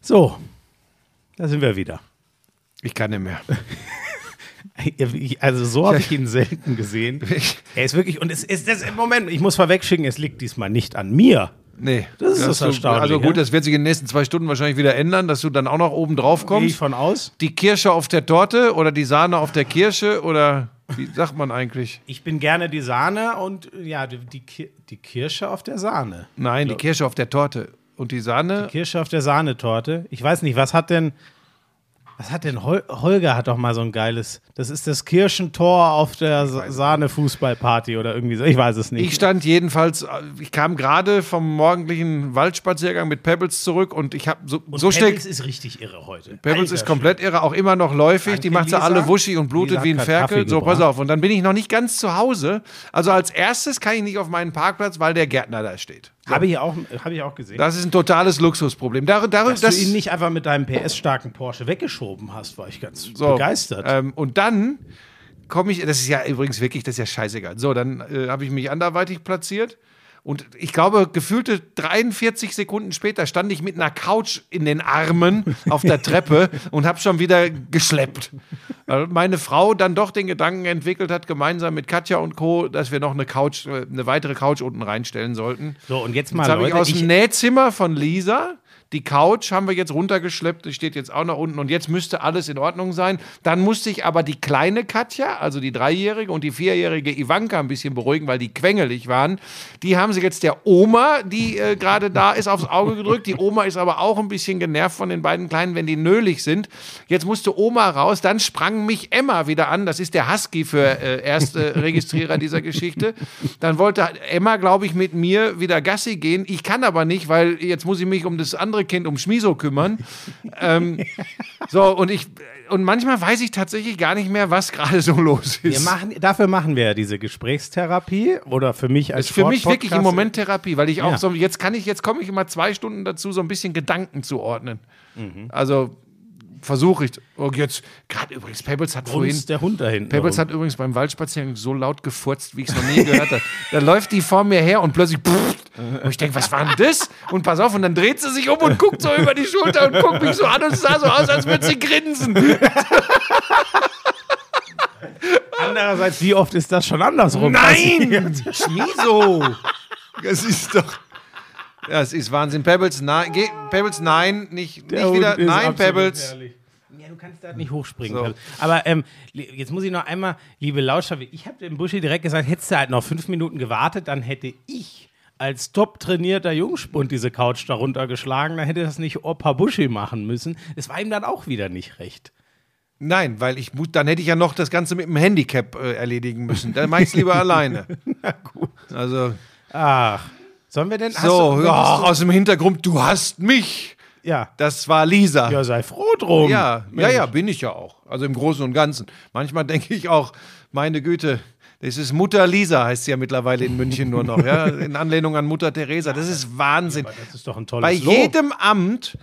So, da sind wir wieder. Ich kann nicht mehr. Also so habe ich ihn selten gesehen. Er ist wirklich, und es ist das Moment, ich muss vorwegschicken, es liegt diesmal nicht an mir. Nee. Das ist das du- Erstaunliche, Also gut, das wird sich in den nächsten zwei Stunden wahrscheinlich wieder ändern, dass du dann auch noch oben drauf Gehe ich kommst. von aus. Die Kirsche auf der Torte oder die Sahne auf der Kirsche oder wie sagt man eigentlich? Ich bin gerne die Sahne und ja, die, die Kirsche auf der Sahne. Nein, die Kirsche auf der Torte. Und die Sahne? Kirsche auf der Sahnetorte. Ich weiß nicht, was hat denn, was hat denn Hol Holger hat doch mal so ein geiles, das ist das Kirschentor auf der Sa- Sahne-Fußballparty oder irgendwie so. Ich weiß es nicht. Ich stand jedenfalls, ich kam gerade vom morgendlichen Waldspaziergang mit Pebbles zurück und ich habe so, und so. Pebbles ist richtig irre heute. Pebbles Alter ist komplett irre, auch immer noch läufig. Danke, die macht sie Lisa. alle wuschig und blutet Lisa wie ein Ferkel. So, pass auf. Und dann bin ich noch nicht ganz zu Hause. Also als erstes kann ich nicht auf meinen Parkplatz, weil der Gärtner da steht. Habe ich, auch- hab ich auch gesehen. Das ist ein totales Luxusproblem. Dar, dar, Dass das, du ihn nicht einfach mit deinem PS-starken Porsche weggeschoben hast, war ich ganz so, begeistert. Ähm, und dann komme ich, das ist ja übrigens wirklich, das ist ja scheißegal. So, dann äh, habe ich mich anderweitig platziert. Und ich glaube, gefühlte 43 Sekunden später stand ich mit einer Couch in den Armen auf der Treppe und habe schon wieder geschleppt. Weil meine Frau dann doch den Gedanken entwickelt hat, gemeinsam mit Katja und Co., dass wir noch eine Couch, äh, eine weitere Couch unten reinstellen sollten. so, und jetzt mal, Jetzt habe ich aus dem Nähzimmer von Lisa die Couch haben wir jetzt runtergeschleppt, die steht jetzt auch noch unten und jetzt müsste alles in Ordnung sein. Dann musste ich aber die kleine Katja, also die dreijährige und die vierjährige Ivanka ein bisschen beruhigen, weil die quengelig waren. Die haben sie jetzt der Oma, die äh, gerade da ist, aufs Auge gedrückt. Die Oma ist aber auch ein bisschen genervt von den beiden Kleinen, wenn die nölig sind. Jetzt musste Oma raus, dann sprang mich Emma wieder an. Das ist der Husky für äh, erste Registrierer dieser Geschichte. Dann wollte Emma, glaube ich, mit mir wieder Gassi gehen. Ich kann aber nicht, weil jetzt muss ich mich um das andere Kind, um Schmiso kümmern. ähm, so, und ich, und manchmal weiß ich tatsächlich gar nicht mehr, was gerade so los ist. machen, dafür machen wir ja diese Gesprächstherapie oder für mich als ist für mich wirklich im Moment Therapie, weil ich auch Ja. so, jetzt kann ich, jetzt komme ich immer zwei Stunden dazu, so ein bisschen Gedanken zu ordnen. Mhm. Also versuche ich. Und jetzt, gerade übrigens, Pebbles hat vorhin. Uns der Hund da hinten. Pebbles rum. hat übrigens beim Waldspaziergang so laut gefurzt, wie ich es noch nie gehört habe. Da läuft die vor mir her und plötzlich. Und ich denke, was war denn das? Und pass auf, und dann dreht sie sich um und guckt so über die Schulter und guckt mich so an und es sah so aus, als würde sie grinsen. Andererseits, wie oft ist das schon andersrum? Nein! Schmiso! Das ist doch. Ja, es ist Wahnsinn. Pebbles, nein. Geh, Pebbles, nein. Nicht, nicht wieder. Nein, Pebbles. herrlich. Ja, du kannst da nicht hochspringen. So. Pebbles. Aber ähm, jetzt muss ich noch einmal, liebe Lauscher, ich habe dem Buschi direkt gesagt, hättest du halt noch fünf Minuten gewartet, dann hätte ich als top trainierter Jungspund diese Couch darunter geschlagen, dann hätte das nicht Opa Buschi machen müssen. Es war ihm dann auch wieder nicht recht. Nein, weil ich dann hätte ich ja noch das Ganze mit dem Handicap äh, erledigen müssen. Dann mach ich es lieber alleine. Na gut. Also, Ach, sollen wir denn? so, du, ja, aus dem Hintergrund, du hast mich. ja. Das war Lisa. Ja, sei froh drum. Ja, ja, Mensch. ja, bin ich ja auch. Also im Großen und Ganzen. Manchmal denke ich auch, meine Güte, das ist Mutter Lisa, heißt sie ja mittlerweile in München nur noch, ja, in Anlehnung an Mutter Teresa. Das ist Wahnsinn. Das ist doch ein tolles Bei Lob. jedem Amt,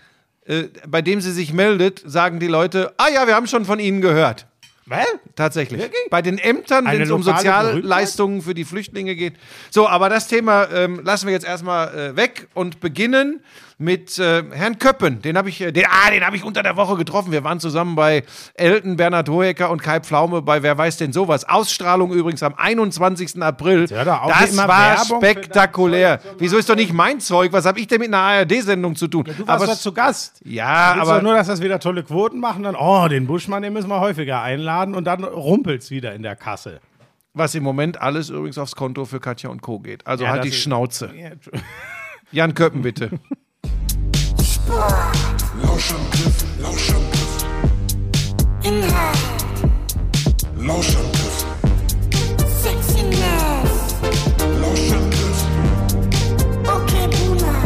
äh, bei dem sie sich meldet, sagen die Leute, ah ja, wir haben schon von Ihnen gehört. Was? Tatsächlich. Wirklich? Bei den Ämtern, wenn es um Sozialleistungen für die Flüchtlinge geht. So, aber das Thema ähm, lassen wir jetzt erstmal äh, weg und beginnen mit äh, Herrn Köppen. Den habe ich, äh, den, ah, den habe ich unter der Woche getroffen. Wir waren zusammen bei Elton, Bernhard Hohecker und Kai Pflaume bei Wer weiß denn sowas. Ausstrahlung übrigens am 21. April. Ja, da das war Werbung spektakulär. Wieso ist doch nicht mein Zeug? Was habe ich denn mit einer ARD-Sendung zu tun? Du warst aber es- zu Gast. ja, aber doch nur, dass das wieder tolle Quoten machen, dann, oh, den Buschmann, den müssen wir häufiger einladen und dann rumpelt's wieder in der Kasse. was im Moment alles übrigens aufs Konto für Katja und Co. geht. Also Ja, halt die Schnauze. Ja, Jan Köppen, bitte. Lauschangriff, Lauschangriff. Inhalt, Lauschangriff, Sexiness, Lauschangriff, okay, Boomer,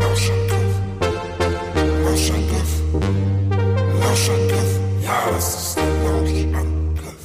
Lauschangriff. Lauschangriff. Lauschangriff. Ja, das ist der Lauschangriff.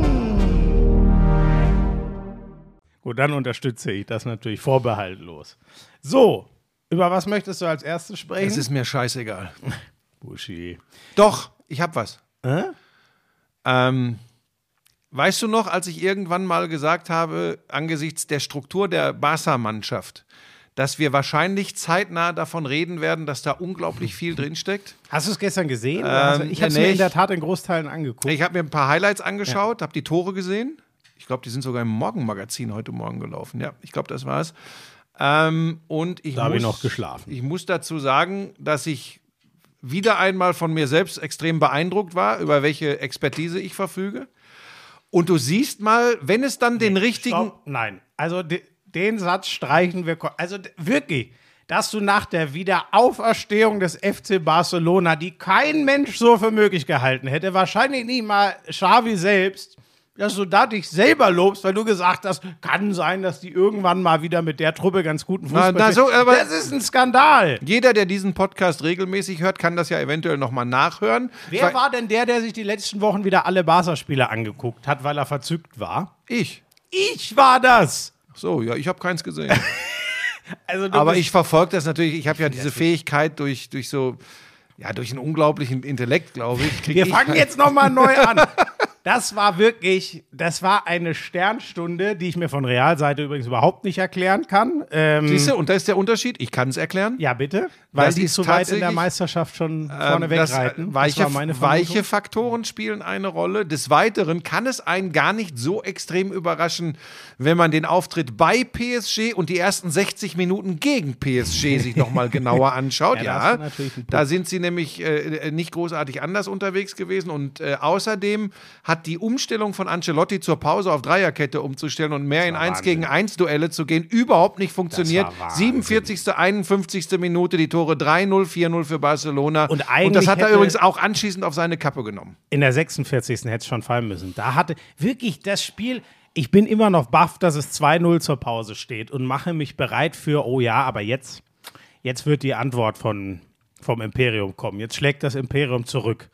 Gut, dann unterstütze ich das natürlich vorbehaltlos. So, über was möchtest du als erstes sprechen? Es ist mir scheißegal. Buschi. Doch, ich habe was. Hä? Ähm, weißt du noch, als ich irgendwann mal gesagt habe, angesichts der Struktur der Barca-Mannschaft, dass wir wahrscheinlich zeitnah davon reden werden, dass da unglaublich viel drinsteckt? Hast du es gestern gesehen? Hast du- ich habe es nee, mir in der Tat in Großteilen angeguckt. Ich habe mir ein paar Highlights angeschaut, habe die Tore gesehen. Ich glaube, die sind sogar im Morgenmagazin heute Morgen gelaufen. Ja, ich glaube, das war's. Ähm, und ich Da hab ich muss- noch geschlafen. Ich muss dazu sagen, dass ich wieder einmal von mir selbst extrem beeindruckt war, über welche Expertise ich verfüge. Und du siehst mal, wenn es dann den richtigen. Stopp. Nein, also de, den Satz streichen wir. Also wirklich, dass du nach der Wiederauferstehung des FC Barcelona, die kein Mensch so für möglich gehalten hätte, wahrscheinlich nicht mal Xavi selbst, dass du da dich selber lobst, weil du gesagt hast, kann sein, dass die irgendwann mal wieder mit der Truppe ganz guten Fußball Na, na, so, aber- Das ist ein Skandal. Jeder, der diesen Podcast regelmäßig hört, kann das ja eventuell nochmal nachhören. Wer war denn der, der sich die letzten Wochen wieder alle Barca-Spiele angeguckt hat, weil er verzückt war? Ich. Ich war das. So, ja, ich habe keins gesehen. Also Aber ich verfolge das natürlich. Ich habe ja diese Fähigkeit durch, durch so, ja, durch einen unglaublichen Intellekt, glaube ich. Wir ich fangen halt- jetzt nochmal neu an. Das war wirklich, das war eine Sternstunde, die ich mir von Realseite übrigens überhaupt nicht erklären kann. Ähm, Siehst du, und da ist der Unterschied. Ich kann es erklären. ja, bitte. Weil Das die zu weit in der Meisterschaft schon vorne Ähm, wegreiten. äh, weiche, weiche Faktoren spielen eine Rolle. Des Weiteren kann es einen gar nicht so extrem überraschen, wenn man den Auftritt bei PSG und die ersten 60 Minuten gegen PSG sich nochmal genauer anschaut. Ja, da ja, da sind sie nämlich äh, nicht großartig anders unterwegs gewesen. Und äh, außerdem hat die Umstellung von Ancelotti zur Pause auf Dreierkette umzustellen und mehr in 1 Wahnsinn. gegen 1 Duelle zu gehen, überhaupt nicht funktioniert. war Wahnsinn. 47. 51. Minute die Tore 3-0, 4-0 für Barcelona. Und das eigentlich hat er übrigens auch anschließend auf seine Kappe genommen. In der 46. hätte es schon fallen müssen. Da hatte wirklich das Spiel. Ich bin immer noch baff, dass es 2-0 zur Pause steht und mache mich bereit für, oh ja, aber jetzt, jetzt wird die Antwort von, vom Imperium kommen. Jetzt schlägt das Imperium zurück.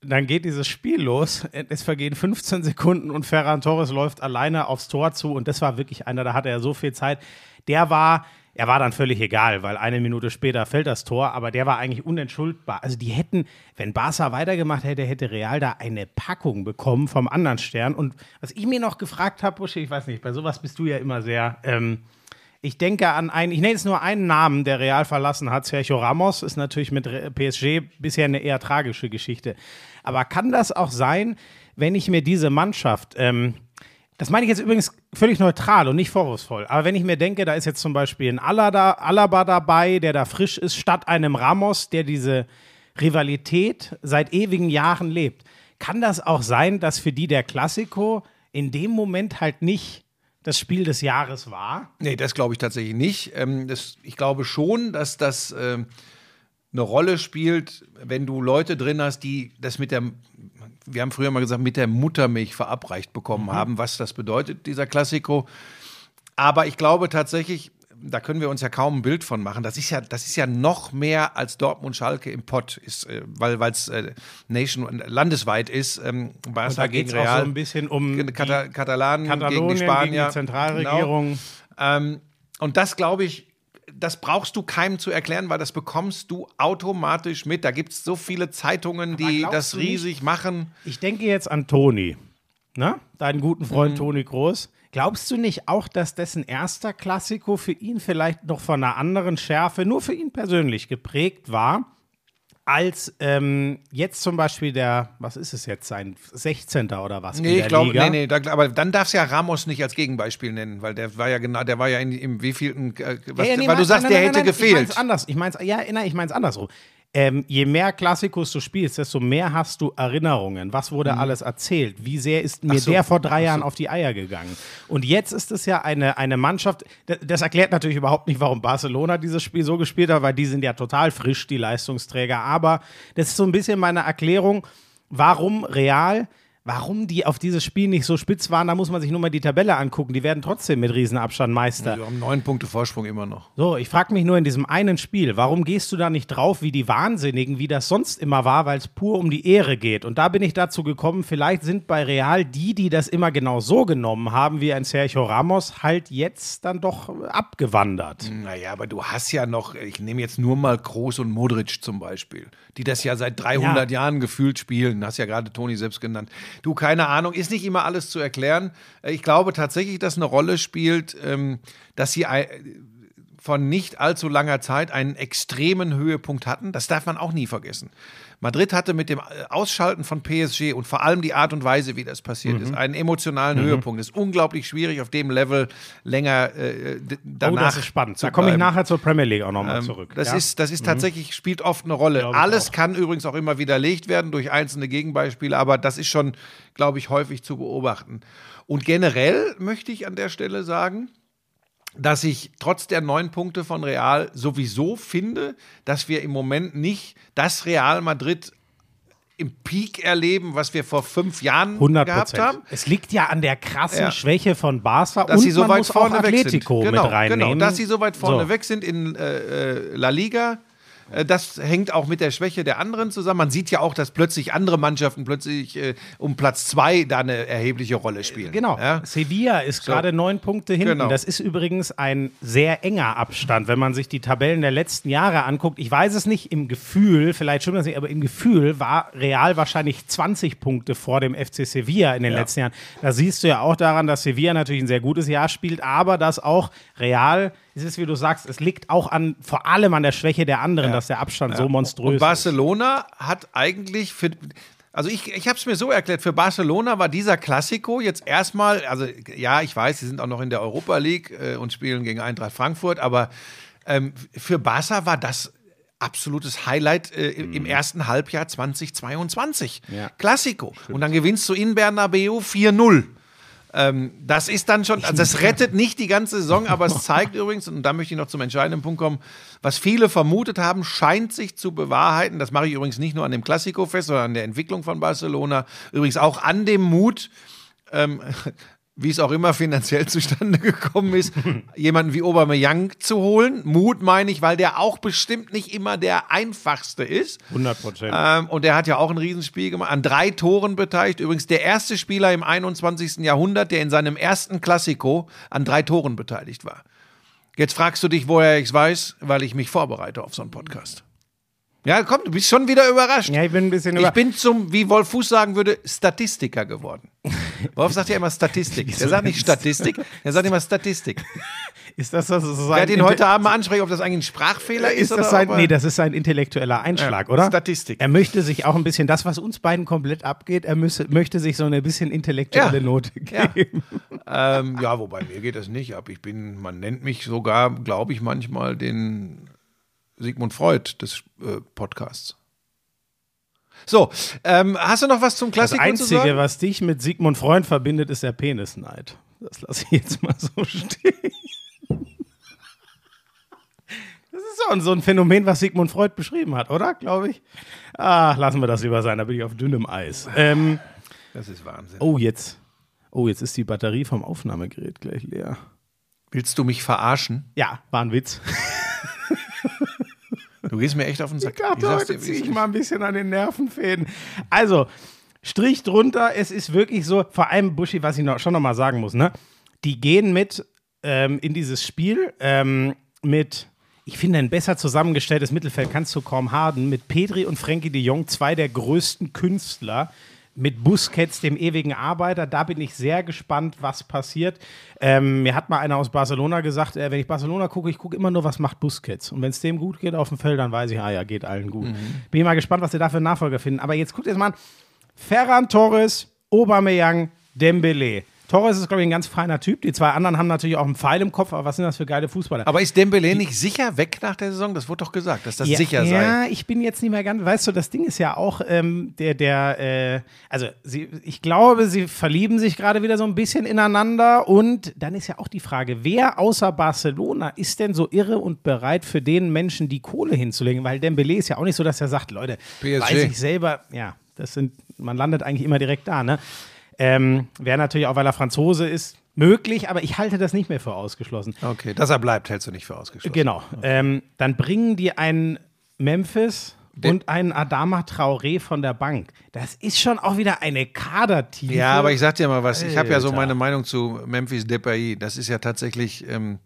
Dann geht dieses Spiel los. Es vergehen 15 Sekunden und Ferran Torres läuft alleine aufs Tor zu. Und das war wirklich einer, da hatte er so viel Zeit. Der war, er war dann völlig egal, weil eine Minute später fällt das Tor, aber der war eigentlich unentschuldbar. Also die hätten, wenn Barca weitergemacht hätte, hätte Real da eine Packung bekommen vom anderen Stern. Und was ich mir noch gefragt habe, Buschi, ich weiß nicht, bei sowas bist du ja immer sehr. Ähm, ich denke an einen, ich nenne jetzt nur einen Namen, der Real verlassen hat. Sergio Ramos ist natürlich mit PSG bisher eine eher tragische Geschichte. Aber kann das auch sein, wenn ich mir diese Mannschaft, ähm, das meine ich jetzt übrigens völlig neutral und nicht vorwurfsvoll, aber wenn ich mir denke, da ist jetzt zum Beispiel ein Alaba, Alaba dabei, der da frisch ist, statt einem Ramos, der diese Rivalität seit ewigen Jahren lebt, kann das auch sein, dass für die der Klassiko in dem Moment halt nicht das Spiel des Jahres war? Nee, das glaube ich tatsächlich nicht. Ähm, das, ich glaube schon, dass das ähm, eine Rolle spielt, wenn du Leute drin hast, die das mit der, wir haben früher mal gesagt, mit der Muttermilch verabreicht bekommen haben, was das bedeutet, dieser Klassiko. Aber ich glaube tatsächlich, da können wir uns ja kaum ein Bild von machen. Das ist ja, das ist ja noch mehr als Dortmund Schalke im Pott ist, äh, weil es äh, nation landesweit ist. Ähm, Barca Und da geht gegen es auch so ein bisschen um Kata die Katalanen gegen Katalonien, die Spanier, die Zentralregierung. Genau. Ähm, und das glaube ich, das brauchst du keinem zu erklären, weil das bekommst du automatisch mit. Da gibt es so viele Zeitungen, die das riesig machen. Ich denke jetzt an Toni, ne? deinen guten Freund Mhm. Toni Groß. Glaubst du nicht auch, dass dessen erster Klassiko für ihn vielleicht noch von einer anderen Schärfe, nur für ihn persönlich geprägt war, als ähm, jetzt zum Beispiel der, was ist es jetzt, sein 16. oder was? in Nee, der ich glaube, nee, nee, da, aber dann darfst du ja Ramos nicht als Gegenbeispiel nennen, weil der war ja genau, der war ja in, im wievielten, äh, was, Ja, ja, nee, weil du nein, sagst, nein, der nein, hätte nein, Ich gefehlt. mein's anders. Ich mein's, ja, nein, ich mein's andersrum. Ähm, je mehr Klassikos du spielst, desto mehr hast du Erinnerungen. Was wurde alles erzählt? Wie sehr ist mir Mhm. So, der vor drei Jahren so. auf die Eier gegangen? Und jetzt ist es ja eine, eine Mannschaft, das erklärt natürlich überhaupt nicht, warum Barcelona dieses Spiel so gespielt hat, weil die sind ja total frisch, die Leistungsträger. Aber das ist so ein bisschen meine Erklärung, warum Real Warum die auf dieses Spiel nicht so spitz waren, da muss man sich nur mal die Tabelle angucken. Die werden trotzdem mit Riesenabstand Meister. Wir haben neun Punkte Vorsprung immer noch. So, ich frage mich nur in diesem einen Spiel, warum gehst du da nicht drauf wie die Wahnsinnigen, wie das sonst immer war, weil es pur um die Ehre geht? Und da bin ich dazu gekommen, vielleicht sind bei Real die, die das immer genau so genommen haben, wie ein Sergio Ramos, halt jetzt dann doch abgewandert. Naja, aber du hast ja noch, ich nehme jetzt nur mal Kroos und Modric zum Beispiel, die das ja seit 300 Ja. Jahren gefühlt spielen. Hast ja gerade Toni selbst genannt. Du, keine Ahnung, ist nicht immer alles zu erklären. Äh, Ich glaube tatsächlich, dass eine Rolle spielt, ähm, dass sie von nicht allzu langer Zeit einen extremen Höhepunkt hatten. Das darf man auch nie vergessen. Madrid hatte mit dem Ausschalten von PSG und vor allem die Art und Weise, wie das passiert Mhm. ist, einen emotionalen Höhepunkt. Es ist unglaublich schwierig, auf dem Level länger äh, danach oh, das ist spannend. Da komme ich nachher zur Premier League auch nochmal Ähm, zurück. Das ja? Mhm. ist, das ist tatsächlich, spielt oft eine Rolle. Alles kann übrigens auch immer widerlegt werden durch einzelne Gegenbeispiele, aber das ist schon, glaube ich, häufig zu beobachten. Und generell möchte ich an der Stelle sagen, dass ich trotz der neun Punkte von Real sowieso finde, dass wir im Moment nicht das Real Madrid im Peak erleben, was wir vor fünf Jahren 100 gehabt haben. Es liegt ja an der krassen Ja. Schwäche von Barca dass und sie so man weit muss vorne auch weg sind. Atletico Genau, mit reinnehmen. genau, dass sie so weit vorne So. weg sind in äh, äh, La Liga. Äh, Das hängt auch mit der Schwäche der anderen zusammen. Man sieht ja auch, dass plötzlich andere Mannschaften plötzlich äh, um Platz zwei da eine erhebliche Rolle spielen. Genau. Ja? Sevilla ist gerade neun Punkte hinten. Genau. Das ist übrigens ein sehr enger Abstand, wenn man sich die Tabellen der letzten Jahre anguckt. Ich weiß es nicht im Gefühl, vielleicht stimmt das nicht, aber im Gefühl war Real wahrscheinlich 20 Punkte vor dem FC Sevilla in den Ja. letzten Jahren. Da siehst du ja auch daran, dass Sevilla natürlich ein sehr gutes Jahr spielt, aber dass auch Real, es ist wie du sagst, es liegt auch an vor allem an der Schwäche der anderen, dass der Abstand so monströs Und ist. Barcelona hat eigentlich für. Also ich, ich habe es mir so erklärt, für Barcelona war dieser Klassiko jetzt erstmal, also ja, ich weiß, sie sind auch noch in der Europa League äh, und spielen gegen Eintracht Frankfurt, aber ähm, für Barca war das absolutes Highlight äh, im, im ersten Halbjahr 2022. Ja. Klassiko. Und dann gewinnst du in Bernabeu 4-0. Ähm, das ist dann schon, also das rettet nicht die ganze Saison, aber es zeigt übrigens, und da möchte ich noch zum entscheidenden Punkt kommen, was viele vermutet haben, scheint sich zu bewahrheiten. Das mache ich übrigens nicht nur an dem Klassiko fest, sondern an der Entwicklung von Barcelona. Übrigens auch an dem Mut, ähm, wie es auch immer finanziell zustande gekommen ist, jemanden wie Aubameyang zu holen. Mut meine ich, weil der auch bestimmt nicht immer der einfachste ist. 100 Prozent. Ähm, und der hat ja auch ein Riesenspiel gemacht, an drei Toren beteiligt. Übrigens der erste Spieler im 21. Jahrhundert, der in seinem ersten Klassiko an drei Toren beteiligt war. Jetzt fragst du dich, woher ich es weiß, weil ich mich vorbereite auf so einen Podcast. Ja, komm, du bist schon wieder überrascht. Ja, ich bin ein bisschen Ich über. bin zum, wie Wolf Fuß sagen würde, Statistiker geworden. Wolf sagt ja immer Statistik. Der sagt nicht Statistik, er sagt immer Statistik. Ist das das? das Ich werde ihn heute Abend mal ansprechen, ob das eigentlich ein Sprachfehler ist, Ist das oder sein, er- nee, das ist sein intellektueller Einschlag, Ja, oder? Statistik. Er möchte sich auch ein bisschen, das, was uns beiden komplett abgeht, er müsse, möchte sich so eine bisschen intellektuelle Ja. Note Ja. geben. Ähm, ja, wobei mir geht das nicht ab. Ich bin, man nennt mich sogar, glaube ich, manchmal den Sigmund Freud des äh, Podcasts. So, ähm, hast du noch was zum Das Klassiker zu Einzige, was dich mit Sigmund Freund verbindet, ist der Penisneid. Das lasse ich jetzt mal so stehen. Das ist so ein, so ein Phänomen, was Sigmund Freud beschrieben hat, oder? Glaube ich. Ah, lassen wir das lieber sein, da bin ich auf dünnem Eis. Ähm, Das ist Wahnsinn. oh, jetzt. Oh, jetzt ist die Batterie vom Aufnahmegerät gleich leer. Willst du mich verarschen? Ja, war ein Witz. Du gehst mir echt auf den Sack. Ich dachte, heute ziehe ich mal ein bisschen an den Nervenfäden. Also, Strich drunter, es ist wirklich so, vor allem Buschi, was ich noch, schon noch mal sagen muss, ne? Die gehen mit ähm, in dieses Spiel ähm, mit, ich finde, ein besser zusammengestelltes Mittelfeld kannst du kaum haben, mit Pedri und Frenkie de Jong, zwei der größten Künstler, mit Busquets, dem ewigen Arbeiter. Da bin ich sehr gespannt, was passiert. Ähm, mir hat mal einer aus Barcelona gesagt, äh, wenn ich Barcelona gucke, ich gucke immer nur, was macht Busquets. Und wenn es dem gut geht auf dem Feld, dann weiß ich, ah ja, geht allen gut. Bin ich mal gespannt, was sie da für einen Nachfolger finden. Aber jetzt guckt jetzt mal an. Ferran Torres, Aubameyang, Dembele. Torres ist, glaube ich, ein ganz feiner Typ. Die zwei anderen haben natürlich auch einen Pfeil im Kopf, aber was sind das für geile Fußballer? Aber ist Dembele nicht sicher weg nach der Saison? Das wurde doch gesagt, dass das ja, sicher sei. Ja, ich bin jetzt nicht mehr ganz, weißt du, das Ding ist ja auch, ähm, der, der, äh, also sie, ich glaube, sie verlieben sich gerade wieder so ein bisschen ineinander und dann ist ja auch die Frage, wer außer Barcelona ist denn so irre und bereit für den Menschen die Kohle hinzulegen? Weil Dembele ist ja auch nicht so, dass er sagt, Leute, PSG. weiß ich selber, ja, das sind, man landet eigentlich immer direkt da, ne? Ähm, Wäre natürlich auch, weil er Franzose ist, möglich, aber ich halte das nicht mehr für ausgeschlossen. Okay, dass er bleibt, hältst du nicht für ausgeschlossen. Genau. Ähm, dann bringen die einen Memphis und einen Adama Traoré von der Bank. Das ist schon auch wieder eine Kadertiefe. Ja, aber ich sag dir mal was, ich habe ja so meine Meinung zu Memphis Depay. Das ist ja tatsächlich, ähm,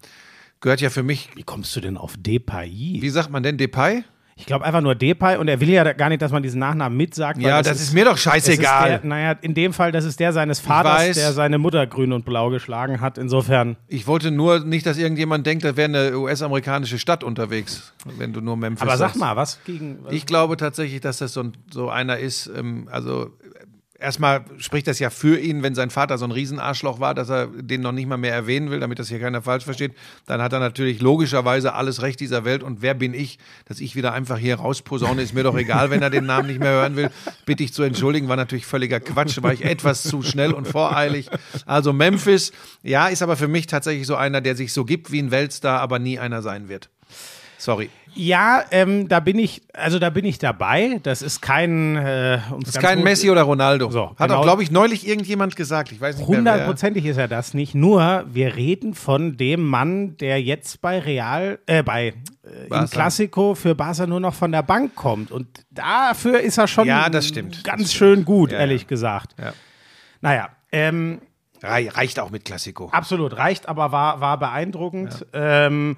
gehört ja für mich, Wie kommst du denn auf Depay? wie sagt man denn, Depay? Ich glaube einfach nur Depay und er will ja gar nicht, dass man diesen Nachnamen mitsagt. weil Ja, das ist mir doch scheißegal. Ist der, naja, in dem Fall, das ist der seines Vaters, der seine Mutter grün und blau geschlagen hat. Insofern, Ich wollte nur nicht, dass irgendjemand denkt, da wäre eine US-amerikanische Stadt unterwegs, wenn du nur Memphis aber sag sagst. mal, was gegen. Was Ich glaube tatsächlich, dass das so, ein, so einer ist, ähm, also erstmal spricht das ja für ihn, wenn sein Vater so ein Riesenarschloch war, dass er den noch nicht mal mehr erwähnen will, damit das hier keiner falsch versteht. Dann hat er natürlich logischerweise alles Recht dieser Welt. Und wer bin ich, dass ich wieder einfach hier rausposaune, ist mir doch egal, wenn er den Namen nicht mehr hören will. Bitte ich zu entschuldigen, war natürlich völliger Quatsch, war ich etwas zu schnell und voreilig. Also Memphis, ja, ist aber für mich tatsächlich so einer, der sich so gibt wie ein Weltstar, aber nie einer sein wird. Sorry. Ja, ähm, da bin ich, also da bin ich dabei. Das ist kein. Äh, um's Ist kein Messi oder Ronaldo. So, Hat genau. auch, glaube ich, neulich irgendjemand gesagt. Ich weiß nicht. Hundertprozentig ist er das nicht. Nur, wir reden von dem Mann, der jetzt bei Real, äh, bei äh, im Barca. Klassiko für Barca nur noch von der Bank kommt. Und dafür ist er schon Ja, das stimmt. ganz Das schön gut, Ja, ehrlich ja. gesagt. Ja. Naja, ähm, Rei- Reicht auch mit Klassiko. absolut, reicht, aber war, war beeindruckend. Ja. Ähm,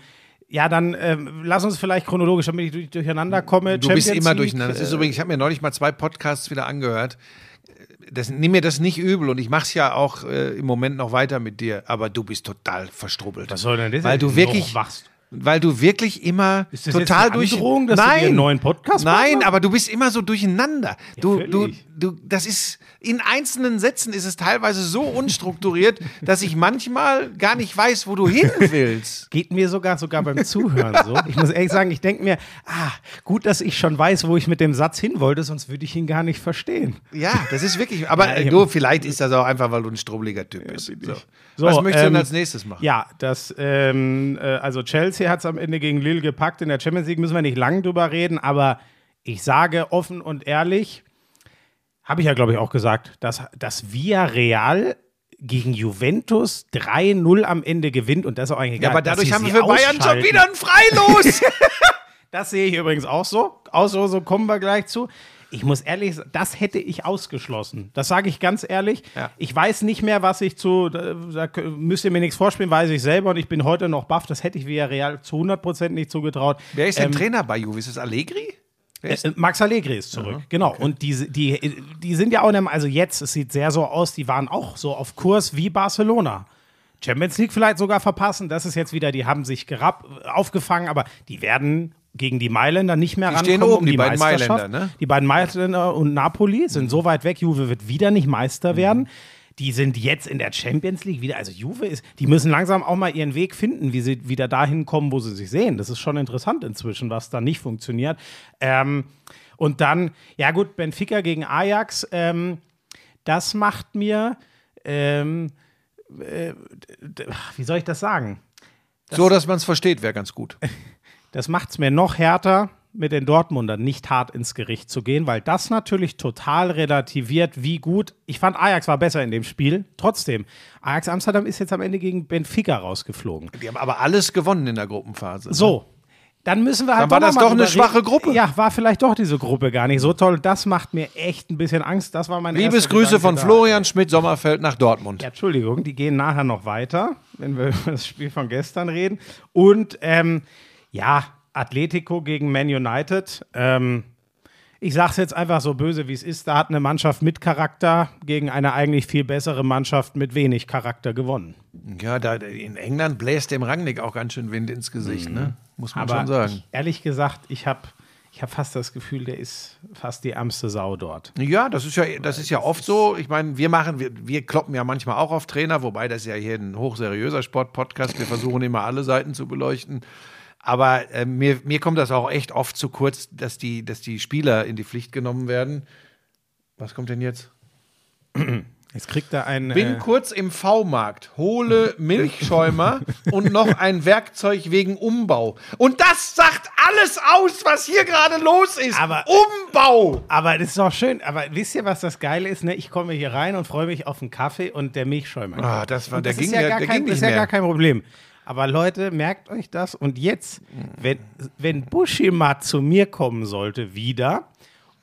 ja, dann ähm, lass uns vielleicht chronologisch, damit ich durch, durcheinander komme. Du bist Champions immer League, durcheinander. Das ist übrigens, ich habe mir neulich mal zwei Podcasts wieder angehört. Das, nimm mir das nicht übel und ich mache es ja auch äh, im Moment noch weiter mit dir, aber du bist total verstrubbelt. Was soll denn das? Weil du wirklich, Noch wachst. weil du wirklich immer Ist das total jetzt eine durch. Androhung, dass du Nein, dir einen neuen Podcast Nein, aber du bist immer so durcheinander. du, du, völlig. du, das ist in einzelnen Sätzen ist es teilweise so unstrukturiert, dass ich manchmal gar nicht weiß, wo du hin willst. Geht mir sogar sogar beim Zuhören so. Ich muss ehrlich sagen, ich denke mir, ah, gut, dass ich schon weiß, wo ich mit dem Satz hin wollte, sonst würde ich ihn gar nicht verstehen. Ja, das ist wirklich. Aber Ja, du, vielleicht ist das auch einfach, weil du ein strubbeliger Typ bist. So. So, Was möchtest du denn ähm, als nächstes machen? Ja, das, ähm, äh, also Chelsea hat es am Ende gegen Lille gepackt. In der Champions League müssen wir nicht lang drüber reden, aber ich sage offen und ehrlich, habe ich ja, glaube ich, auch gesagt, dass, dass Villarreal gegen Juventus 3-0 am Ende gewinnt und das ist auch eigentlich Ja, egal, aber dass dadurch haben wir für Bayern schon wieder ein Freilos. Das sehe ich übrigens auch so. Auch so, so kommen wir gleich zu. Ich muss ehrlich sagen, das hätte ich ausgeschlossen. Das sage ich ganz ehrlich. Ja. Ich weiß nicht mehr, was ich zu, da, da müsst ihr mir nichts vorspielen, weiß ich selber und ich bin heute noch baff. Das hätte ich Villarreal zu 100% nicht zugetraut. Wer ist denn Ähm, Trainer bei Juve? Ist es Allegri? Äh, Max Allegri ist zurück, genau. Und die, die, die sind ja auch, in einem, also jetzt, es sieht sehr so aus, die waren auch so auf Kurs wie Barcelona. Champions League vielleicht sogar verpassen, das ist jetzt wieder, die haben sich gerab, aufgefangen, aber die werden gegen die Mailänder nicht mehr Die rankommen. stehen oben, um die beiden Meisterschaft. Mailänder, ne? Die beiden Mailänder und Napoli sind so weit weg, Juve wird wieder nicht Meister werden. Die sind jetzt in der Champions League wieder, also Juve ist, die müssen langsam auch mal ihren Weg finden, wie sie wieder dahin kommen, wo sie sich sehen. Das ist schon interessant inzwischen, was da nicht funktioniert. Ähm, und dann, ja gut, Benfica gegen Ajax, ähm, das macht mir, ähm, äh, wie soll ich das sagen? so, dass man es versteht, wäre ganz gut. Das macht es mir noch härter, mit den Dortmundern nicht hart ins Gericht zu gehen, weil das natürlich total relativiert, wie gut. Ich fand, Ajax war besser in dem Spiel. Trotzdem, Ajax Amsterdam ist jetzt am Ende gegen Benfica rausgeflogen. Die haben aber alles gewonnen in der Gruppenphase. ne? So. Dann müssen wir halt Dann war das doch eine schwache. Gruppe. Ja, war vielleicht doch diese Gruppe gar nicht so toll. Das macht mir echt ein bisschen Angst. Das war mein erster Liebesgrüße von da. Florian Schmidt-Sommerfeld nach Dortmund. Ja, Entschuldigung, die gehen nachher noch weiter, wenn wir über das Spiel von gestern reden. Und ähm, ja, Atletico gegen Man United. Ähm, ich sage es jetzt einfach so böse, wie es ist. Da hat eine Mannschaft mit Charakter gegen eine eigentlich viel bessere Mannschaft mit wenig Charakter gewonnen. Ja, da, in England bläst dem Rangnick auch ganz schön Wind ins Gesicht, ne? Muss man Aber schon sagen. ich, ehrlich gesagt, ich habe ich hab fast das Gefühl, der ist fast die ärmste Sau dort. Ja, das ist ja, das ist ja oft so. Ich meine, wir machen, wir, wir kloppen ja manchmal auch auf Trainer, wobei das ja hier ein hochseriöser Sport-Podcast. Wir versuchen immer alle Seiten zu beleuchten. Aber äh, mir, mir kommt das auch echt oft zu kurz, dass die, dass die Spieler in die Pflicht genommen werden. Was kommt denn jetzt? Jetzt kriegt er einen. Bin äh, kurz im V-Markt, hole Milchschäumer und noch ein Werkzeug wegen Umbau. Und das sagt alles aus, was hier gerade los ist. Aber- Umbau! Aber das ist doch schön. Aber wisst ihr, was das Geile ist? Ne? Ich komme hier rein und freue mich auf einen Kaffee und der Milchschäumer. Ah, das war- der das ging ist ja gar der kein, ging das ist nicht ja gar kein Problem. Aber Leute, merkt euch das. Und jetzt, wenn, wenn Buschi mal zu mir kommen sollte, wieder,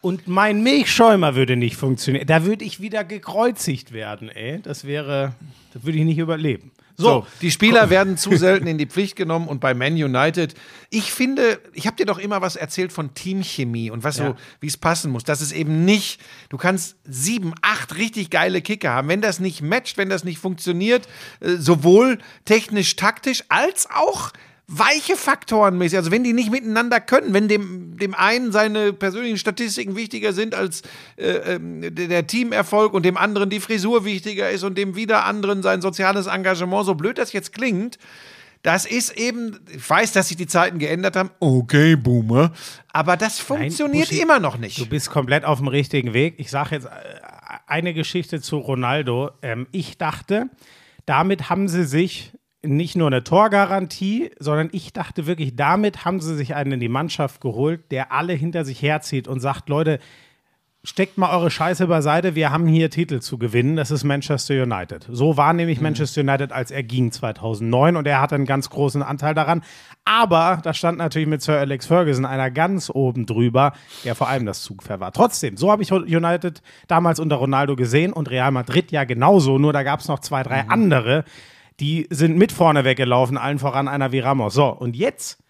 und mein Milchschäumer würde nicht funktionieren, da würde ich wieder gekreuzigt werden, ey. Das wäre, das würde ich nicht überleben. So, So, die Spieler werden zu selten in die Pflicht genommen und bei Man United, ich finde, ich habe dir doch immer was erzählt von Teamchemie und was Ja. so, wie es passen muss. Das ist eben nicht, du kannst sieben, acht richtig geile Kicker haben. Wenn das nicht matcht, wenn das nicht funktioniert, äh, sowohl technisch, taktisch als auch weiche Faktoren mäßig. Also wenn die nicht miteinander können, wenn dem, dem einen seine persönlichen Statistiken wichtiger sind als äh, ähm, der, Teamerfolg und dem anderen die Frisur wichtiger ist und dem wieder anderen sein soziales Engagement, so blöd das jetzt klingt, das ist eben, ich weiß, dass sich die Zeiten geändert haben. Okay, Boomer. Aber das funktioniert Buschi, immer noch nicht. Du bist komplett auf dem richtigen Weg. Ich sage jetzt äh, eine Geschichte zu Ronaldo. Ähm, ich dachte, damit haben sie sich nicht nur eine Torgarantie, sondern ich dachte wirklich, damit haben sie sich einen in die Mannschaft geholt, der alle hinter sich herzieht und sagt, Leute, steckt mal eure Scheiße beiseite, wir haben hier Titel zu gewinnen, das ist Manchester United. So war nämlich Manchester United, als er ging 2009 und er hatte einen ganz großen Anteil daran. Aber da stand natürlich mit Sir Alex Ferguson einer ganz oben drüber, der vor allem das Zugpferd war. Trotzdem, so habe ich United damals unter Ronaldo gesehen und Real Madrid ja genauso, nur da gab es noch zwei, drei andere, die sind mit vorne weggelaufen, allen voran einer wie Ramos. So, und jetzt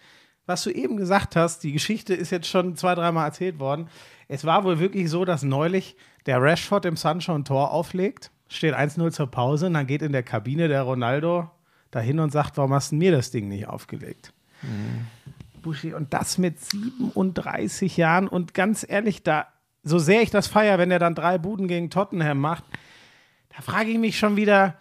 was du eben gesagt hast, die Geschichte ist jetzt schon zwei, dreimal erzählt worden. Es war wohl wirklich so, dass neulich der Rashford im Sancho ein Tor auflegt, steht 1-0 zur Pause und dann geht in der Kabine der Ronaldo dahin und sagt, warum hast du mir das Ding nicht aufgelegt? Buschi, und das mit 37 Jahren und ganz ehrlich, da, so sehr ich das feier, wenn er dann drei Buden gegen Tottenham macht, da frage ich mich schon wieder,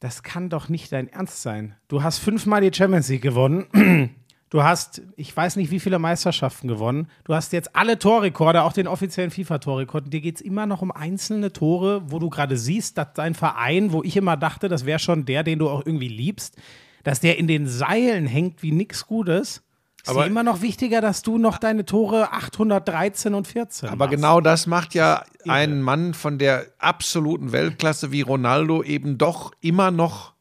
das kann doch nicht dein Ernst sein. Du hast fünfmal die Champions League gewonnen. Du hast, ich weiß nicht, wie viele Meisterschaften gewonnen. Du hast jetzt alle Torrekorde, auch den offiziellen FIFA-Torrekord. Dir geht es immer noch um einzelne Tore, wo du gerade siehst, dass dein Verein, wo ich immer dachte, das wäre schon der, den du auch irgendwie liebst, dass der in den Seilen hängt wie nichts Gutes. Ist Aber- immer noch wichtiger, dass du noch deine Tore 813 und 14 Aber machst. genau das macht ja einen Mann von der absoluten Weltklasse wie Ronaldo eben doch immer noch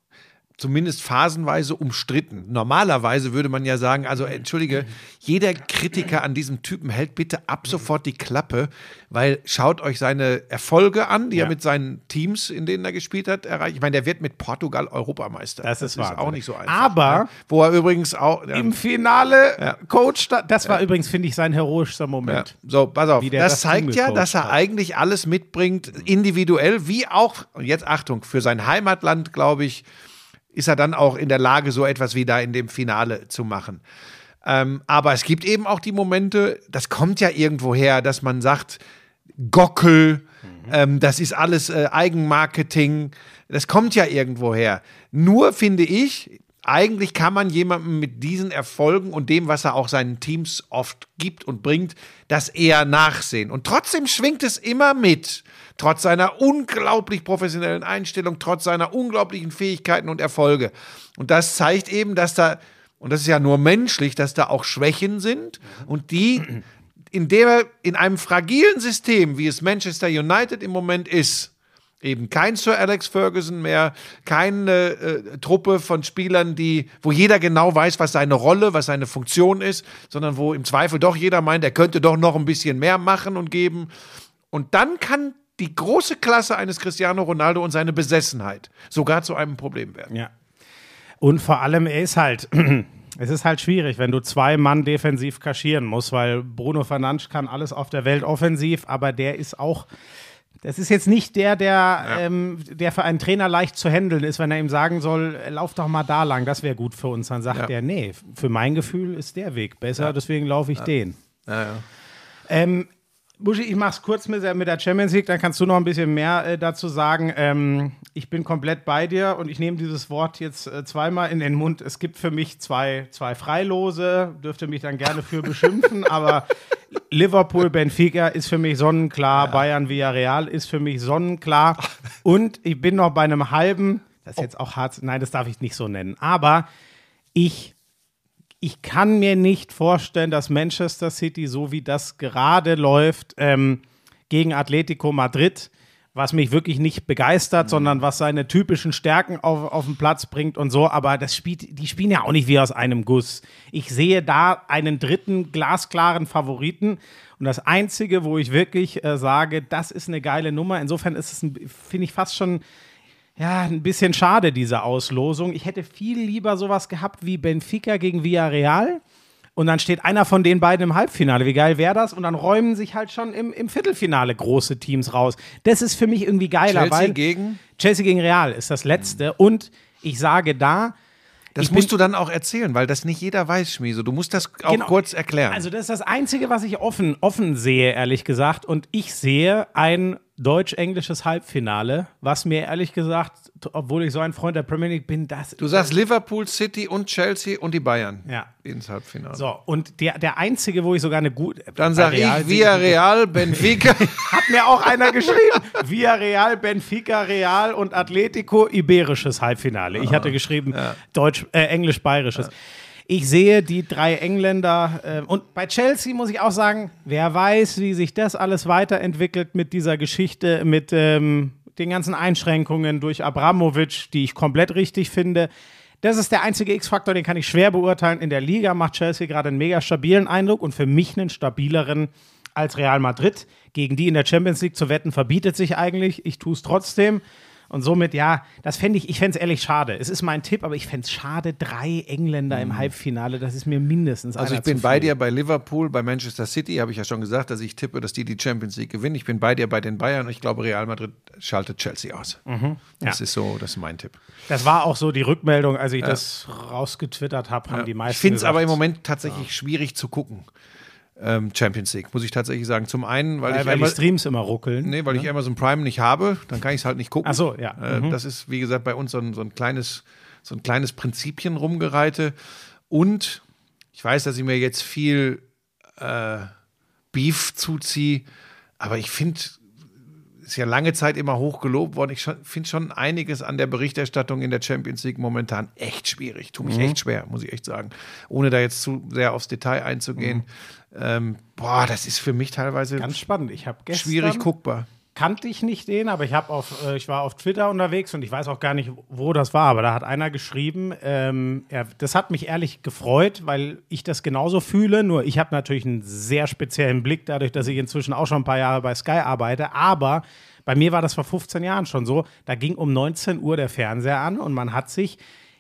zumindest phasenweise umstritten. Normalerweise würde man ja sagen, also entschuldige, jeder Kritiker an diesem Typen hält bitte ab sofort die Klappe, weil schaut euch seine Erfolge an, die Ja. er mit seinen Teams, in denen er gespielt hat, erreicht. Ich meine, der wird mit Portugal Europameister. Das ist Wahnsinn. auch nicht so einfach. Aber- ne? wo er übrigens auch ja, Im Finale Ja. Coach, da- das war übrigens, finde ich, sein heroischster Ja. Moment. So, pass auf. Das, das zeigt ja, dass er hat. eigentlich alles mitbringt, individuell, wie auch, und jetzt Achtung, für sein Heimatland, glaube ich, ist er dann auch in der Lage, so etwas wie da in dem Finale zu machen. Ähm, aber es gibt eben auch die Momente, das kommt ja irgendwo her, dass man sagt, Gockel, ähm, das ist alles äh, Eigenmarketing, das kommt ja irgendwo her. Nur finde ich, eigentlich kann man jemandem mit diesen Erfolgen und dem, was er auch seinen Teams oft gibt und bringt, das eher nachsehen. Und trotzdem schwingt es immer mit. Trotz seiner unglaublich professionellen Einstellung, trotz seiner unglaublichen Fähigkeiten und Erfolge. Und das zeigt eben, dass da, und das ist ja nur menschlich, dass da auch Schwächen sind und die in der in einem fragilen System, wie es Manchester United im Moment ist, eben kein Sir Alex Ferguson mehr, keine äh, Truppe von Spielern, die, wo jeder genau weiß, was seine Rolle, was seine Funktion ist, sondern wo im Zweifel doch jeder meint, er könnte doch noch ein bisschen mehr machen und geben. Und dann kann die große Klasse eines Cristiano Ronaldo und seine Besessenheit sogar zu einem Problem werden. Ja. Und vor allem, er ist halt, es ist halt schwierig, wenn du zwei Mann defensiv kaschieren musst, weil Bruno Fernandes kann alles auf der Welt offensiv, aber der ist auch, das ist jetzt nicht der, der, ähm, der für einen Trainer leicht zu handeln ist, wenn er ihm sagen soll, lauf doch mal da lang, das wäre gut für uns. Dann sagt Ja. er, nee, für mein Gefühl ist der Weg besser, deswegen laufe ich den. Ja, ja. Ähm, Buschi, ich mach's kurz mit der, mit der Champions League, dann kannst du noch ein bisschen mehr äh, dazu sagen. Ähm, ich bin komplett bei dir und ich nehme dieses Wort jetzt äh, zweimal in den Mund. Es gibt für mich zwei, zwei Freilose, dürfte mich dann gerne für beschimpfen, aber Liverpool, Benfica ist für mich sonnenklar, Bayern, Villarreal ist für mich sonnenklar und ich bin noch bei einem halben, das ist jetzt auch hart, nein, das darf ich nicht so nennen, aber ich ich kann mir nicht vorstellen, dass Manchester City, so wie das gerade läuft, ähm, gegen Atletico Madrid, was mich wirklich nicht begeistert, sondern was seine typischen Stärken auf, auf den Platz bringt und so. Aber das spielt, die spielen ja auch nicht wie aus einem Guss. Ich sehe da einen dritten glasklaren Favoriten. Und das Einzige, wo ich wirklich äh, sage, das ist eine geile Nummer. Insofern ist es, finde ich, fast schon ja, ein bisschen schade, diese Auslosung. Ich hätte viel lieber sowas gehabt wie Benfica gegen Villarreal. Und dann steht einer von den beiden im Halbfinale. Wie geil wäre das? Und dann räumen sich halt schon im, im Viertelfinale große Teams raus. Das ist für mich irgendwie geiler, Chelsea weil gegen? Chelsea gegen Real ist das letzte. Und ich sage da, Das musst du dann auch erzählen, weil das nicht jeder weiß, Schmieso. Du musst das auch Genau. kurz erklären. Also das ist das Einzige, was ich offen, offen sehe, ehrlich gesagt. Und ich sehe ein deutsch-englisches Halbfinale, was mir ehrlich gesagt, obwohl ich so ein Freund der Premier League bin, das du sagst Liverpool, City und Chelsea und die Bayern Ja. ins Halbfinale. So, und der, der einzige, wo ich sogar eine gute. Dann sag Real ich Villarreal, Benfica. Hat mir auch einer geschrieben. Villarreal, Benfica, Real und Atletico, iberisches Halbfinale. Ich hatte geschrieben, Deutsch, äh, Englisch-Bayerisches. Ich sehe die drei Engländer äh, und bei Chelsea muss ich auch sagen, wer weiß, wie sich das alles weiterentwickelt mit dieser Geschichte, mit ähm, den ganzen Einschränkungen durch Abramovic, die ich komplett richtig finde. Das ist der einzige X-Faktor, den kann ich schwer beurteilen. In der Liga macht Chelsea gerade einen mega stabilen Eindruck und für mich einen stabileren als Real Madrid. Gegen die in der Champions League zu wetten, verbietet sich eigentlich. Ich tue es trotzdem. Und somit, ja, das fände ich, ich fände es ehrlich schade. Es ist mein Tipp, aber ich fände es schade, drei Engländer im Halbfinale, das ist mir mindestens Mhm. Also ich bin bei dir bei Liverpool, bei Manchester City, habe ich ja schon gesagt, dass ich tippe, dass die die Champions League gewinnen. Ich bin bei dir bei den Bayern und ich glaube, Real Madrid schaltet Chelsea aus. Das Mhm. Ja. ist so, das ist mein Tipp. Das war auch so die Rückmeldung, als ich das rausgetwittert habe, haben die meisten Ich finde es aber im Moment tatsächlich schwierig zu gucken. Ähm, Champions League, muss ich tatsächlich sagen. Zum einen, weil, weil, ich weil die Ama- Streams immer ruckeln. Nee, weil ich Amazon Prime nicht habe, dann kann ich es halt nicht gucken. Ach so, ja. Äh, Das ist, wie gesagt, bei uns so ein, so ein kleines, so ein kleines Prinzipien rumgereite. Und ich weiß, dass ich mir jetzt viel äh, Beef zuziehe, aber ich finde, ist ja lange Zeit immer hoch gelobt worden. Ich finde schon einiges an der Berichterstattung in der Champions League momentan echt schwierig. Tut mich echt schwer, muss ich echt sagen. Ohne da jetzt zu sehr aufs Detail einzugehen. Ähm, boah, das ist für mich teilweise Ganz spannend. Ich habe gestern, schwierig guckbar. Kannte ich nicht den, aber ich habe auf, äh, ich war auf Twitter unterwegs und ich weiß auch gar nicht, wo das war, aber da hat einer geschrieben, ähm, er, das hat mich ehrlich gefreut, weil ich das genauso fühle, nur ich habe natürlich einen sehr speziellen Blick, dadurch, dass ich inzwischen auch schon ein paar Jahre bei Sky arbeite, aber bei mir war das vor 15 Jahren schon so, da ging um 19 Uhr der Fernseher an und man hat sich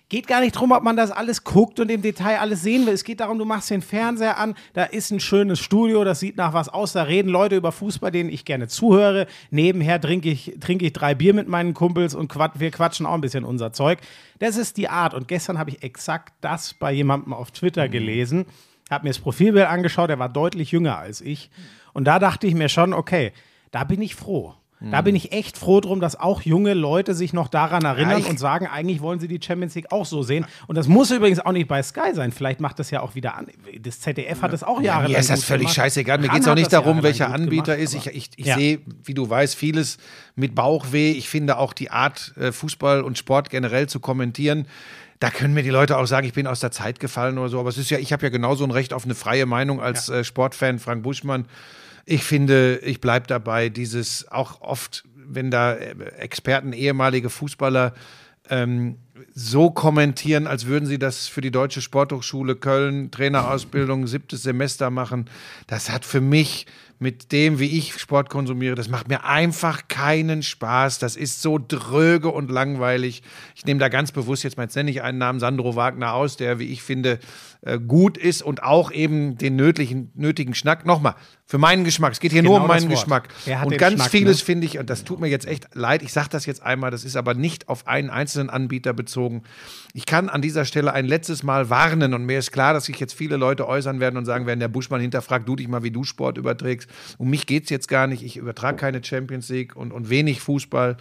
Geht gar nicht darum, ob man das alles guckt und im Detail alles sehen will. Es geht darum, du machst den Fernseher an, da ist ein schönes Studio, das sieht nach was aus, da reden Leute über Fußball, denen ich gerne zuhöre. Nebenher trinke ich, trinke ich drei Bier mit meinen Kumpels und quat wir quatschen auch ein bisschen unser Zeug. Das ist die Art. Und gestern habe ich exakt das bei jemandem auf Twitter gelesen, habe mir das Profilbild angeschaut, der war deutlich jünger als ich. Und da dachte ich mir schon, okay, da bin ich froh. Da bin ich echt froh drum, dass auch junge Leute sich noch daran erinnern ich- und sagen, eigentlich wollen sie die Champions League auch so sehen. Und das muss übrigens auch nicht bei Sky sein. Vielleicht macht das ja auch wieder an. Das ZDF hat das auch jahrelang Mir ist das völlig gemacht. scheißegal. Mir geht es auch nicht darum, welcher Anbieter gemacht, ist. Ich, ich, ich Ja. sehe, wie du weißt, vieles mit Bauchweh. Ich finde auch die Art, äh, Fußball und Sport generell zu kommentieren. Da können mir die Leute auch sagen, ich bin aus der Zeit gefallen oder so. Aber es ist ja, ich habe ja genauso ein Recht auf eine freie Meinung als äh, Sportfan, Frank Buschmann. Ich finde, ich bleibe dabei, dieses auch oft, wenn da äh, Experten, ehemalige Fußballer ähm, so kommentieren, als würden sie das für die Deutsche Sporthochschule Köln, Trainerausbildung, siebtes Semester machen. Das hat für mich mit dem, wie ich Sport konsumiere, das macht mir einfach keinen Spaß. Das ist so dröge und langweilig. Ich nehme da ganz bewusst jetzt mal, jetzt nenne ich einen Namen Sandro Wagner aus, der, wie ich finde, äh, gut ist und auch eben den nötigen, nötigen Schnack. Nochmal, für meinen Geschmack. Es geht hier nur Genau um das meinen. Geschmack. Und ganz Schnack, vieles ne? finde ich, und das tut mir jetzt echt leid, ich sage das jetzt einmal, das ist aber nicht auf einen einzelnen Anbieter bezogen. Ich kann an dieser Stelle ein letztes Mal warnen und mir ist klar, dass sich jetzt viele Leute äußern werden und sagen werden, der Buschmann hinterfragt, du dich mal, wie du Sport überträgst. Um mich geht es jetzt gar nicht. Ich übertrage keine Champions League und, und wenig Fußball.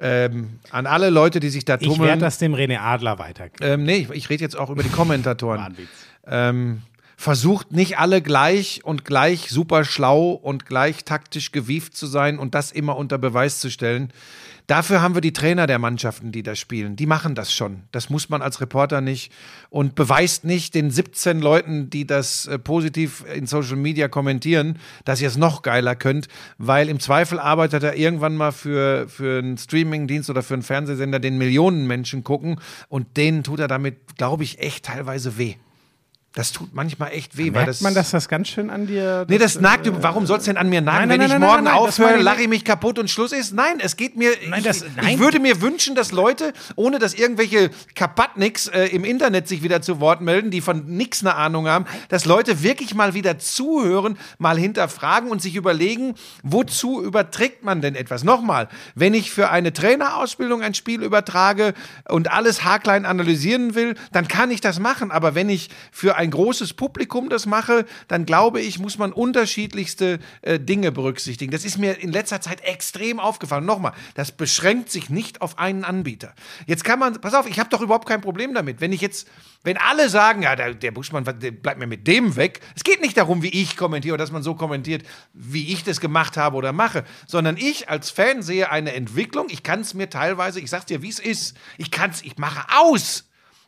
Ähm, an alle Leute, die sich da Ich werde tummeln. das dem René Adler weitergeben. Ähm, nee, ich, ich rede jetzt auch über die Kommentatoren. Ähm, versucht nicht alle gleich und gleich super schlau und gleich taktisch gewieft zu sein und das immer unter Beweis zu stellen. Dafür haben wir die Trainer der Mannschaften, die da spielen. Die machen das schon. Das muss man als Reporter nicht. Und beweist nicht den 17 Leuten, die das äh, positiv in Social Media kommentieren, dass ihr es noch geiler könnt, weil im Zweifel arbeitet er irgendwann mal für, für einen Streamingdienst oder für einen Fernsehsender, den Millionen Menschen gucken. Und denen tut er damit, glaube ich, echt teilweise weh. Das tut manchmal echt weh, weil Merkt das. man, dass das ganz schön an dir. Nee, das nagt über. Warum soll es denn an mir nagen, nein, wenn nein, ich nein, morgen nein, nein, aufhöre, ich lache ich mich kaputt und Schluss ist? Nein, es geht mir. Nein, ich, das- nein. ich würde mir wünschen, dass Leute, ohne dass irgendwelche Kapatniks äh, im Internet sich wieder zu Wort melden, die von nix eine Ahnung haben, dass Leute wirklich mal wieder zuhören, mal hinterfragen und sich überlegen, wozu überträgt man denn etwas? Nochmal, wenn ich für eine Trainerausbildung ein Spiel übertrage und alles haarklein analysieren will, dann kann ich das machen. Aber wenn ich für ein großes Publikum das mache, dann glaube ich, muss man unterschiedlichste äh, Dinge berücksichtigen. Das ist mir in letzter Zeit extrem aufgefallen. Nochmal, das beschränkt sich nicht auf einen Anbieter. Jetzt kann man, pass auf, ich habe doch überhaupt kein Problem damit. Wenn ich jetzt, wenn alle sagen, ja, der, der Buschmann, der bleibt mir mit dem weg. Es geht nicht darum, wie ich kommentiere oder dass man so kommentiert, wie ich das gemacht habe oder mache, sondern ich als Fan sehe eine Entwicklung. Ich kann es mir teilweise, ich sag's dir, wie es ist. Ich kann es, ich mache aus.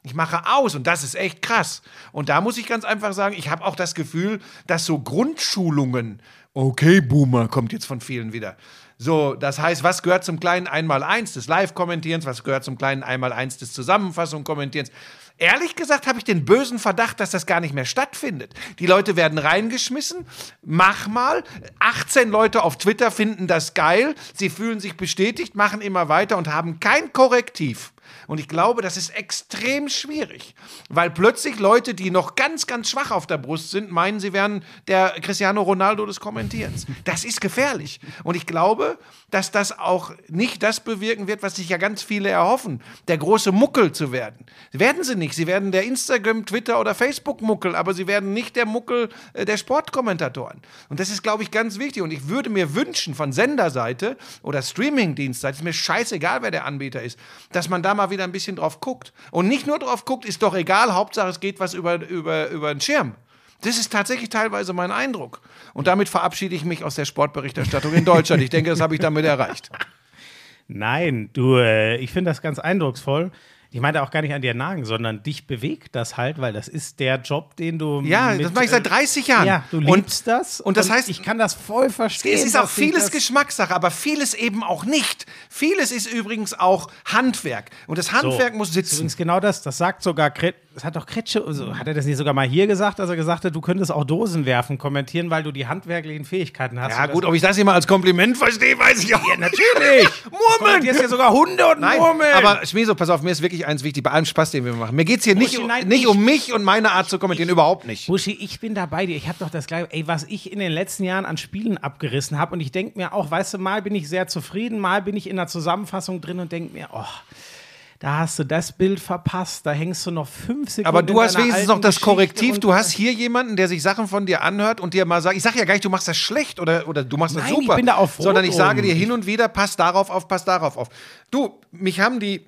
Ich mache aus und das ist echt krass. Und da muss ich ganz einfach sagen, ich habe auch das Gefühl, dass so Grundschulungen, okay, Boomer, kommt jetzt von vielen wieder. So, das heißt, was gehört zum kleinen Einmaleins des Live-Kommentierens, was gehört zum kleinen Einmaleins des Zusammenfassung-Kommentierens? Ehrlich gesagt habe ich den bösen Verdacht, dass das gar nicht mehr stattfindet. Die Leute werden reingeschmissen, mach mal. 18 Leute auf Twitter finden das geil, sie fühlen sich bestätigt, machen immer weiter und haben kein Korrektiv. Und ich glaube, das ist extrem schwierig, weil plötzlich Leute, die noch ganz, ganz schwach auf der Brust sind, meinen, sie wären der Cristiano Ronaldo des Kommentierens. Das ist gefährlich. Und ich glaube, dass das auch nicht das bewirken wird, was sich ja ganz viele erhoffen, der große Muckel zu werden. Werden sie nicht. Sie werden der Instagram, Twitter oder Facebook-Muckel, aber sie werden nicht der Muckel äh, der Sportkommentatoren. Und das ist, glaube ich, ganz wichtig. Und ich würde mir wünschen von Senderseite oder Streamingdienstseite, ist mir scheißegal, wer der Anbieter ist, dass man da mal wieder ein bisschen drauf guckt. Und nicht nur drauf guckt, ist doch egal, Hauptsache es geht was über, über, über den Schirm. Das ist tatsächlich teilweise mein Eindruck. Und damit verabschiede ich mich aus der Sportberichterstattung in Deutschland. Ich denke, das habe ich damit erreicht. Nein, du, äh, ich finde das ganz eindrucksvoll. Ich meinte auch gar nicht an dir nagen, sondern dich bewegt das halt, weil das ist der Job, den du. Ja, mit, das mache ich seit äh, 30 Jahren. Ja, du Und- liebst das. und das heißt- ich kann das voll verstehen. Es ist auch vieles Geschmackssache, aber vieles eben auch nicht. Vieles ist übrigens auch Handwerk. Und das Handwerk muss Das ist sitzen. Übrigens genau das, das sagt sogar Kret, das hat doch Kretsche, also hat er das nicht sogar mal hier gesagt, dass er gesagt hat, du könntest auch Dosen werfen kommentieren, weil du die handwerklichen Fähigkeiten hast. Ja, Und gut, ob ich das immer als Kompliment verstehe, weiß ich auch. Ja, natürlich. Murmeln! Hier ist ja sogar Hunde und Nein, Murmeln. aber Schmieso, pass auf, mir ist wirklich eins wichtig, bei allem Spaß, den wir machen. Mir geht es hier nicht, Buschi, nein, nicht ich- um mich und meine Art zu kommentieren, überhaupt nicht. Buschi, ich bin da bei dir. Ich habe doch das gleiche, ey, was ich in den letzten Jahren an Spielen abgerissen habe. Und ich denke mir auch, weißt du, mal bin ich sehr zufrieden, mal bin ich in der Zusammenfassung drin und denke mir, oh, da hast du das Bild verpasst, da hängst du noch fünf Sekunden. Aber du hast wenigstens noch das Geschichte Korrektiv. Du hast hier jemanden, der sich Sachen von dir anhört und dir mal sagt, ich sage ja gar nicht, du machst das schlecht oder, oder du machst das Nein, super. ich bin da auch froh sondern ich sage dir hin und wieder, pass darauf auf, pass darauf auf. Du, mich haben die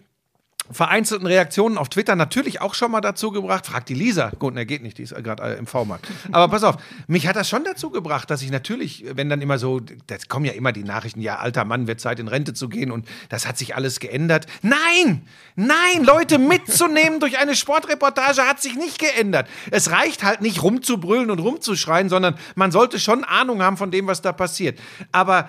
vereinzelten Reaktionen auf Twitter natürlich auch schon mal dazu gebracht. Frag die Lisa. Gut, ne, geht nicht, die ist gerade äh, im V-Markt. Aber pass auf, mich hat das schon dazu gebracht, dass ich natürlich, wenn dann immer so, das kommen ja immer die Nachrichten, ja, alter Mann, wird Zeit in Rente zu gehen und das hat sich alles geändert. Nein! Nein, Leute mitzunehmen durch eine Sportreportage hat sich nicht geändert. Es reicht halt nicht rumzubrüllen und rumzuschreien, sondern man sollte schon Ahnung haben von dem, was da passiert. Aber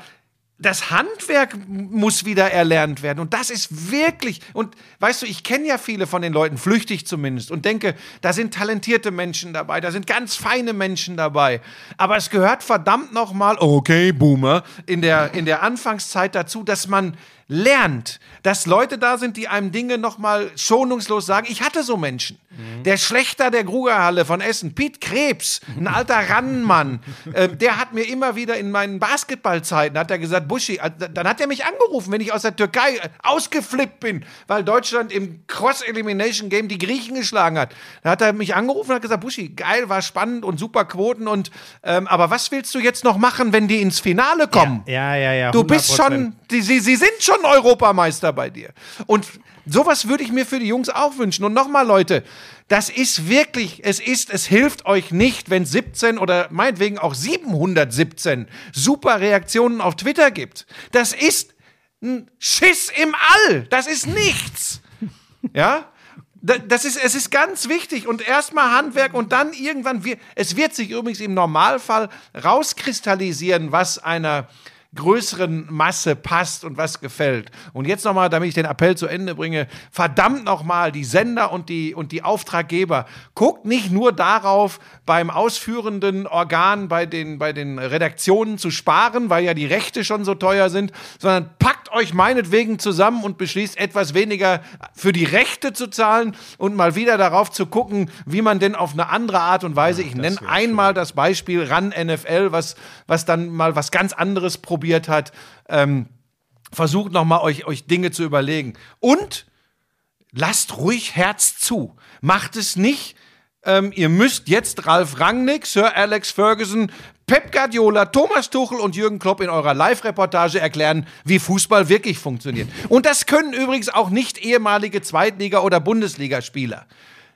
das Handwerk muss wieder erlernt werden. Und das ist wirklich, und weißt du, ich kenne ja viele von den Leuten, flüchtig zumindest, und denke, da sind talentierte Menschen dabei, da sind ganz feine Menschen dabei. Aber es gehört verdammt nochmal, okay, Boomer, in der, in der Anfangszeit dazu, dass man lernt, dass Leute da sind, die einem Dinge nochmal schonungslos sagen. Ich hatte so Menschen. Der Schlechter der Grugerhalle von Essen, Piet Krebs, ein alter Rannenmann, äh, der hat mir immer wieder in meinen Basketballzeiten, hat er gesagt, Buschi, äh, dann hat er mich angerufen, wenn ich aus der Türkei äh, ausgeflippt bin, weil Deutschland im Cross-Elimination-Game die Griechen geschlagen hat. Da hat er mich angerufen und hat gesagt, Buschi, geil, war spannend und super Quoten und, ähm, aber was willst du jetzt noch machen, wenn die ins Finale kommen? Ja, ja, ja. Du bist 100%. schon, die, sie, sie sind schon Europameister bei dir. Und sowas würde ich mir für die Jungs auch wünschen. Und nochmal, Leute, das ist wirklich, es ist, es hilft euch nicht, wenn 17 oder meinetwegen auch 717 super Reaktionen auf Twitter gibt. Das ist ein Schiss im All. Das ist nichts. Ja? Da- Das ist, es ist ganz wichtig und erstmal Handwerk und dann irgendwann, wir, es wird sich übrigens im Normalfall rauskristallisieren, was einer größeren Masse passt und was gefällt. Und jetzt nochmal, damit ich den Appell zu Ende bringe, verdammt nochmal, die Sender und die, und die Auftraggeber, guckt nicht nur darauf, beim ausführenden Organ, bei den, bei den Redaktionen zu sparen, weil ja die Rechte schon so teuer sind, sondern packt euch meinetwegen zusammen und beschließt, etwas weniger für die Rechte zu zahlen und mal wieder darauf zu gucken, wie man denn auf eine andere Art und Weise, ich nenne einmal das Beispiel RAN NFL, was, was dann mal was ganz anderes probiert hat, ähm, versucht nochmal euch, euch Dinge zu überlegen. Und lasst ruhig Herz zu. Macht es nicht. Ähm, ihr müsst jetzt Ralf Rangnick, Sir Alex Ferguson, Pep Guardiola, Thomas Tuchel und Jürgen Klopp in eurer Live-Reportage erklären, wie Fußball wirklich funktioniert. Und das können übrigens auch nicht ehemalige Zweitliga- oder Bundesligaspieler.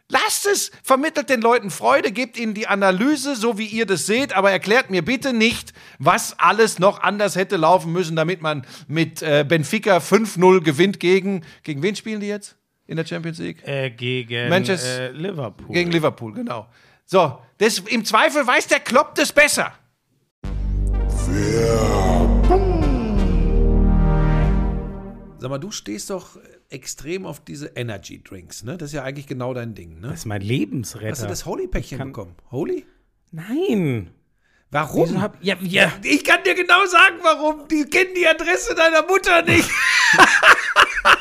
Lasst es, vermittelt den Leuten Freude, gebt ihnen die Analyse, so wie ihr das seht, aber erklärt mir bitte nicht, was alles noch anders hätte laufen müssen, damit man mit äh, Benfica 5-0 gewinnt gegen, gegen wen spielen die jetzt in der Champions League? Äh, gegen Manchester- äh, Liverpool. Gegen Liverpool, genau. So, das, im Zweifel weiß der Klopp das besser. Sag mal, du stehst doch extrem auf diese Energy Drinks, ne? Das ist ja eigentlich genau dein Ding, ne? das ist mein Lebensretter. Hast du das Holy-Päckchen bekommen? Holy? Nein. Warum? Hab, ja, ja. Ich kann dir genau sagen, warum. Die kennen die Adresse deiner Mutter nicht.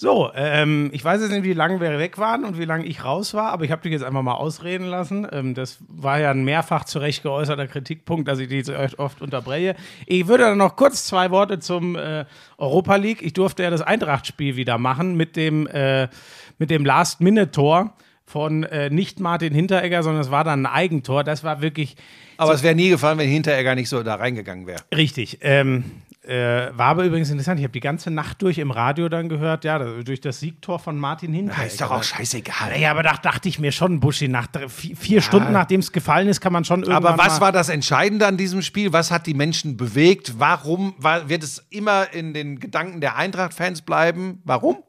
So, ähm, ich weiß jetzt nicht, wie lange wir weg waren und wie lange ich raus war, aber ich habe dich jetzt einfach mal ausreden lassen. Ähm, das war ja ein mehrfach zu Recht geäußerter Kritikpunkt, dass ich die so oft unterbreche. Ich würde dann noch kurz zwei Worte zum äh, Europa League. Ich durfte ja das Eintracht-Spiel wieder machen mit dem, äh, mit dem Last-Minute-Tor von äh, nicht Martin Hinteregger, sondern es war dann ein Eigentor. Das war wirklich Aber es wäre nie gefallen, wenn Hinteregger nicht so da reingegangen wäre. Richtig. Ähm, äh, war aber übrigens interessant. Ich habe die ganze Nacht durch im Radio dann gehört, ja, durch das Siegtor von Martin Hinteregger. ist doch auch scheißegal. Ja, aber da dachte ich mir schon, Buschi, nach drei- vier, vier Stunden nachdem es gefallen ist, kann man schon irgendwann Aber was war das Entscheidende an diesem Spiel? Was hat die Menschen bewegt? Warum war, wird es immer in den Gedanken der Eintracht-Fans bleiben? Warum?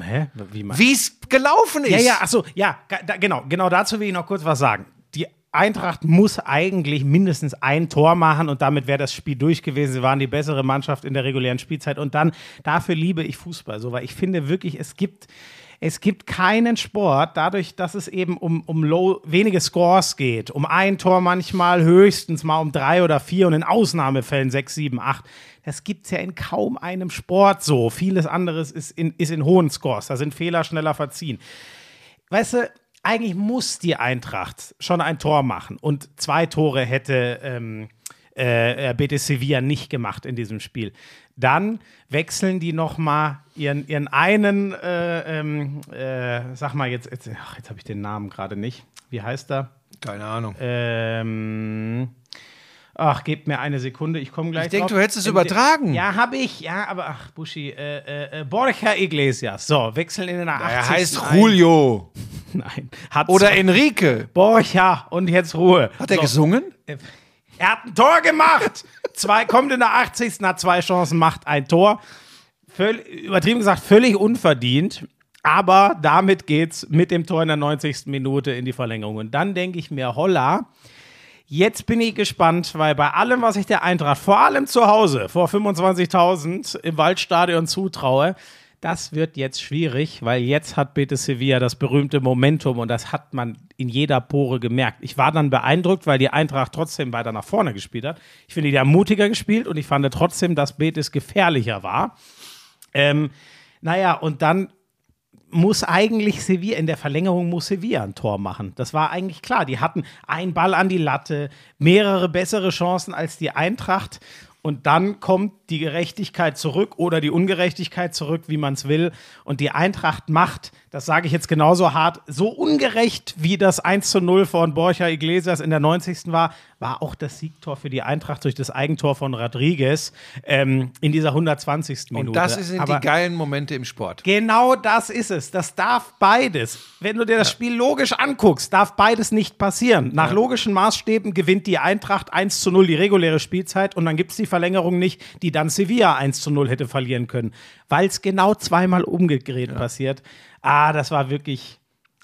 Hä? Wie es gelaufen ist. Ja, ja, achso, ja, da, genau, genau dazu will ich noch kurz was sagen. Eintracht muss eigentlich mindestens ein Tor machen und damit wäre das Spiel durch gewesen. Sie waren die bessere Mannschaft in der regulären Spielzeit und dann, dafür liebe ich Fußball so, weil ich finde wirklich, es gibt, es gibt keinen Sport, dadurch, dass es eben um, um low, wenige Scores geht, um ein Tor manchmal höchstens mal um drei oder vier und in Ausnahmefällen sechs, sieben, acht. Das gibt es ja in kaum einem Sport so. Vieles anderes ist in, ist in hohen Scores. Da sind Fehler schneller verziehen weißt du, eigentlich muss die Eintracht schon ein Tor machen. Und zwei Tore hätte ähm, äh, Betis Sevilla nicht gemacht in diesem Spiel. Dann wechseln die noch mal ihren, ihren einen, äh, ähm, äh, sag mal jetzt, jetzt, ach, jetzt habe ich den Namen gerade nicht. Wie heißt er? Keine Ahnung. Ähm, ach, gebt mir eine Sekunde, ich komme gleich Ich denk, drauf. du hättest es übertragen. Ja, habe ich, ja, aber ach, Buschi, äh, äh, äh, Borja Iglesias. So, wechseln in den 80. Er heißt ein. Julio. Nein. Hat Oder Enrique. Borja und jetzt Ruhe. Hat er So, gesungen? Er hat ein Tor gemacht. zwei, kommt in der 80. hat zwei Chancen, macht ein Tor. Völ, übertrieben gesagt, völlig unverdient. Aber damit geht's mit dem Tor in der 90. Minute in die Verlängerung. Und dann denke ich mir, holla, Jetzt bin ich gespannt, weil bei allem, was ich der Eintracht, vor allem zu Hause, vor 25.000 im Waldstadion zutraue, das wird jetzt schwierig, weil jetzt hat Betis Sevilla das berühmte Momentum und das hat man in jeder Pore gemerkt. Ich war dann beeindruckt, weil die Eintracht trotzdem weiter nach vorne gespielt hat. Ich finde, die haben mutiger gespielt und ich fand trotzdem, dass Betis gefährlicher war. Ähm, naja, und dann muss eigentlich Sevilla, in der Verlängerung muss Sevilla ein Tor machen. Das war eigentlich klar. Die hatten einen Ball an die Latte, mehrere bessere Chancen als die Eintracht. Und dann kommt die Gerechtigkeit zurück oder die Ungerechtigkeit zurück, wie man es will. Und die Eintracht macht, das sage ich jetzt genauso hart, so ungerecht wie das 1 zu 0 von Borja Iglesias in der 90. war, war auch das Siegtor für die Eintracht durch das Eigentor von Rodriguez ähm, in dieser 120. Minute. Und das sind Aber die geilen Momente im Sport. Genau das ist es. Das darf beides. Wenn du dir das Spiel logisch anguckst, darf beides nicht passieren. Nach logischen Maßstäben gewinnt die Eintracht 1 zu 0 die reguläre Spielzeit und dann gibt es die Verlängerung nicht, die dann Sevilla 1 zu 0 hätte verlieren können. Weil es genau zweimal umgedreht passiert. Ah, das war wirklich.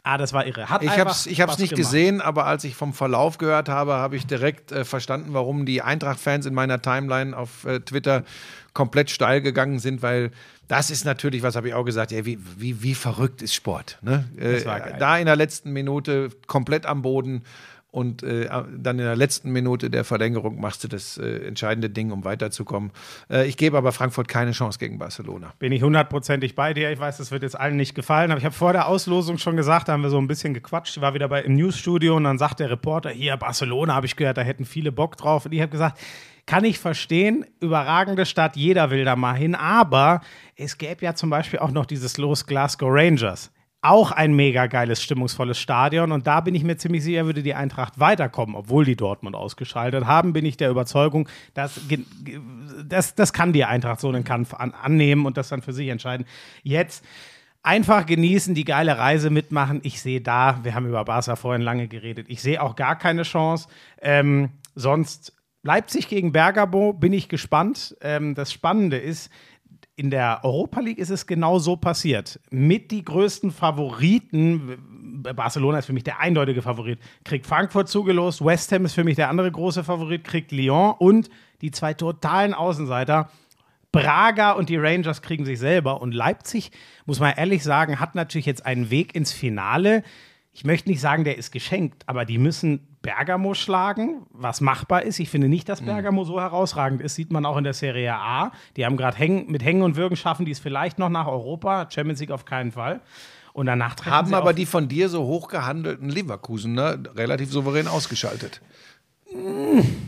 Ah, das war irre. Hat Ich habe es nicht gemacht. gesehen, aber als ich vom Verlauf gehört habe, habe ich direkt äh, verstanden, warum die Eintracht-Fans in meiner Timeline auf äh, Twitter komplett steil gegangen sind, weil das ist natürlich, was habe ich auch gesagt, ja, wie, wie, wie verrückt ist Sport. Ne? Äh, da in der letzten Minute komplett am Boden und äh, dann in der letzten Minute der Verlängerung machst du das äh, entscheidende Ding, um weiterzukommen. Äh, ich gebe aber Frankfurt keine Chance gegen Barcelona. Bin ich hundertprozentig bei dir. Ich weiß, das wird jetzt allen nicht gefallen, aber ich habe vor der Auslosung schon gesagt, da haben wir so ein bisschen gequatscht. Ich war wieder bei, im Newsstudio und dann sagt der Reporter, hier Barcelona, habe ich gehört, da hätten viele Bock drauf. Und ich habe gesagt, kann ich verstehen, überragende Stadt, jeder will da mal hin, aber es gäbe ja zum Beispiel auch noch dieses Los Glasgow Rangers. Auch ein mega geiles, stimmungsvolles Stadion. Und da bin ich mir ziemlich sicher, würde die Eintracht weiterkommen, obwohl die Dortmund ausgeschaltet haben, bin ich der Überzeugung, dass das, das kann die Eintracht so einen Kampf an, annehmen und das dann für sich entscheiden. Jetzt einfach genießen, die geile Reise mitmachen. Ich sehe da, wir haben über Barca vorhin lange geredet, ich sehe auch gar keine Chance. Ähm, sonst Leipzig gegen Bergamo bin ich gespannt. Ähm, das Spannende ist, in der Europa League ist es genau so passiert. Mit die größten Favoriten, Barcelona ist für mich der eindeutige Favorit, kriegt Frankfurt zugelost, West Ham ist für mich der andere große Favorit, kriegt Lyon und die zwei totalen Außenseiter, Braga und die Rangers kriegen sich selber. Und Leipzig, muss man ehrlich sagen, hat natürlich jetzt einen Weg ins Finale. Ich möchte nicht sagen, der ist geschenkt, aber die müssen Bergamo schlagen, was machbar ist. Ich finde nicht, dass Bergamo so herausragend ist. Sieht man auch in der Serie A. Die haben gerade häng, mit Hängen und Würgen schaffen die es vielleicht noch nach Europa. Champions League auf keinen Fall. Und danach treffen Haben aber die von dir so hoch gehandelten Leverkusen ne, relativ souverän ausgeschaltet.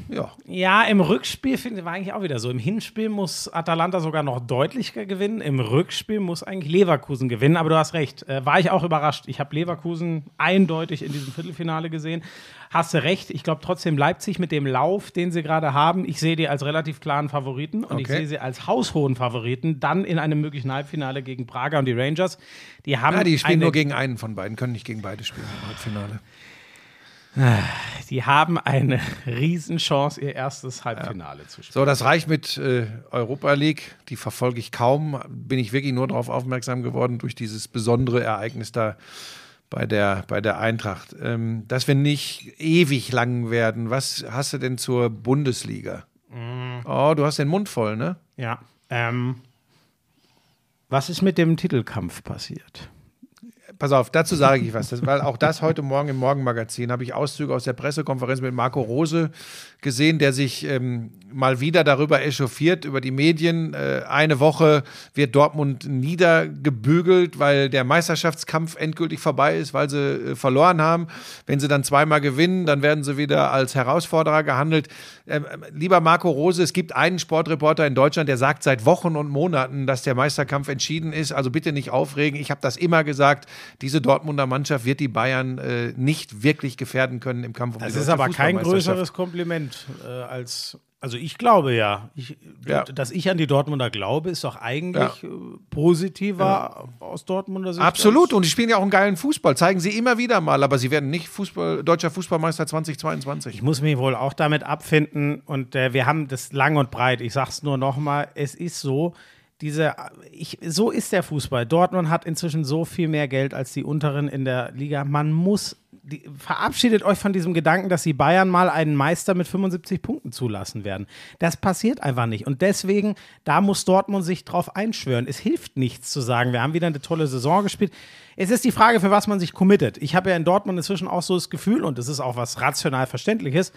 Ja. Ja, im Rückspiel finde ich, war eigentlich auch wieder so. Im Hinspiel muss Atalanta sogar noch deutlicher gewinnen. Im Rückspiel muss eigentlich Leverkusen gewinnen. Aber du hast recht. Äh, war ich auch überrascht. Ich habe Leverkusen eindeutig in diesem Viertelfinale gesehen. Hast du recht. Ich glaube trotzdem Leipzig mit dem Lauf, den sie gerade haben, ich sehe die als relativ klaren Favoriten und ich Okay. sehe sie als haushohen Favoriten. Dann in einem möglichen Halbfinale gegen Prager und die Rangers. Die haben Ja, die spielen nur gegen einen von beiden, können nicht gegen beide spielen im Halbfinale. Die haben eine Riesenchance, ihr erstes Halbfinale zu spielen. So, das reicht mit äh, Europa League. Die verfolge ich kaum. Bin ich wirklich nur darauf aufmerksam geworden durch dieses besondere Ereignis da bei der, bei der Eintracht. Ähm, dass wir nicht ewig lang werden. Was hast du denn zur Bundesliga? Oh, du hast den Mund voll, ne? Ja. Ähm, was ist mit dem Titelkampf passiert? Pass auf, dazu sage ich was, das, weil auch das heute Morgen im Morgenmagazin habe ich Auszüge aus der Pressekonferenz mit Marco Rose gesehen, der sich ähm, mal wieder darüber echauffiert, über die Medien. Äh, eine Woche wird Dortmund niedergebügelt, weil der Meisterschaftskampf endgültig vorbei ist, weil sie äh, verloren haben. Wenn sie dann zweimal gewinnen, dann werden sie wieder als Herausforderer gehandelt. Ähm, äh, lieber Marco Rose, es gibt einen Sportreporter in Deutschland, der sagt seit Wochen und Monaten, dass der Meisterkampf entschieden ist. Also bitte nicht aufregen. Ich habe das immer gesagt. Diese Dortmunder Mannschaft wird die Bayern äh, nicht wirklich gefährden können im Kampf um Das die ist deutsche aber kein größeres Kompliment äh, als. Also ich glaube ja. Ich, Ja. Dass ich an die Dortmunder glaube, ist doch eigentlich äh, positiver aus Dortmunder Sicht. Absolut. Und die spielen ja auch einen geilen Fußball. Zeigen sie immer wieder mal. Aber sie werden nicht Fußball, deutscher Fußballmeister 2022. Ich muss mich wohl auch damit abfinden und äh, wir haben das lang und breit. Ich sag's nur nochmal, es ist so, diese, ich, so ist der Fußball. Dortmund hat inzwischen so viel mehr Geld als die unteren in der Liga. Man muss, die, verabschiedet euch von diesem Gedanken, dass die Bayern mal einen Meister mit 75 Punkten zulassen werden. Das passiert einfach nicht. Und deswegen, da muss Dortmund sich drauf einschwören. Es hilft nichts zu sagen, wir haben wieder eine tolle Saison gespielt. Es ist die Frage, für was man sich committet. Ich habe ja in Dortmund inzwischen auch so das Gefühl, und das ist auch was rational Verständliches,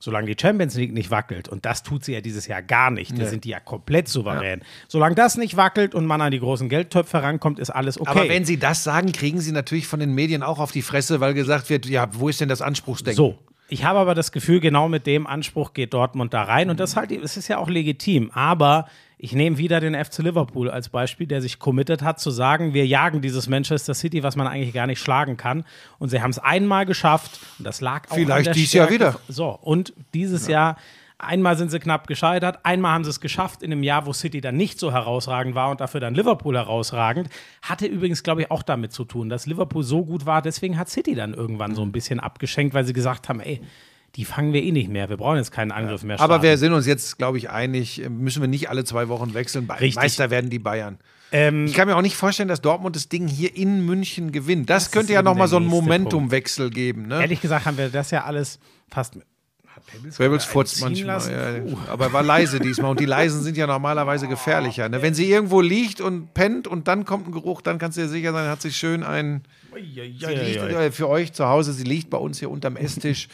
Solange die Champions League nicht wackelt, und das tut sie ja dieses Jahr gar nicht, da sind die ja komplett souverän. Solange das nicht wackelt und man an die großen Geldtöpfe rankommt, ist alles okay. Aber wenn sie das sagen, kriegen sie natürlich von den Medien auch auf die Fresse, weil gesagt wird, ja, wo ist denn das Anspruchsdenken? so. Ich habe aber das Gefühl, genau mit dem Anspruch geht Dortmund da rein. Und das halt, es ist ja auch legitim. Aber ich nehme wieder den FC Liverpool als Beispiel, der sich committed hat, zu sagen, wir jagen dieses Manchester City, was man eigentlich gar nicht schlagen kann. Und sie haben es einmal geschafft. Und das lag auch Vielleicht an der dies Jahr Stärke- wieder. So, und dieses Jahr, einmal sind sie knapp gescheitert, einmal haben sie es geschafft in einem Jahr, wo City dann nicht so herausragend war und dafür dann Liverpool herausragend. Hatte übrigens, glaube ich, auch damit zu tun, dass Liverpool so gut war, deswegen hat City dann irgendwann so ein bisschen abgeschenkt, weil sie gesagt haben, ey, die fangen wir eh nicht mehr. Wir brauchen jetzt keinen Angriff mehr starten. Aber wir sind uns jetzt, glaube ich, einig, müssen wir nicht alle zwei Wochen wechseln. Bei- Richtig. Meister werden die Bayern. ähm, Ich kann mir auch nicht vorstellen, dass Dortmund das Ding hier in München gewinnt. Das, ist könnte ja nochmal so einen Momentumwechsel geben. Ne? ehrlich gesagt haben wir das ja alles fast. Pebbles furzt manchmal. lassen? Ja, aber er war leise diesmal. Und die Leisen sind ja normalerweise gefährlicher. Ne? Wenn sie irgendwo liegt und pennt und dann kommt ein Geruch, dann kannst du dir sicher sein, hat sich schön ein. Liegt, äh, für euch zu Hause, sie liegt bei uns hier unterm Esstisch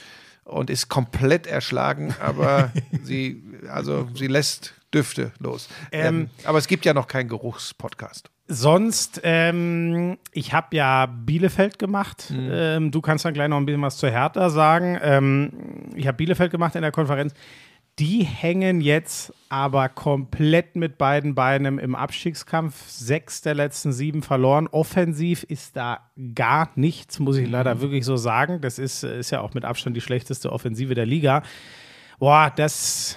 und ist komplett erschlagen, aber sie, also, sie lässt Düfte los. Ähm, aber es gibt ja noch keinen Geruchspodcast. Sonst, ähm, ich habe ja Bielefeld gemacht. Mhm. Ähm, du kannst dann gleich noch ein bisschen was zu Hertha sagen. Ähm, ich habe Bielefeld gemacht in der Konferenz. Die hängen jetzt aber komplett mit beiden Beinen im Abstiegskampf. Sechs der letzten sieben verloren. Offensiv ist da gar nichts, muss ich Mhm. leider wirklich so sagen. Das ist, ist ja auch mit Abstand die schlechteste Offensive der Liga. Boah, das,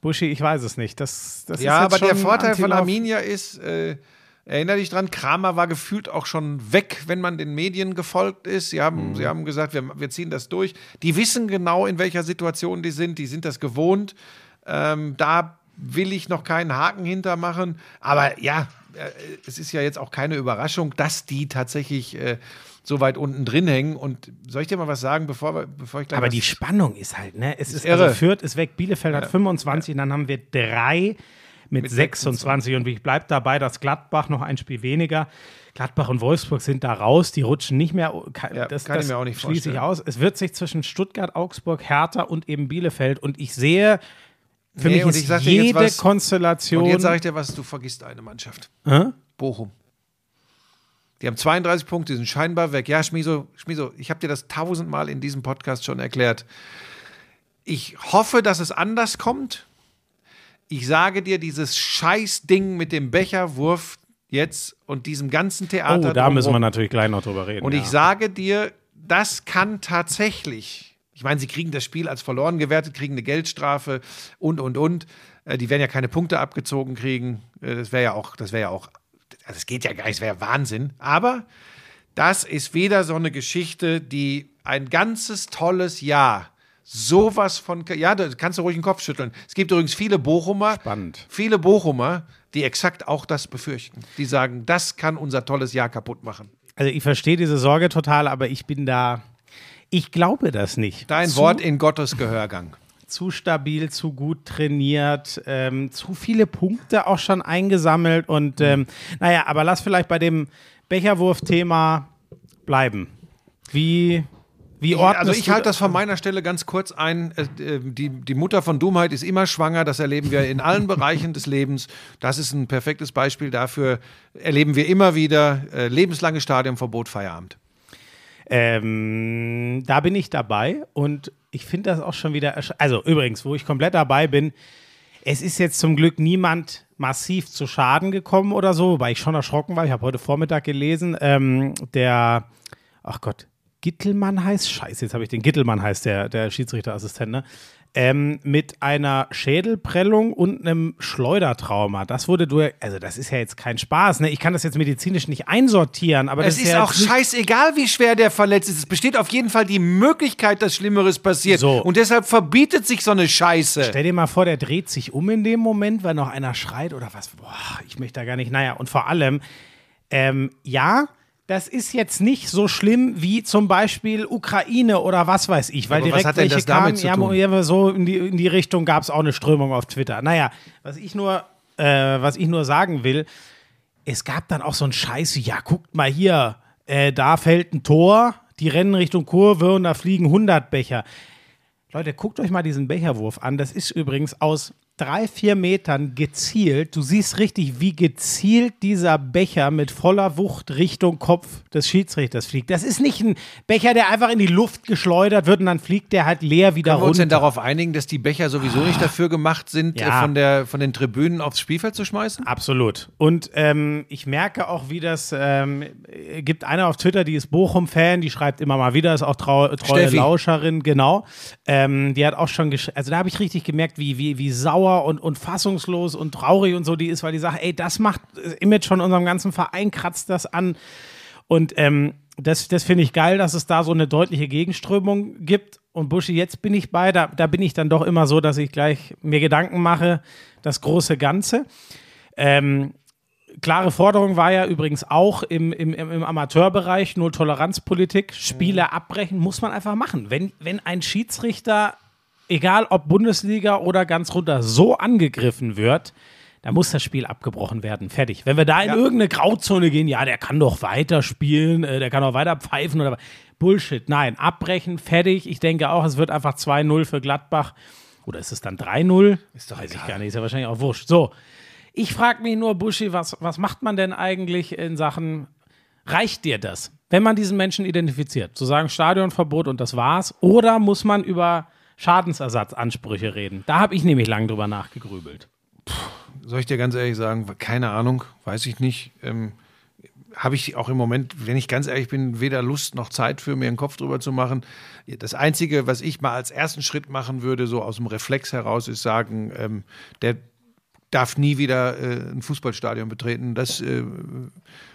Buschi, ich weiß es nicht. Das, das Ja, aber der Vorteil von. Arminia ist, äh, erinnere dich dran, Kramer war gefühlt auch schon weg, wenn man den Medien gefolgt ist. Sie haben, Mhm. sie haben gesagt, wir, wir ziehen das durch. Die wissen genau, in welcher Situation die sind. Die sind das gewohnt. Ähm, da will ich noch keinen Haken hintermachen. Aber ja, äh, es ist ja jetzt auch keine Überraschung, dass die tatsächlich äh, so weit unten drin hängen. Und soll ich dir mal was sagen, bevor, wir, bevor ich gleich Aber die Spannung ist halt, ne? Es ist, irre. also Fürth ist weg, Bielefeld hat 25, dann haben wir drei mit, 26 und ich bleibe dabei, dass Gladbach noch ein Spiel weniger. Gladbach und Wolfsburg sind da raus, die rutschen nicht mehr. Kann, Ja, das kann ich das mir auch nicht schließe ich aus. Es wird sich zwischen Stuttgart, Augsburg, Hertha und eben Bielefeld und ich sehe, für Nee, mich ist ich sag dir jetzt jede was- Konstellation. Und jetzt sage ich dir was, du vergisst eine Mannschaft. Hä? Bochum. Die haben 32 Punkte, die sind scheinbar weg. Ja, Schmiso, Schmiso ich habe dir das tausendmal in diesem Podcast schon erklärt. Ich hoffe, dass es anders kommt. Ich sage dir, dieses Scheißding mit dem Becherwurf jetzt und diesem ganzen Theater. oh, da müssen wir natürlich gleich noch drüber reden. Und ja. ich sage dir, das kann tatsächlich, ich meine, sie kriegen das Spiel als verloren gewertet, kriegen eine Geldstrafe und, und, und. Äh, Die werden ja keine Punkte abgezogen kriegen. Äh, Das wäre ja auch, das wäre ja auch, also das geht ja gar nicht, das wäre ja Wahnsinn. Aber das ist wieder so eine Geschichte, die ein ganzes tolles Jahr sowas von, ja, da kannst du ruhig den Kopf schütteln. Es gibt übrigens viele Bochumer, Spannend. viele Bochumer, die exakt auch das befürchten. Die sagen, das kann unser tolles Jahr kaputt machen. also ich verstehe diese Sorge total, aber ich bin da, ich glaube das nicht. Dein Zu- Wort in Gottes Gehörgang. zu stabil, zu gut trainiert, ähm, zu viele Punkte auch schon eingesammelt und ähm, naja, aber lass vielleicht bei dem Becherwurf-Thema bleiben. Wie, wie ordnest Also ich halte das von meiner Stelle ganz kurz ein. Äh, äh, Die, die Mutter von Dummheit ist immer schwanger. Das erleben wir in allen Bereichen des Lebens. Das ist ein perfektes Beispiel dafür. Erleben wir immer wieder äh, lebenslanges Stadionverbot, Feierabend. Ähm, da bin ich dabei und ich finde das auch schon wieder. Also übrigens, wo ich komplett dabei bin, es ist jetzt zum Glück niemand massiv zu Schaden gekommen oder so, wobei ich schon erschrocken war. Ich habe heute Vormittag gelesen, ähm, der, ach Gott, Gittelmann heißt, scheiße, jetzt habe ich den Gittelmann heißt der, der Schiedsrichterassistent, ne? Ähm, mit einer Schädelprellung und einem Schleudertrauma. Das wurde durch, also das ist ja jetzt kein Spaß, ne? Ich kann das jetzt medizinisch nicht einsortieren, aber Es das ist ja auch scheißegal, wie schwer der verletzt ist. Es besteht auf jeden Fall die Möglichkeit, dass Schlimmeres passiert. So. Und deshalb verbietet sich so eine Scheiße. Stell dir mal vor, der dreht sich um in dem Moment, weil noch einer schreit oder was. Boah, ich möchte da gar nicht. Naja, und vor allem, ähm, ja, das ist jetzt nicht so schlimm wie zum Beispiel Ukraine oder was weiß ich, weil Aber was direkt hat denn welche das damit kamen, zu ja, so in die, in die Richtung gab es auch eine Strömung auf Twitter. Naja, was ich nur, äh, was ich nur sagen will, es gab dann auch so ein Scheiß wie, ja, guckt mal hier, äh, da fällt ein Tor, die rennen Richtung Kurve und da fliegen 100 Becher. Leute, guckt euch mal diesen Becherwurf an. Das ist übrigens aus drei, vier Metern gezielt. Du siehst richtig, wie gezielt dieser Becher mit voller Wucht Richtung Kopf des Schiedsrichters fliegt. Das ist nicht ein Becher, der einfach in die Luft geschleudert wird und dann fliegt der halt leer wieder Können wir uns denn runter. darauf einigen, dass die Becher sowieso nicht dafür gemacht sind, Ja. von, der, von den Tribünen aufs Spielfeld zu schmeißen? Absolut. Und ähm, ich merke auch, wie das ähm, äh, gibt eine auf Twitter, die ist Bochum-Fan, die schreibt immer mal wieder, ist auch trau treue Steffi. Lauscherin, genau. Ähm, die hat auch schon also da habe ich richtig gemerkt, wie, wie, wie sauer und, und fassungslos und traurig und so die ist, weil die sagt, ey, das macht das Image von unserem ganzen Verein, kratzt das an. Und ähm, das, das finde ich geil, dass es da so eine deutliche Gegenströmung gibt. und Buschi, jetzt bin ich bei, da, da bin ich dann doch immer so, dass ich gleich mir Gedanken mache, das große Ganze. Ähm, klare Forderung war ja übrigens auch im, im, im im Amateurbereich Null-Toleranz-Politik. Spiele abbrechen muss man einfach machen. Wenn, wenn ein Schiedsrichter, egal ob Bundesliga oder ganz runter, so angegriffen wird, da muss das Spiel abgebrochen werden. Fertig. Wenn wir da in irgendeine Grauzone gehen, ja, der kann doch weiterspielen, äh, der kann doch weiter pfeifen oder Bullshit. Nein, abbrechen, fertig. Ich denke auch, es wird einfach 2-0 für Gladbach. Oder ist es dann 3-0? Ist doch Weiß ich gar nicht, ist ja wahrscheinlich auch wurscht. So, ich frage mich nur, Buschi, was, was macht man denn eigentlich in Sachen, reicht dir das, wenn man diesen Menschen identifiziert? Zu sagen Stadionverbot und das war's? Oder muss man über Schadensersatzansprüche reden? Da habe ich nämlich lange drüber nachgegrübelt. Soll ich dir ganz ehrlich sagen, keine Ahnung, weiß ich nicht. Ähm, habe ich auch im Moment, wenn ich ganz ehrlich bin, weder Lust noch Zeit für mir einen Kopf drüber zu machen. Das Einzige, was ich mal als ersten Schritt machen würde, so aus dem Reflex heraus, ist sagen, ähm, der darf nie wieder äh, ein Fußballstadion betreten. Das, äh,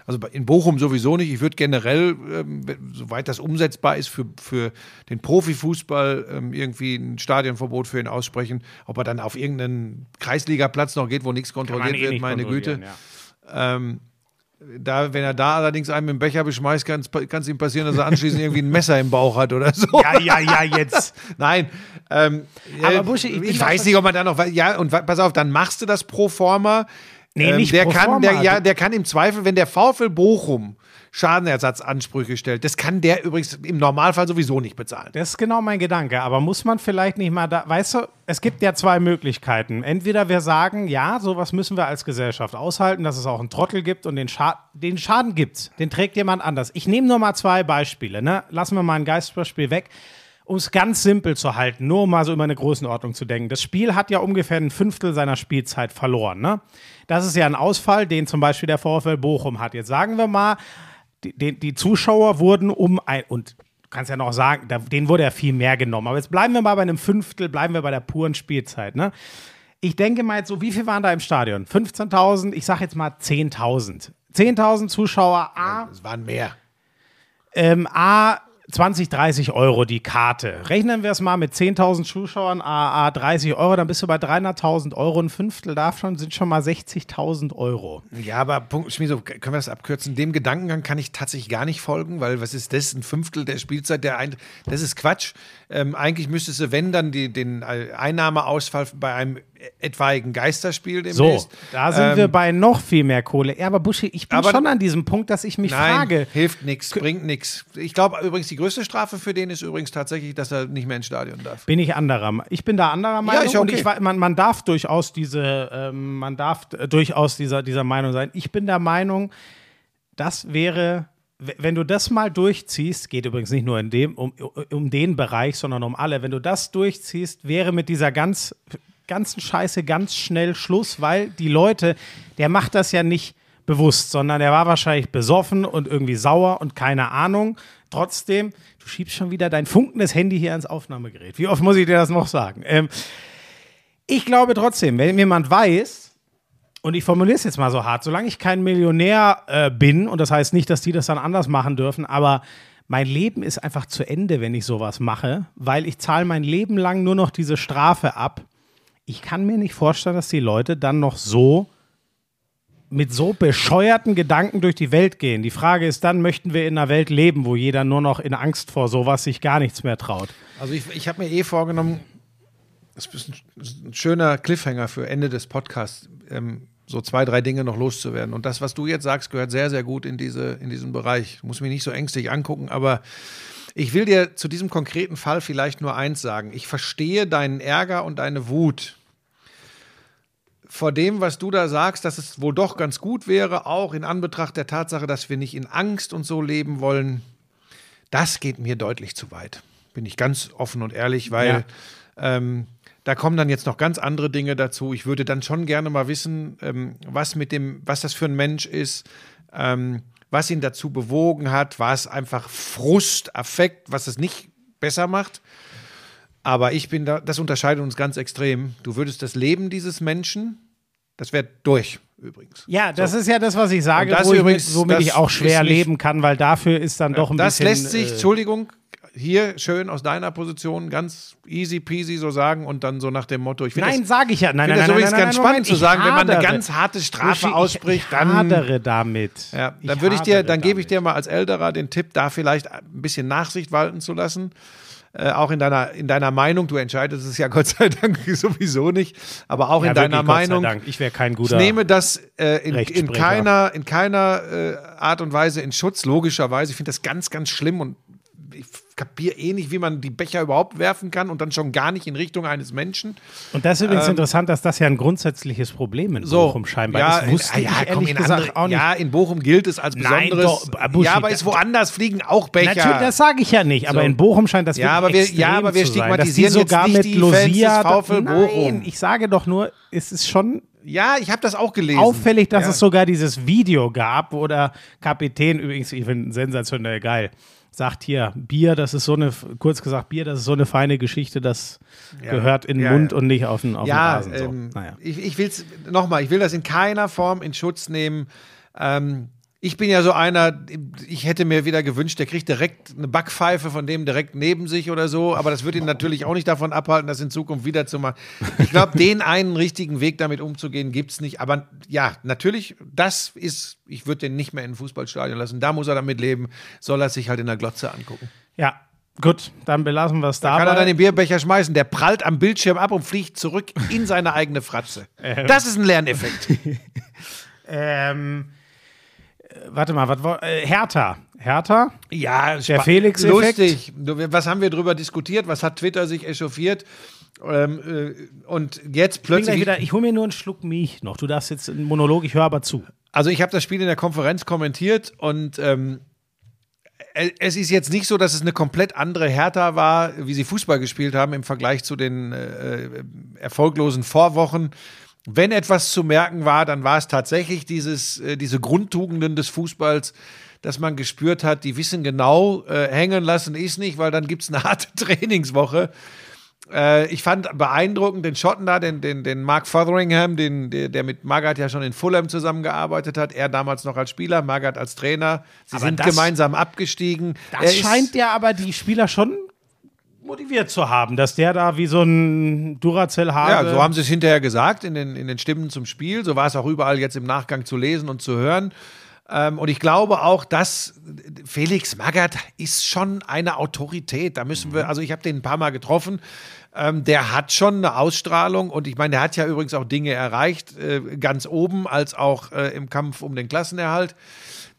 also in Bochum sowieso nicht. Ich würde generell, ähm, soweit das umsetzbar ist, für, für den Profifußball ähm, irgendwie ein Stadionverbot für ihn aussprechen. Ob er dann auf irgendeinen Kreisligaplatz noch geht, wo nichts kontrolliert eh wird, meine Güte. ja. Ähm, da, wenn er da allerdings einen mit dem Becher beschmeißt, kann es ihm passieren, dass er anschließend irgendwie ein Messer im Bauch hat oder so. Ja, ja, ja, jetzt. Nein. Ähm, Aber äh, Buschi, ich ich, weiß nicht, ob man da noch. Ja, und pass auf, dann machst du das pro forma. Nee, Ähm, nicht der pro kann, Der, forma. ja, der kann im Zweifel, wenn der VfL Bochum Schadenersatzansprüche stellt, das kann der übrigens im Normalfall sowieso nicht bezahlen. Das ist genau mein Gedanke. Aber muss man vielleicht nicht mal da, weißt du, es gibt ja zwei Möglichkeiten. Entweder wir sagen, ja, sowas müssen wir als Gesellschaft aushalten, dass es auch einen Trottel gibt und den, Scha den Schaden gibt's. Den trägt jemand anders. Ich nehme nur mal zwei Beispiele. Ne? Lassen wir mal ein Geistbeispiel weg. Um es ganz simpel zu halten, nur um mal so über eine Größenordnung zu denken. Das Spiel hat ja ungefähr ein Fünftel seiner Spielzeit verloren. Ne? Das ist ja ein Ausfall, den zum Beispiel der VfL Bochum hat. Jetzt sagen wir mal, die, die, Zuschauer wurden um ein, und du kannst ja noch sagen, da, denen wurde ja viel mehr genommen. Aber jetzt bleiben wir mal bei einem Fünftel, bleiben wir bei der puren Spielzeit. Ne? Ich denke mal jetzt so, wie viel waren da im Stadion? 15.000, ich sag jetzt mal 10.000. 10.000 Zuschauer, A, Es waren mehr. ähm, A, 20, 30 Euro die Karte. Rechnen wir es mal mit 10.000 Zuschauern, A, A 30 Euro, dann bist du bei 300.000 Euro. Ein Fünftel davon sind schon mal 60.000 Euro. Ja, aber Punkt, Schmieso, können wir das abkürzen? Dem Gedankengang kann ich tatsächlich gar nicht folgen, weil was ist das? Ein Fünftel der Spielzeit, der ein, das ist Quatsch. Ähm, eigentlich müsstest du, wenn dann die, den äh, Einnahmeausfall bei einem etwaigen Geisterspiel So, demnächst. da sind ähm, wir bei noch viel mehr Kohle. Ja, aber Buschi, ich bin Aber- schon an diesem Punkt, dass ich mich Nein, frage. hilft nichts, bringt nichts. Ich glaube übrigens, die größte Strafe für den ist übrigens tatsächlich, dass er nicht mehr ins Stadion darf. Bin ich anderer. Ich bin da anderer Meinung ja und okay. ich, wa- man, man darf durchaus diese, ähm, man darf äh, durchaus dieser, dieser Meinung sein. Ich bin der Meinung, das wäre, wenn du das mal durchziehst, geht übrigens nicht nur in dem, um, um den Bereich, sondern um alle, wenn du das durchziehst, wäre mit dieser ganz, ganzen Scheiße ganz schnell Schluss, weil die Leute, der macht das ja nicht bewusst, sondern der war wahrscheinlich besoffen und irgendwie sauer und keine Ahnung. Trotzdem, du schiebst schon wieder dein funkendes Handy hier ans Aufnahmegerät. Wie oft muss ich dir das noch sagen? Ähm, ich glaube trotzdem, wenn jemand weiß, und ich formuliere es jetzt mal so hart, solange ich kein Millionär äh, bin, und das heißt nicht, dass die das dann anders machen dürfen, aber mein Leben ist einfach zu Ende, wenn ich sowas mache, weil ich zahle mein Leben lang nur noch diese Strafe ab. Ich kann mir nicht vorstellen, dass die Leute dann noch so mit so bescheuerten Gedanken durch die Welt gehen. Die Frage ist dann, möchten wir in einer Welt leben, wo jeder nur noch in Angst vor sowas sich gar nichts mehr traut? Also ich, ich habe mir eh vorgenommen, das ist ein, schöner Cliffhanger für Ende des Podcasts, ähm, so zwei, drei Dinge noch loszuwerden. Und das, was du jetzt sagst, gehört sehr, sehr gut in, diese, in diesen Bereich. Ich muss mich nicht so ängstlich angucken, aber ich will dir zu diesem konkreten Fall vielleicht nur eins sagen. Ich verstehe deinen Ärger und deine Wut vor dem, was du da sagst, dass es wohl doch ganz gut wäre, auch in Anbetracht der Tatsache, dass wir nicht in Angst und so leben wollen, das geht mir deutlich zu weit. Bin ich ganz offen und ehrlich, weil ähm, da kommen dann jetzt noch ganz andere Dinge dazu. Ich würde dann schon gerne mal wissen, ähm, was mit dem, was das für ein Mensch ist, ähm, was ihn dazu bewogen hat, war es einfach Frust, Affekt, was es nicht besser macht. Aber ich bin da, das unterscheidet uns ganz extrem. Du würdest das Leben dieses Menschen, das wäre durch übrigens. Ja, das ist ja das, was ich sage, das wo ich übrigens, mit, womit das ich auch schwer leben kann, weil dafür ist dann doch ein das bisschen. lässt sich, äh, Entschuldigung, hier schön aus deiner Position ganz easy peasy so sagen und dann so nach dem Motto, ich finde Nein, sage ich ja. Nein, ich nein, nein, das nein, übrigens nein, ganz nein, spannend Moment, zu sagen, ich wenn man eine ganz harte Strafe Buschi, ausspricht, ich, dann Ich hadere damit. ja, Ich dann würde ich dir, dann gebe ich dir mal als Älterer den Tipp, da vielleicht ein bisschen Nachsicht walten zu lassen. Äh, auch in deiner, in deiner Meinung, du entscheidest es ja Gott sei Dank sowieso nicht, aber auch Ja, in deiner wirklich, Gott sei Meinung. Dank. Ich wäre kein Ich guter. nehme das äh, in, in keiner, in keiner äh, Art und Weise in Schutz, logischerweise. Ich finde das ganz, ganz schlimm und ich kapiere eh nicht, wie man die Becher überhaupt werfen kann und dann schon gar nicht in Richtung eines Menschen. Und das ist übrigens interessant, dass das ja ein grundsätzliches Problem in Ähm, So, Bochum scheinbar ja, ist. Wusste ja, ich komm, in andere, auch nicht. Ja, in Bochum gilt es als Nein, besonderes. doch, Buschi, ja, aber ist woanders fliegen auch Becher. Natürlich, das sage ich ja nicht, aber So. in Bochum scheint das Ja, aber wir- ja, aber wir sein, stigmatisieren jetzt sogar nicht mit die Fans des Bochum. Nein, ich sage doch nur, es ist schon ja, ich habe das auch gelesen. auffällig, dass ja. es sogar dieses Video gab, wo der Kapitän, übrigens, ich finde sensationell geil, sagt hier, Bier, das ist so eine, kurz gesagt, Bier, das ist so eine feine Geschichte, das gehört in den Ja, Mund ja. und nicht auf den, auf ja, den Rasen. So. ähm, Naja. ich, ich will es nochmal, ich will das in keiner Form in Schutz nehmen. Ähm, ich bin ja so einer, ich hätte mir wieder gewünscht, der kriegt direkt eine Backpfeife von dem direkt neben sich oder so, aber das wird ihn natürlich auch nicht davon abhalten, das in Zukunft wieder zu machen. Ich glaube, den einen richtigen Weg damit umzugehen, gibt es nicht. Aber ja, natürlich, das ist, ich würde den nicht mehr in ein Fußballstadion lassen. Da muss er damit leben, soll er sich halt in der Glotze angucken. Ja, gut, dann belassen wir es dabei. Kann er dann den Bierbecher schmeißen, der prallt am Bildschirm ab und fliegt zurück in seine eigene Fratze. Das ist ein Lerneffekt. ähm, äh, warte mal, was war, äh, Hertha. Hertha? Ja, Der spa- Felix-Effekt? Lustig. Was haben wir drüber diskutiert? Was hat Twitter sich echauffiert? Ähm, äh, und jetzt Ich, plötzlich. wieder, ich hole mir nur einen Schluck Milch noch. Du darfst jetzt einen Monolog, ich höre aber zu. Also ich habe das Spiel in der Konferenz kommentiert und ähm, e- es ist jetzt nicht so, dass es eine komplett andere Hertha war, wie sie Fußball gespielt haben im Vergleich zu den äh, erfolglosen Vorwochen. Wenn etwas zu merken war, dann war es tatsächlich dieses, äh, diese Grundtugenden des Fußballs, dass man gespürt hat, die wissen genau, äh, hängen lassen ist nicht, weil dann gibt es eine harte Trainingswoche. Äh, ich fand beeindruckend den Schotten da, den, den, den Mark Fotheringham, den, der, der mit Magath ja schon in Fulham zusammengearbeitet hat. Er damals noch als Spieler, Magath als Trainer. Sie Aber sind das- gemeinsam abgestiegen. Das Er scheint ja aber die Spieler schon motiviert zu haben, dass der da wie so ein Duracell habe. Ja, so haben sie es hinterher gesagt in den, in den Stimmen zum Spiel. So war es auch überall jetzt im Nachgang zu lesen und zu hören. Ähm, und ich glaube auch, dass Felix Magath ist schon eine Autorität. Da müssen wir, also ich habe den ein paar Mal getroffen. Ähm, der hat schon eine Ausstrahlung und ich meine, der hat ja übrigens auch Dinge erreicht, äh, ganz oben als auch äh, im Kampf um den Klassenerhalt.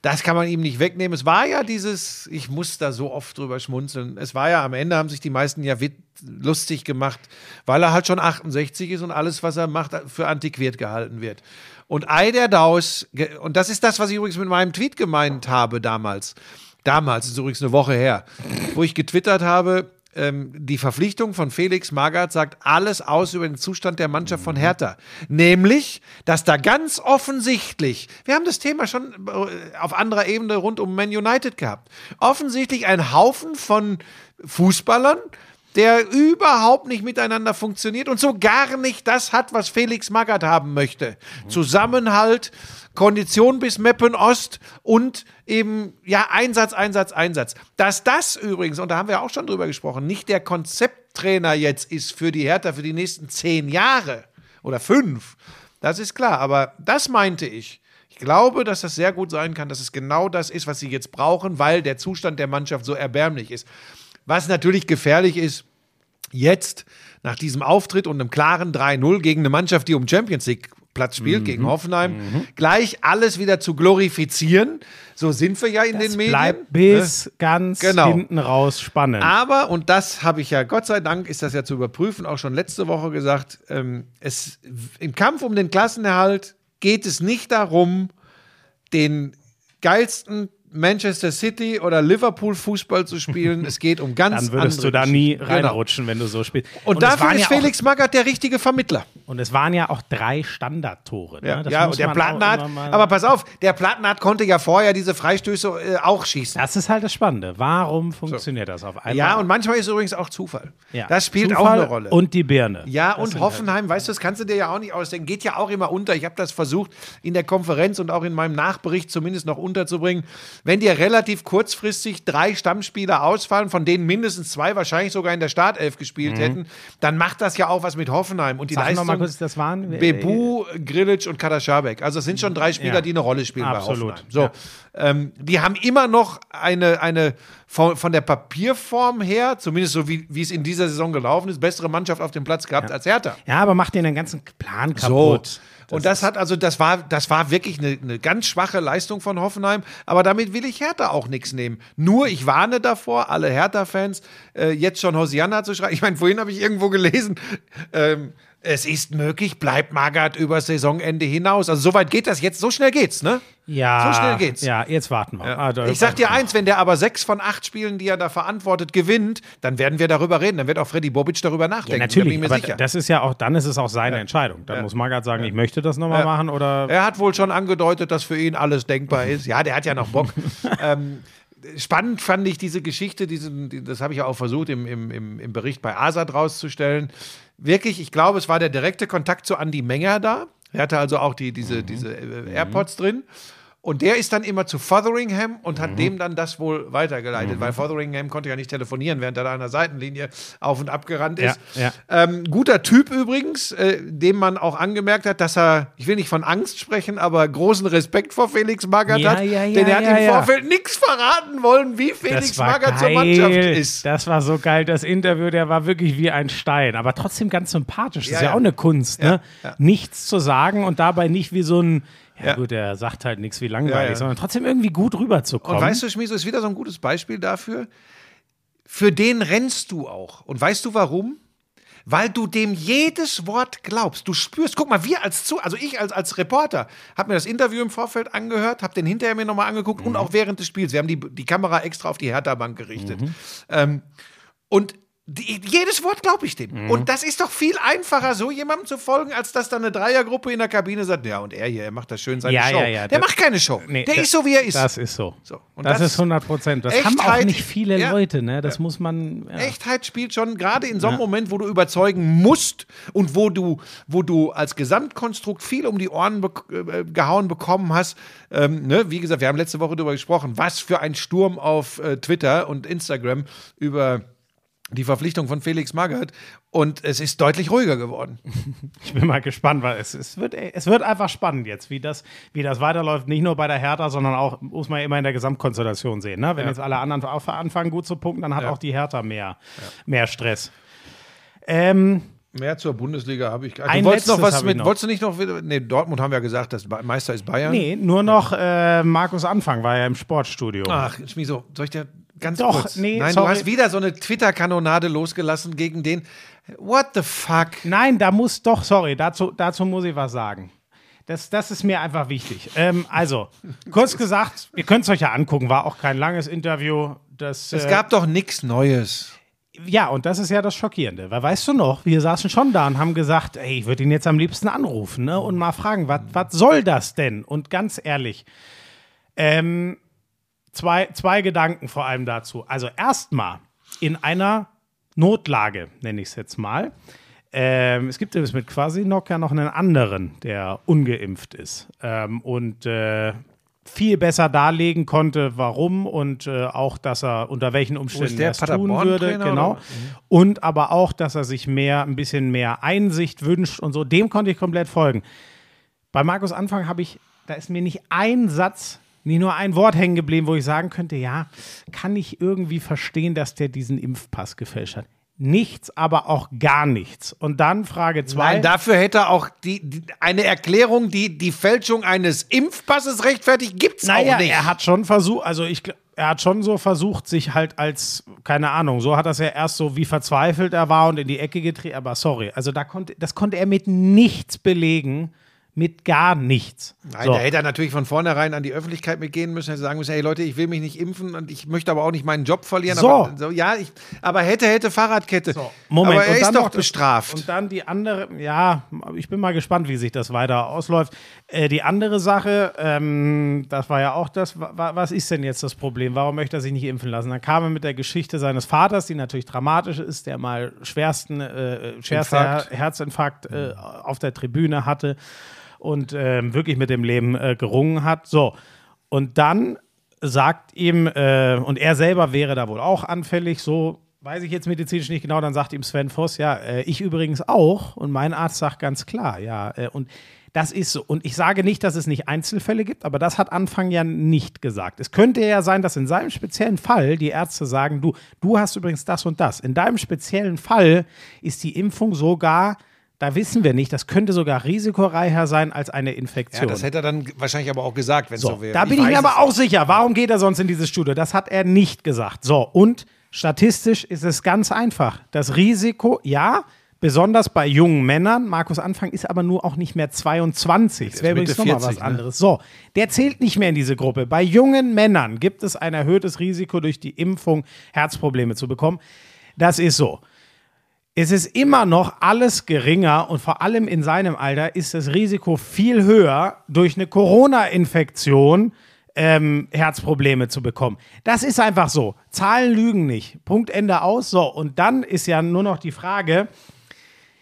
Das kann man ihm nicht wegnehmen. Es war ja dieses, ich muss da so oft drüber schmunzeln. Es war ja am Ende, haben sich die meisten ja lustig gemacht, weil er halt schon 68 ist und alles, was er macht, für antiquiert gehalten wird. Und Ei der Daus, und das ist das, was ich übrigens mit meinem Tweet gemeint habe damals. Damals, ist übrigens eine Woche her, wo ich getwittert habe, ähm, die Verpflichtung von Felix Magath sagt alles aus über den Zustand der Mannschaft von Hertha. Nämlich, dass da ganz offensichtlich, wir haben das Thema schon äh, auf anderer Ebene rund um Man United gehabt, offensichtlich ein Haufen von Fußballern, der überhaupt nicht miteinander funktioniert und so gar nicht das hat, was Felix Magath haben möchte. Zusammenhalt, Kondition bis Meppen Ost und eben, ja, Einsatz, Einsatz, Einsatz. Dass das übrigens, und da haben wir auch schon drüber gesprochen, nicht der Konzepttrainer jetzt ist für die Hertha für die nächsten zehn Jahre oder fünf, das ist klar. Aber das meinte ich. Ich glaube, dass das sehr gut sein kann, dass es genau das ist, was sie jetzt brauchen, weil der Zustand der Mannschaft so erbärmlich ist. Was natürlich gefährlich ist, jetzt nach diesem Auftritt und einem klaren 3-0 gegen eine Mannschaft, die um Champions League Platz spielt, gegen Hoffenheim, gleich alles wieder zu glorifizieren. So sind wir ja in den Medien. Bleibt bis ganz Genau. hinten raus spannend. Aber, und das habe ich ja, Gott sei Dank ist das ja zu überprüfen, auch schon letzte Woche gesagt, ähm, es, im Kampf um den Klassenerhalt geht es nicht darum, den geilsten Manchester City oder Liverpool Fußball zu spielen. Es geht um ganz dann würdest andere du da nie. Genau. reinrutschen, wenn du so spielst. Und, es dafür ist ja auch- Felix Magath der richtige Vermittler. Und es waren ja auch drei Standardtore. Ne? Ja, ja und der auch Plattenhardt, aber pass auf, der Plattenhardt konnte ja vorher diese Freistöße äh, auch schießen. Das ist halt das Spannende. Warum funktioniert das auf einmal? Ja, und manchmal ist übrigens auch Zufall. Ja. Das spielt auch Zufall eine Rolle. Und die Birne. ja, Das und sind Hoffenheim, weißt du, das kannst du dir ja auch nicht ausdenken, geht ja auch immer unter. Ich habe das versucht, in der Konferenz und auch in meinem Nachbericht zumindest noch unterzubringen. Wenn dir relativ kurzfristig drei Stammspieler ausfallen, von denen mindestens zwei wahrscheinlich sogar in der Startelf gespielt hätten, dann macht das ja auch was mit Hoffenheim. Und die. Mhm. Sag noch Leistung. mal kurz, das waren. Bebu, Grilic und Kadaschabek. Also es sind schon drei Spieler, Ja. die eine Rolle spielen Absolut, bei Hoffenheim. So, ja. ähm, die haben immer noch eine, eine von, von der Papierform her, zumindest so wie, wie es in dieser Saison gelaufen ist, bessere Mannschaft auf dem Platz gehabt als Hertha. Ja, aber macht den ganzen Plan So. Und das hat also, das war, das war wirklich eine, eine ganz schwache Leistung von Hoffenheim, aber damit will ich Hertha auch nichts nehmen. Nur ich warne davor, alle Hertha-Fans, äh, jetzt schon Hosianna zu schreiben. Ich meine, vorhin habe ich irgendwo gelesen, ähm, es ist möglich, bleibt Magath über Saisonende hinaus. Also soweit geht das jetzt, so schnell geht's, ne? Ja, So schnell geht's. Ja, jetzt warten wir. Ah, da- Ich sag dir eins, wenn der aber sechs von acht Spielen, die er da verantwortet, gewinnt, dann werden wir darüber reden. Dann wird auch Freddy Bobic darüber Ja, nachdenken. da natürlich, bin ich mir aber sicher. das ist ja auch, dann ist es auch seine Entscheidung. Dann muss Magath sagen, ich möchte das nochmal machen oder Er hat wohl schon angedeutet, dass für ihn alles denkbar ist. Ja, der hat ja noch Bock. ähm, spannend fand ich diese Geschichte, diesen, die- das habe ich ja auch versucht im, im, im, Bericht bei Asad rauszustellen. Wirklich, ich glaube, es war der direkte Kontakt zu Andy Menger da. Er hatte also auch die, diese, diese äh, AirPods drin. Und der ist dann immer zu Fotheringham und Mhm. hat dem dann das wohl weitergeleitet, weil Fotheringham konnte ja nicht telefonieren, während er da an der Seitenlinie auf und ab gerannt ist. Ja, ja. Ähm, guter Typ übrigens, äh, dem man auch angemerkt hat, dass er, ich will nicht von Angst sprechen, aber großen Respekt vor Felix Magath Ja, hat. denn er hat im. Vorfeld nichts verraten wollen, wie Felix Magath zur. Mannschaft ist. Das war so geil. Das Interview, der war wirklich wie ein Stein, aber trotzdem ganz sympathisch. Das ist ja, auch eine Kunst, ne? Nichts zu sagen und dabei nicht wie so ein, ja, Ja. gut, der sagt halt nichts wie langweilig, Ja, ja. sondern trotzdem irgendwie gut rüberzukommen. Und weißt du, Schmieso, ist wieder so ein gutes Beispiel dafür. Für den rennst du auch. Und weißt du warum? Weil du dem jedes Wort glaubst. Du spürst, guck mal, wir als zu, also ich als, als Reporter, habe mir das Interview im Vorfeld angehört, habe den hinterher mir nochmal angeguckt und auch während des Spiels. Wir haben die, die Kamera extra auf die Hertha-Bank gerichtet. Ähm, und die, jedes Wort glaube ich dem. Mhm. Und das ist doch viel einfacher, so jemandem zu folgen, als dass dann eine Dreiergruppe in der Kabine sagt, ja, und er hier, er macht das schön seine Ja, Show. ja, ja, der das- macht keine Show. Nee, der das- ist so, wie er ist. Das ist so. So, das, das- ist 100 Prozent. Das haben auch Echtheit, nicht viele. Leute, ne? Das muss man. Echtheit spielt schon gerade in so einem Moment, wo du überzeugen musst und wo du, wo du als Gesamtkonstrukt viel um die Ohren bek äh, gehauen bekommen hast. Ähm, ne? Wie gesagt, wir haben letzte Woche darüber gesprochen, was für ein Sturm auf äh, Twitter und Instagram über die Verpflichtung von Felix Magath und es ist deutlich ruhiger geworden. Ich bin mal gespannt, weil es, es, wird, es wird einfach spannend jetzt, wie das, wie das weiterläuft. Nicht nur bei der Hertha, sondern auch, muss man immer in der Gesamtkonstellation sehen. Ne? Wenn jetzt alle anderen auch anfangen, gut zu punkten, dann hat auch die Hertha mehr, mehr Stress. Ähm, Mehr zur Bundesliga habe ich gar Ein Du wolltest noch was mit, noch. wolltest du nicht noch nee, Dortmund haben wir ja gesagt, das Meister ist Bayern. nee, nur noch äh, Markus Anfang war ja im Sportstudio. Ach, Schmieso, soll ich dir ganz Doch, kurz? nee, Nein, sorry. du hast wieder so eine Twitter-Kanonade losgelassen gegen den. What the fuck? Nein, da muss doch, sorry, dazu, dazu muss ich was sagen. Das, das ist mir einfach wichtig. Ähm, also, kurz gesagt, ihr könnt es euch ja angucken, war auch kein langes Interview. Das, Es äh, gab doch nichts Neues. Ja, und das ist ja das Schockierende. Weil weißt du noch, wir saßen schon da und haben gesagt, ey, ich würde ihn jetzt am liebsten anrufen ne, und mal fragen, was was soll das denn? Und ganz ehrlich, ähm, zwei, zwei Gedanken vor allem dazu. Also erstmal in einer Notlage, nenne ich es jetzt mal. Ähm, es gibt übrigens mit Quasinok ja noch einen anderen, der ungeimpft ist ähm, und äh, viel besser darlegen konnte, warum und äh, auch, dass er unter welchen Umständen das tun Paderborn-Trainer würde. oder Genau. was? Und aber auch, dass er sich mehr, ein bisschen mehr Einsicht wünscht und so. Dem konnte ich komplett folgen. Bei Markus Anfang habe ich, da ist mir nicht ein Satz, nicht nur ein Wort hängen geblieben, wo ich sagen könnte, ja, kann ich irgendwie verstehen, dass der diesen Impfpass gefälscht hat. Nichts, aber auch gar nichts. Und dann Frage zwei. Nein, dafür hätte auch die, die, eine Erklärung, die die Fälschung eines Impfpasses rechtfertigt, gibt's Naja, auch nicht. er hat schon versucht, also ich, er hat schon so versucht, sich halt als, keine Ahnung, so hat das ja erst so, wie verzweifelt er war und in die Ecke getreten, aber sorry, also da konnte, das konnte er mit nichts belegen, Mit gar nichts. Nein, So. da hätte er natürlich von vornherein an die Öffentlichkeit mitgehen müssen, hätte sagen müssen, hey Leute, ich will mich nicht impfen und ich möchte aber auch nicht meinen Job verlieren. So. Aber, so ja, ich, aber hätte, hätte Fahrradkette. Moment, aber er und ist dann doch bestraft. Und dann die andere, ja, ich bin mal gespannt, wie sich das weiter ausläuft. Äh, die andere Sache, ähm, das war ja auch das, wa- wa- was ist denn jetzt das Problem? Warum möchte er sich nicht impfen lassen? Dann kam er mit der Geschichte seines Vaters, die natürlich dramatisch ist, der mal schwersten, äh, schwerster Infarkt. Her Herzinfarkt äh, auf der Tribüne hatte und ähm, wirklich mit dem Leben äh, gerungen hat. So, und dann sagt ihm, äh, und er selber wäre da wohl auch anfällig, so weiß ich jetzt medizinisch nicht genau, dann sagt ihm Sven Voss, ja, äh, ich übrigens auch. Und mein Arzt sagt ganz klar, ja, äh, und das ist so. Und ich sage nicht, dass es nicht Einzelfälle gibt, aber das hat Anfang ja nicht gesagt. Es könnte ja sein, dass in seinem speziellen Fall die Ärzte sagen, du, du hast übrigens das und das. In deinem speziellen Fall ist die Impfung sogar, da wissen wir nicht, das könnte sogar risikoreicher sein als eine ja, Infektion. das hätte er dann wahrscheinlich aber auch gesagt, wenn es so, So, wäre. da bin ich, weiß mir aber auch sicher. Warum geht er sonst in dieses Studio? Das hat er nicht gesagt. So, und statistisch ist es ganz einfach. Das Risiko, ja, besonders bei jungen Männern, Markus Anfang ist aber nur auch nicht mehr 22. Das wäre übrigens nochmal 40, was ne? anderes. So, der zählt nicht mehr in diese Gruppe. Bei jungen Männern gibt es ein erhöhtes Risiko, durch die Impfung Herzprobleme zu bekommen. Das ist so. Es ist immer noch alles geringer und vor allem in seinem Alter ist das Risiko viel höher, durch eine Corona-Infektion ähm, Herzprobleme zu bekommen. Das ist einfach so. Zahlen lügen nicht. Punkt Ende aus. So, und dann ist ja nur noch die Frage,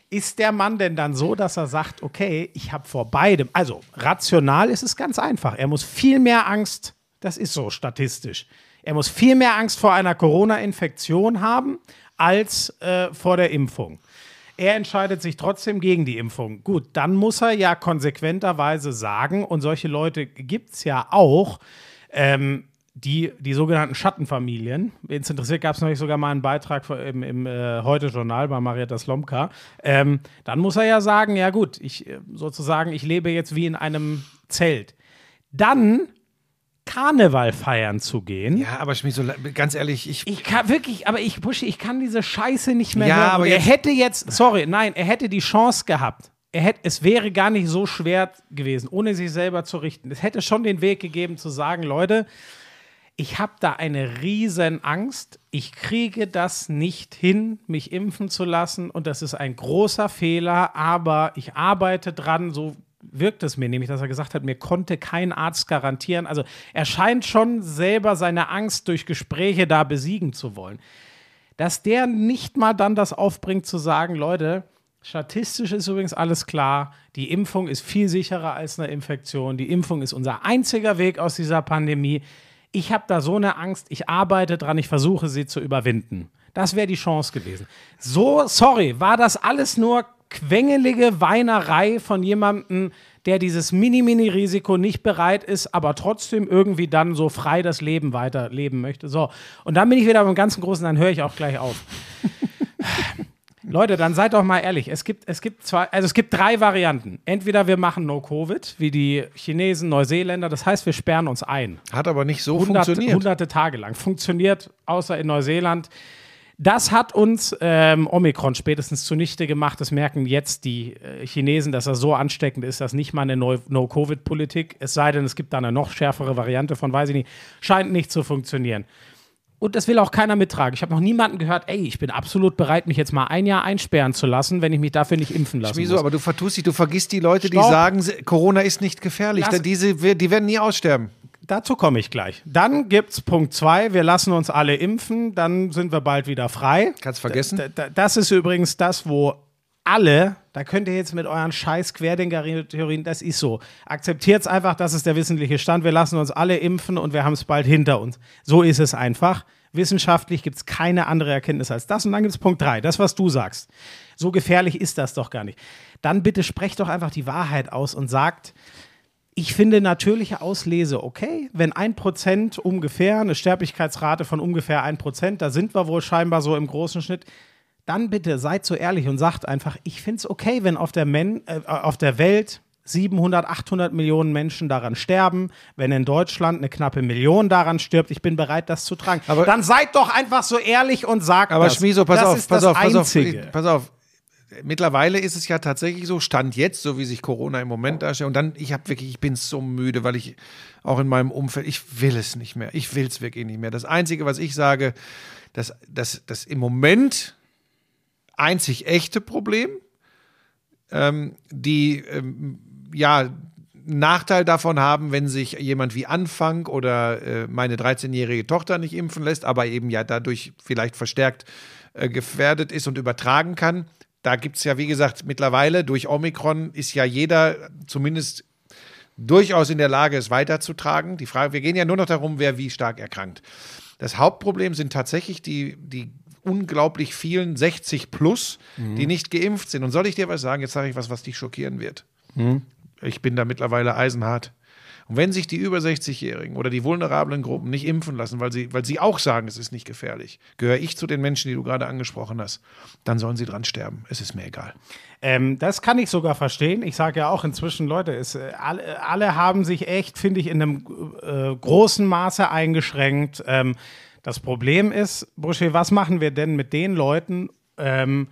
ist der Mann denn dann so, dass er sagt, okay, ich habe vor beidem, also rational ist es ganz einfach. Er muss viel mehr Angst, das ist so statistisch, er muss viel mehr Angst vor einer Corona-Infektion haben als äh, vor der Impfung. Er entscheidet sich trotzdem gegen die Impfung. Gut, dann muss er ja konsequenterweise sagen, und solche Leute gibt es ja auch, ähm, die, die sogenannten Schattenfamilien. Wen es interessiert, gab es neulich sogar mal einen Beitrag im, im äh, Heute-Journal bei Marietta Slomka. Ähm, dann muss er ja sagen, ja gut, ich äh, sozusagen, ich lebe jetzt wie in einem Zelt. Dann Karneval feiern zu gehen. Ja, aber Schmied, so, ganz ehrlich, ich, Ich kann wirklich, aber ich, Buschi, ich kann diese Scheiße nicht mehr Ja, hören. aber er hätte jetzt, sorry, nein, er hätte die Chance gehabt. Er hätte, es wäre gar nicht so schwer gewesen, ohne sich selber zu richten. Es hätte schon den Weg gegeben zu sagen, Leute, ich habe da eine riesen Angst. Ich kriege das nicht hin, mich impfen zu lassen. Und das ist ein großer Fehler, aber ich arbeite dran. So wirkt es mir nämlich, dass er gesagt hat, mir konnte kein Arzt garantieren. Also er scheint schon selber seine Angst durch Gespräche da besiegen zu wollen. Dass der nicht mal dann das aufbringt zu sagen, Leute, statistisch ist übrigens alles klar, die Impfung ist viel sicherer als eine Infektion. Die Impfung ist unser einziger Weg aus dieser Pandemie. Ich habe da so eine Angst, ich arbeite dran, ich versuche sie zu überwinden. Das wäre die Chance gewesen. So, sorry, war das alles nur quengelige Weinerei von jemandem, der dieses Mini-Mini-Risiko nicht bereit ist, aber trotzdem irgendwie dann so frei das Leben weiterleben möchte. So, und dann bin ich wieder beim ganzen Großen, dann höre ich auch gleich auf. Leute, dann seid doch mal ehrlich. Es gibt, es gibt zwei, also es gibt drei Varianten. Entweder wir machen No-Covid, wie die Chinesen, Neuseeländer. Das heißt, wir sperren uns ein. hat aber nicht so Hunderte, funktioniert. hunderte Tage lang. Funktioniert, außer in Neuseeland. Das hat uns ähm, Omikron spätestens zunichte gemacht. Das merken jetzt die äh, Chinesen, dass er so ansteckend ist, dass nicht mal eine No- No-Covid-Politik, es sei denn, es gibt da eine noch schärfere Variante von, weiß ich nicht, scheint nicht zu funktionieren. Und das will auch keiner mittragen. Ich habe noch niemanden gehört, ey, ich bin absolut bereit, mich jetzt mal ein Jahr einsperren zu lassen, wenn ich mich dafür nicht impfen lassen Schmieso, muss. aber du vertust dich, du vergisst die Leute, die Stopp. sagen, sie- Corona ist nicht gefährlich. Lass- Da Diese, die werden nie aussterben. Dazu komme ich gleich. Dann gibt es Punkt zwei, wir lassen uns alle impfen, dann sind wir bald wieder frei. Kannst vergessen. Da, das ist übrigens das, wo alle, da könnt ihr jetzt mit euren scheiß Querdenker-Theorien, das ist so. Akzeptiert es einfach, das ist der wissentliche Stand. Wir lassen uns alle impfen und wir haben es bald hinter uns. So ist es einfach. Wissenschaftlich gibt es keine andere Erkenntnis als das. Und dann gibt es Punkt drei, das, was du sagst. So gefährlich ist das doch gar nicht. Dann bitte sprecht doch einfach die Wahrheit aus und sagt, ich finde natürliche Auslese okay. Wenn ein Prozent ungefähr, eine Sterblichkeitsrate von ungefähr ein Prozent, da sind wir wohl scheinbar so im großen Schnitt, dann bitte seid so ehrlich und sagt einfach, ich finde es okay, wenn auf der, Men äh, auf der Welt 700, 800 Millionen Menschen daran sterben, wenn in Deutschland eine knappe Million daran stirbt, ich bin bereit, das zu tragen. Aber- dann seid doch einfach so ehrlich und sagt Aber das. Schmieso, pass das auf, pass auf, pass auf, pass auf. Mittlerweile ist es ja tatsächlich so, Stand jetzt, so wie sich Corona im Moment darstellt. Und dann, ich habe wirklich, ich bin so müde, weil ich auch in meinem Umfeld, ich will es nicht mehr. Ich will es wirklich nicht mehr. Das Einzige, was ich sage, dass das, das im Moment einzig echte Problem, ähm, die ähm, ja Nachteil davon haben, wenn sich jemand wie Anfang oder äh, meine 13-jährige Tochter nicht impfen lässt, aber eben ja dadurch vielleicht verstärkt äh, gefährdet ist und übertragen kann. Da gibt es ja, wie gesagt, mittlerweile durch Omikron ist ja jeder zumindest durchaus in der Lage, es weiterzutragen. Die Frage, wir gehen ja nur noch darum, wer wie stark erkrankt. Das Hauptproblem sind tatsächlich die, die unglaublich vielen 60 plus, die nicht geimpft sind. Und soll ich dir was sagen? Jetzt sage ich was, was dich schockieren wird. Ich bin da mittlerweile eisenhart. Und wenn sich die über 60-Jährigen oder die vulnerablen Gruppen nicht impfen lassen, weil sie, weil sie auch sagen, es ist nicht gefährlich, gehöre ich zu den Menschen, die du gerade angesprochen hast, dann sollen sie dran sterben. Es ist mir egal. Ähm, das kann ich sogar verstehen. Ich sage ja auch inzwischen, Leute, es, äh, alle, alle haben sich echt, finde ich, in einem äh, großen Maße eingeschränkt. Ähm, das Problem ist, Busche, was machen wir denn mit den Leuten, ähm,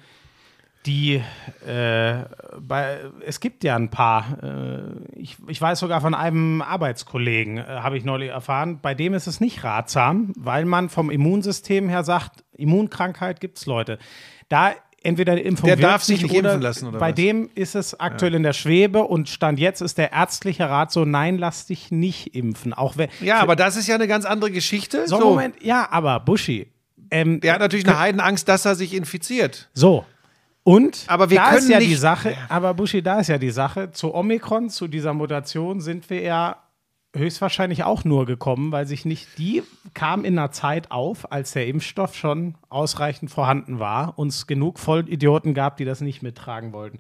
die äh, bei, es gibt ja ein paar, äh, ich, ich weiß sogar von einem Arbeitskollegen, äh, habe ich neulich erfahren, bei dem ist es nicht ratsam, weil man vom Immunsystem her sagt, Immunkrankheit gibt es Leute. Da entweder eine Impfung Der darf sich nicht oder impfen lassen, oder Bei was? dem ist es aktuell in der Schwebe und Stand jetzt ist der ärztliche Rat so, nein, lass dich nicht impfen. Auch wenn, Ja, aber das ist ja eine ganz andere Geschichte. so, Moment, ja, aber Buschi, ähm, Der hat natürlich eine Heidenangst, dass er sich infiziert. So. Und Aber wir da können ist ja die Sache, aber Buschi, da ist ja die Sache, zu Omikron, zu dieser Mutation sind wir ja höchstwahrscheinlich auch nur gekommen, weil sich nicht, die kam in einer Zeit auf, als der Impfstoff schon ausreichend vorhanden war, uns genug Vollidioten gab, die das nicht mittragen wollten.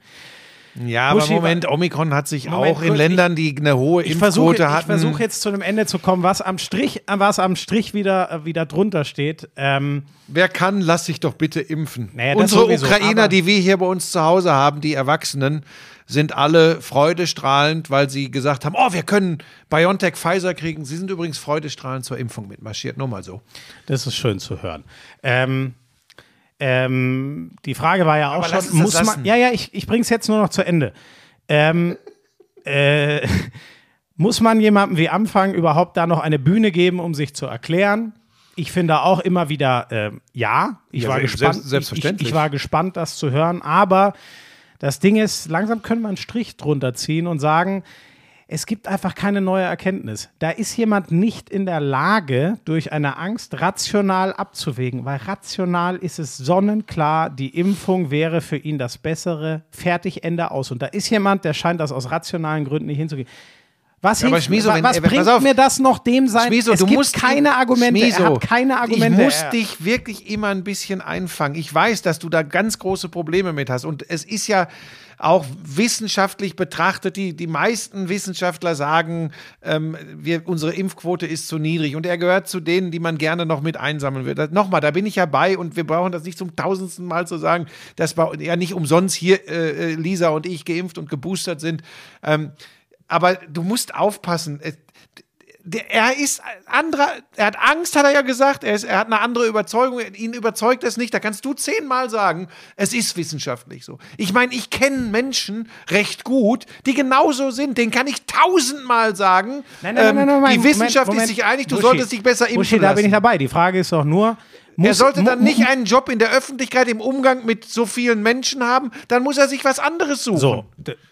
Ja, Buschi, aber Moment, Omikron hat sich Moment, auch in Ländern, die eine hohe Ich versuche Impfquote ich hatten. versuch jetzt zu einem Ende zu kommen, was am Strich, was am Strich wieder, äh, wieder drunter steht. Ähm, Wer kann, lass sich doch bitte impfen. Naja, Unsere sowieso, Ukrainer, die wir hier bei uns zu Hause haben, die Erwachsenen, sind alle freudestrahlend, weil sie gesagt haben, oh, wir können BioNTech Pfizer kriegen. Sie sind übrigens freudestrahlend zur Impfung mitmarschiert. Nur mal so. Das ist schön zu hören. Ähm, ähm, die Frage war ja auch Aber schon, muss man, lassen. ja, ja, ich, ich bringe es jetzt nur noch zu Ende. Ähm, äh, muss man jemandem wie Anfang überhaupt da noch eine Bühne geben, um sich zu erklären? Ich finde auch immer wieder, ähm, ja, ich Ja, war selbst- gespannt. selbstverständlich. Ich, ich war gespannt, das zu hören, aber das Ding ist, langsam können wir einen Strich drunter ziehen und sagen, es gibt einfach keine neue Erkenntnis. Da ist jemand nicht in der Lage, durch eine Angst rational abzuwägen, weil rational ist es sonnenklar, die Impfung wäre für ihn das Bessere, fertig, Ende aus. Und da ist jemand, der scheint das aus rationalen Gründen nicht hinzugehen. Was, aber hilft, Schmieso, wa- wenn- was äh, bringt auf. mir das noch dem sein? Schmieso, es du gibt musst keine Argumente. Schmieso, er hat keine Argumente. Ich muss Er- dich wirklich immer ein bisschen einfangen. Ich weiß, dass du da ganz große Probleme mit hast. Und es ist ja auch wissenschaftlich betrachtet, die, die meisten Wissenschaftler sagen, ähm, wir, unsere Impfquote ist zu niedrig. Und er gehört zu denen, die man gerne noch mit einsammeln. Das- Nochmal, da bin ich ja bei und wir brauchen das nicht zum tausendsten Mal zu sagen, dass wir ja nicht umsonst hier äh, äh, Lisa und ich geimpft und geboostert sind. Ähm, aber du musst aufpassen. Der, er ist anderer, er hat Angst, hat er ja gesagt, er, ist, er hat eine andere Überzeugung, ihn überzeugt es nicht. Da kannst du zehnmal sagen, es ist wissenschaftlich so. Ich meine, ich kenne Menschen recht gut, die genauso sind. Den kann ich tausendmal sagen. Nein, nein, nein, ähm, nein, nein, die Moment, Wissenschaft Moment. ist sich einig, du Buschi, solltest dich besser impfen Buschi, da bin ich dabei. Die Frage ist doch nur, muss, Er sollte dann nicht einen Job in der Öffentlichkeit im Umgang mit so vielen Menschen haben, dann muss er sich was anderes suchen. So,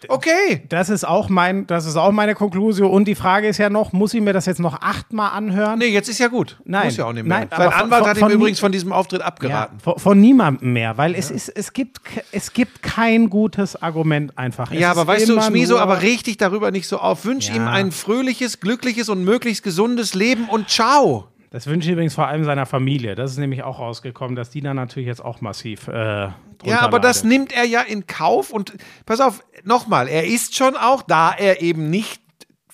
Okay. Das ist auch mein, das ist auch meine Konklusion. Und die Frage ist ja noch, muss ich mir das jetzt noch achtmal anhören? Nee, jetzt ist ja gut. Nein, Muss ja auch nicht mehr. nein, Sein Anwalt von- hat ihm übrigens von diesem Auftritt Ja, abgeraten. von, von niemandem mehr, weil es ist, es gibt, es gibt kein gutes Argument einfach. Es Ja, aber weißt du, nur- aber dich darüber nicht so auf. Wünsch Ja. ihm ein fröhliches, glückliches und möglichst gesundes Leben und ciao. Das wünsche ich übrigens vor allem seiner Familie. Das ist nämlich auch rausgekommen, dass die dann natürlich jetzt auch massiv. Äh, Ja, aber das leidet. nimmt er ja in Kauf und pass auf, nochmal, er ist schon auch, da er eben nicht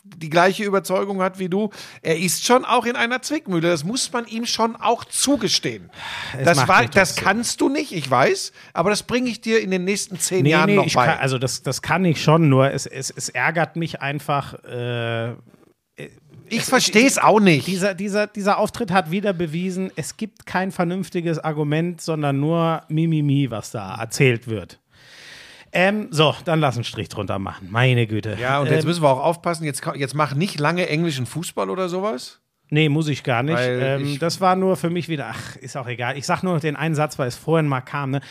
die gleiche Überzeugung hat wie du, er ist schon auch in einer Zwickmühle. Das muss man ihm schon auch zugestehen. Das, macht war, das kannst du nicht, ich weiß, aber das bringe ich dir in den nächsten zehn Nee, Jahren nee, noch ich bei. kann, also das, das kann ich schon, nur es, es, es ärgert mich einfach. Äh, ich verstehe es auch nicht. dieser, dieser, dieser Auftritt hat wieder bewiesen, es gibt kein vernünftiges Argument, sondern nur Mimimi, was da erzählt wird. Ähm, so, dann lass einen Strich drunter machen. Meine Güte. Ja, und jetzt ähm, müssen wir auch aufpassen, jetzt, jetzt mach nicht lange englischen Fußball oder sowas. Nee, muss ich gar nicht. Ähm, ich- das war nur für mich wieder, ach, ist auch egal. Ich sag nur noch den einen Satz, weil es vorhin mal kam. Ne?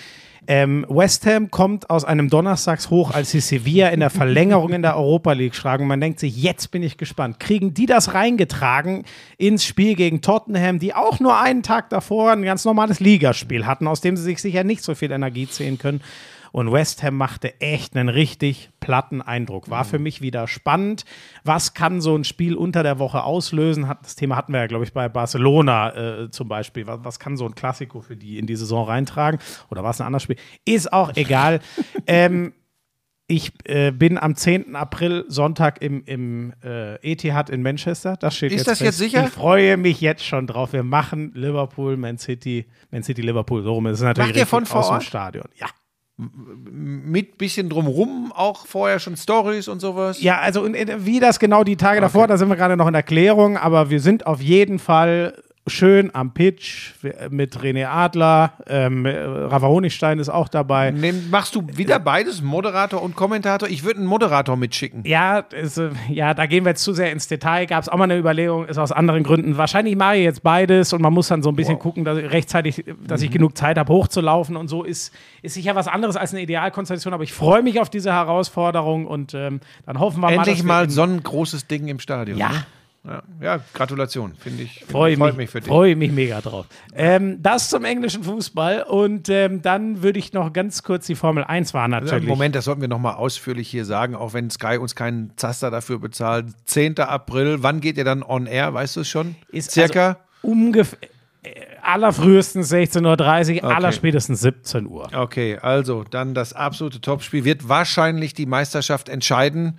Ähm, West Ham kommt aus einem Donnerstagshoch, als sie Sevilla in der Verlängerung in der Europa League schlagen. Man denkt sich, jetzt bin ich gespannt. Kriegen die das reingetragen ins Spiel gegen Tottenham, die auch nur einen Tag davor ein ganz normales Ligaspiel hatten, aus dem sie sich sicher nicht so viel Energie ziehen können. Und West Ham machte echt einen richtig platten Eindruck. War für mich wieder spannend. Was kann so ein Spiel unter der Woche auslösen? Hat, das Thema hatten wir ja, glaube ich, bei Barcelona äh, zum Beispiel. Was, was kann so ein Klassiko für die in die Saison reintragen? Oder was ein anderes Spiel? Ist auch egal. ähm, ich äh, bin am 10. April Sonntag im, im äh, Etihad in Manchester. Das steht Ist jetzt das fest. jetzt sicher? Ich freue mich jetzt schon drauf. Wir machen Liverpool, Man City, Man City, Liverpool. So rum ist es natürlich Macht ihr von richtig vor aus dem? Stadion. Ja. Mit bisschen drumrum, auch vorher schon Stories und sowas. Ja, also und, äh, wie das genau die Tage davor, da sind wir gerade noch in Erklärung, aber wir sind auf jeden Fall schön am Pitch mit René Adler, ähm, äh, Rafa Honigstein ist auch dabei. Nehm, machst du wieder beides, Moderator und Kommentator? Ich würde einen Moderator mitschicken. Ja, ist, ja, da gehen wir jetzt zu sehr ins Detail. Gab es auch mal eine Überlegung, ist aus anderen Gründen. Wahrscheinlich mache ich jetzt beides und man muss dann so ein bisschen gucken, dass ich rechtzeitig, dass Mhm. ich genug Zeit habe, hochzulaufen und so ist, ist sicher was anderes als eine Idealkonstellation. Aber ich freue mich auf diese Herausforderung und ähm, dann hoffen wir mal, Endlich dass wir mal so ein großes Ding im Stadion. Ja. Ne? Ja, ja, Gratulation, finde ich. Freue freut mich, mich für dich. freue mich mega drauf. Ähm, das zum englischen Fußball und ähm, dann würde ich noch ganz kurz die Formel 1 war natürlich. Moment, das sollten wir nochmal ausführlich hier sagen, auch wenn Sky uns keinen Zaster dafür bezahlt. 10. April, wann geht ihr dann on air? Weißt du es schon? Ist Circa? Ungefähr äh, allerfrühestens 16.30 Uhr, allerspätestens 17 Uhr. Okay, also dann das absolute Topspiel wird wahrscheinlich die Meisterschaft entscheiden.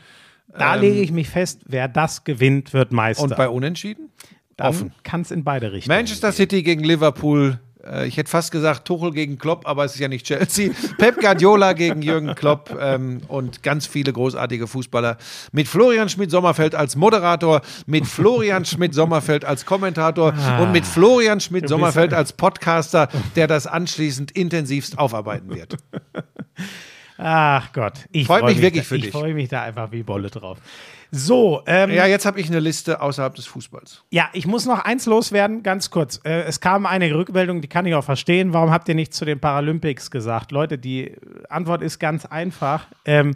Da lege ich mich fest, wer das gewinnt, wird Meister. Und bei Unentschieden? dann kann es in beide Richtungen. Manchester City gegen Liverpool. Äh, Ich hätte fast gesagt Tuchel gegen Klopp, aber es ist ja nicht Chelsea. Pep Guardiola gegen Jürgen Klopp ähm, und ganz viele großartige Fußballer. Mit Florian Schmidt-Sommerfeld als Moderator, mit Florian Schmidt-Sommerfeld als Kommentator und mit Florian Schmidt-Sommerfeld als Podcaster, der das anschließend intensivst aufarbeiten wird. Ach Gott, ich Freut freu mich wirklich da, für ich dich. freue mich da einfach wie Bolle drauf. So, ähm, Ja, jetzt habe ich eine Liste außerhalb des Fußballs. Ja, ich muss noch eins loswerden, ganz kurz. Äh, es kam eine Rückmeldung, die kann ich auch verstehen. Warum habt ihr nichts zu den Paralympics gesagt? Leute, die Antwort ist ganz einfach. Ähm,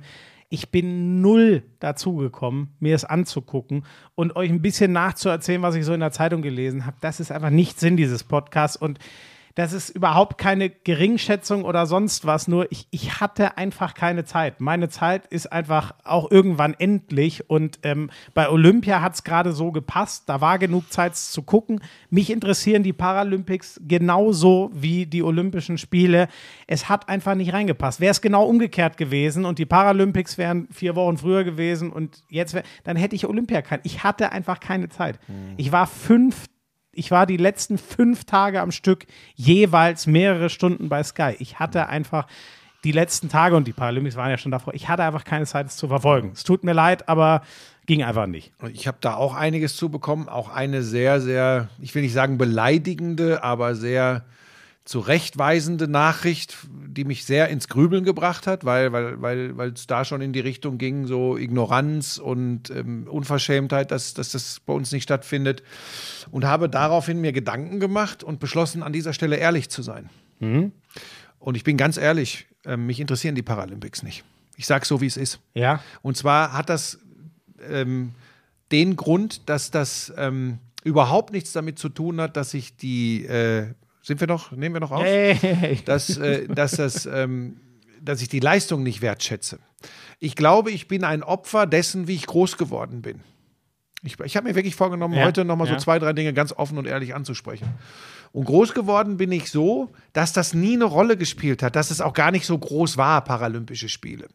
ich bin null dazugekommen, mir es anzugucken und euch ein bisschen nachzuerzählen, was ich so in der Zeitung gelesen habe. Das ist einfach nicht Sinn dieses Podcasts und das ist überhaupt keine Geringschätzung oder sonst was, nur ich, ich hatte einfach keine Zeit. Meine Zeit ist einfach auch irgendwann endlich und ähm, bei Olympia hat es gerade so gepasst, da war genug Zeit zu gucken. Mich interessieren die Paralympics genauso wie die Olympischen Spiele. Es hat einfach nicht reingepasst. Wäre es genau umgekehrt gewesen und die Paralympics wären vier Wochen früher gewesen und jetzt wär, dann hätte ich Olympia kein. Ich hatte einfach keine Zeit. Ich war fünf ich war die letzten fünf Tage am Stück jeweils mehrere Stunden bei Sky. Ich hatte einfach die letzten Tage und die Paralympics waren ja schon davor. Ich hatte einfach keine Zeit, es zu verfolgen. Es tut mir leid, aber ging einfach nicht. Ich habe da auch einiges zu bekommen. Auch eine sehr, sehr, ich will nicht sagen beleidigende, aber sehr zurechtweisende Nachricht, die mich sehr ins Grübeln gebracht hat, weil weil weil weil es da schon in die Richtung ging, so Ignoranz und ähm, Unverschämtheit, dass, dass das bei uns nicht stattfindet. Und habe daraufhin mir Gedanken gemacht und beschlossen, an dieser Stelle ehrlich zu sein. Und ich bin ganz ehrlich, ähm, mich interessieren die Paralympics nicht. Ich sage so, wie es ist. Ja. Und zwar hat das ähm, den Grund, dass das ähm, überhaupt nichts damit zu tun hat, dass ich die, äh, sind wir noch, nehmen wir noch auf? Hey. dass, äh, dass, das, ähm, dass ich die Leistung nicht wertschätze. Ich glaube, ich bin ein Opfer dessen, wie ich groß geworden bin. Ich, ich habe mir wirklich vorgenommen, Ja, heute nochmal ja. so zwei, drei Dinge ganz offen und ehrlich anzusprechen. Und groß geworden bin ich so, dass das nie eine Rolle gespielt hat, dass es auch gar nicht so groß war, Paralympische Spiele.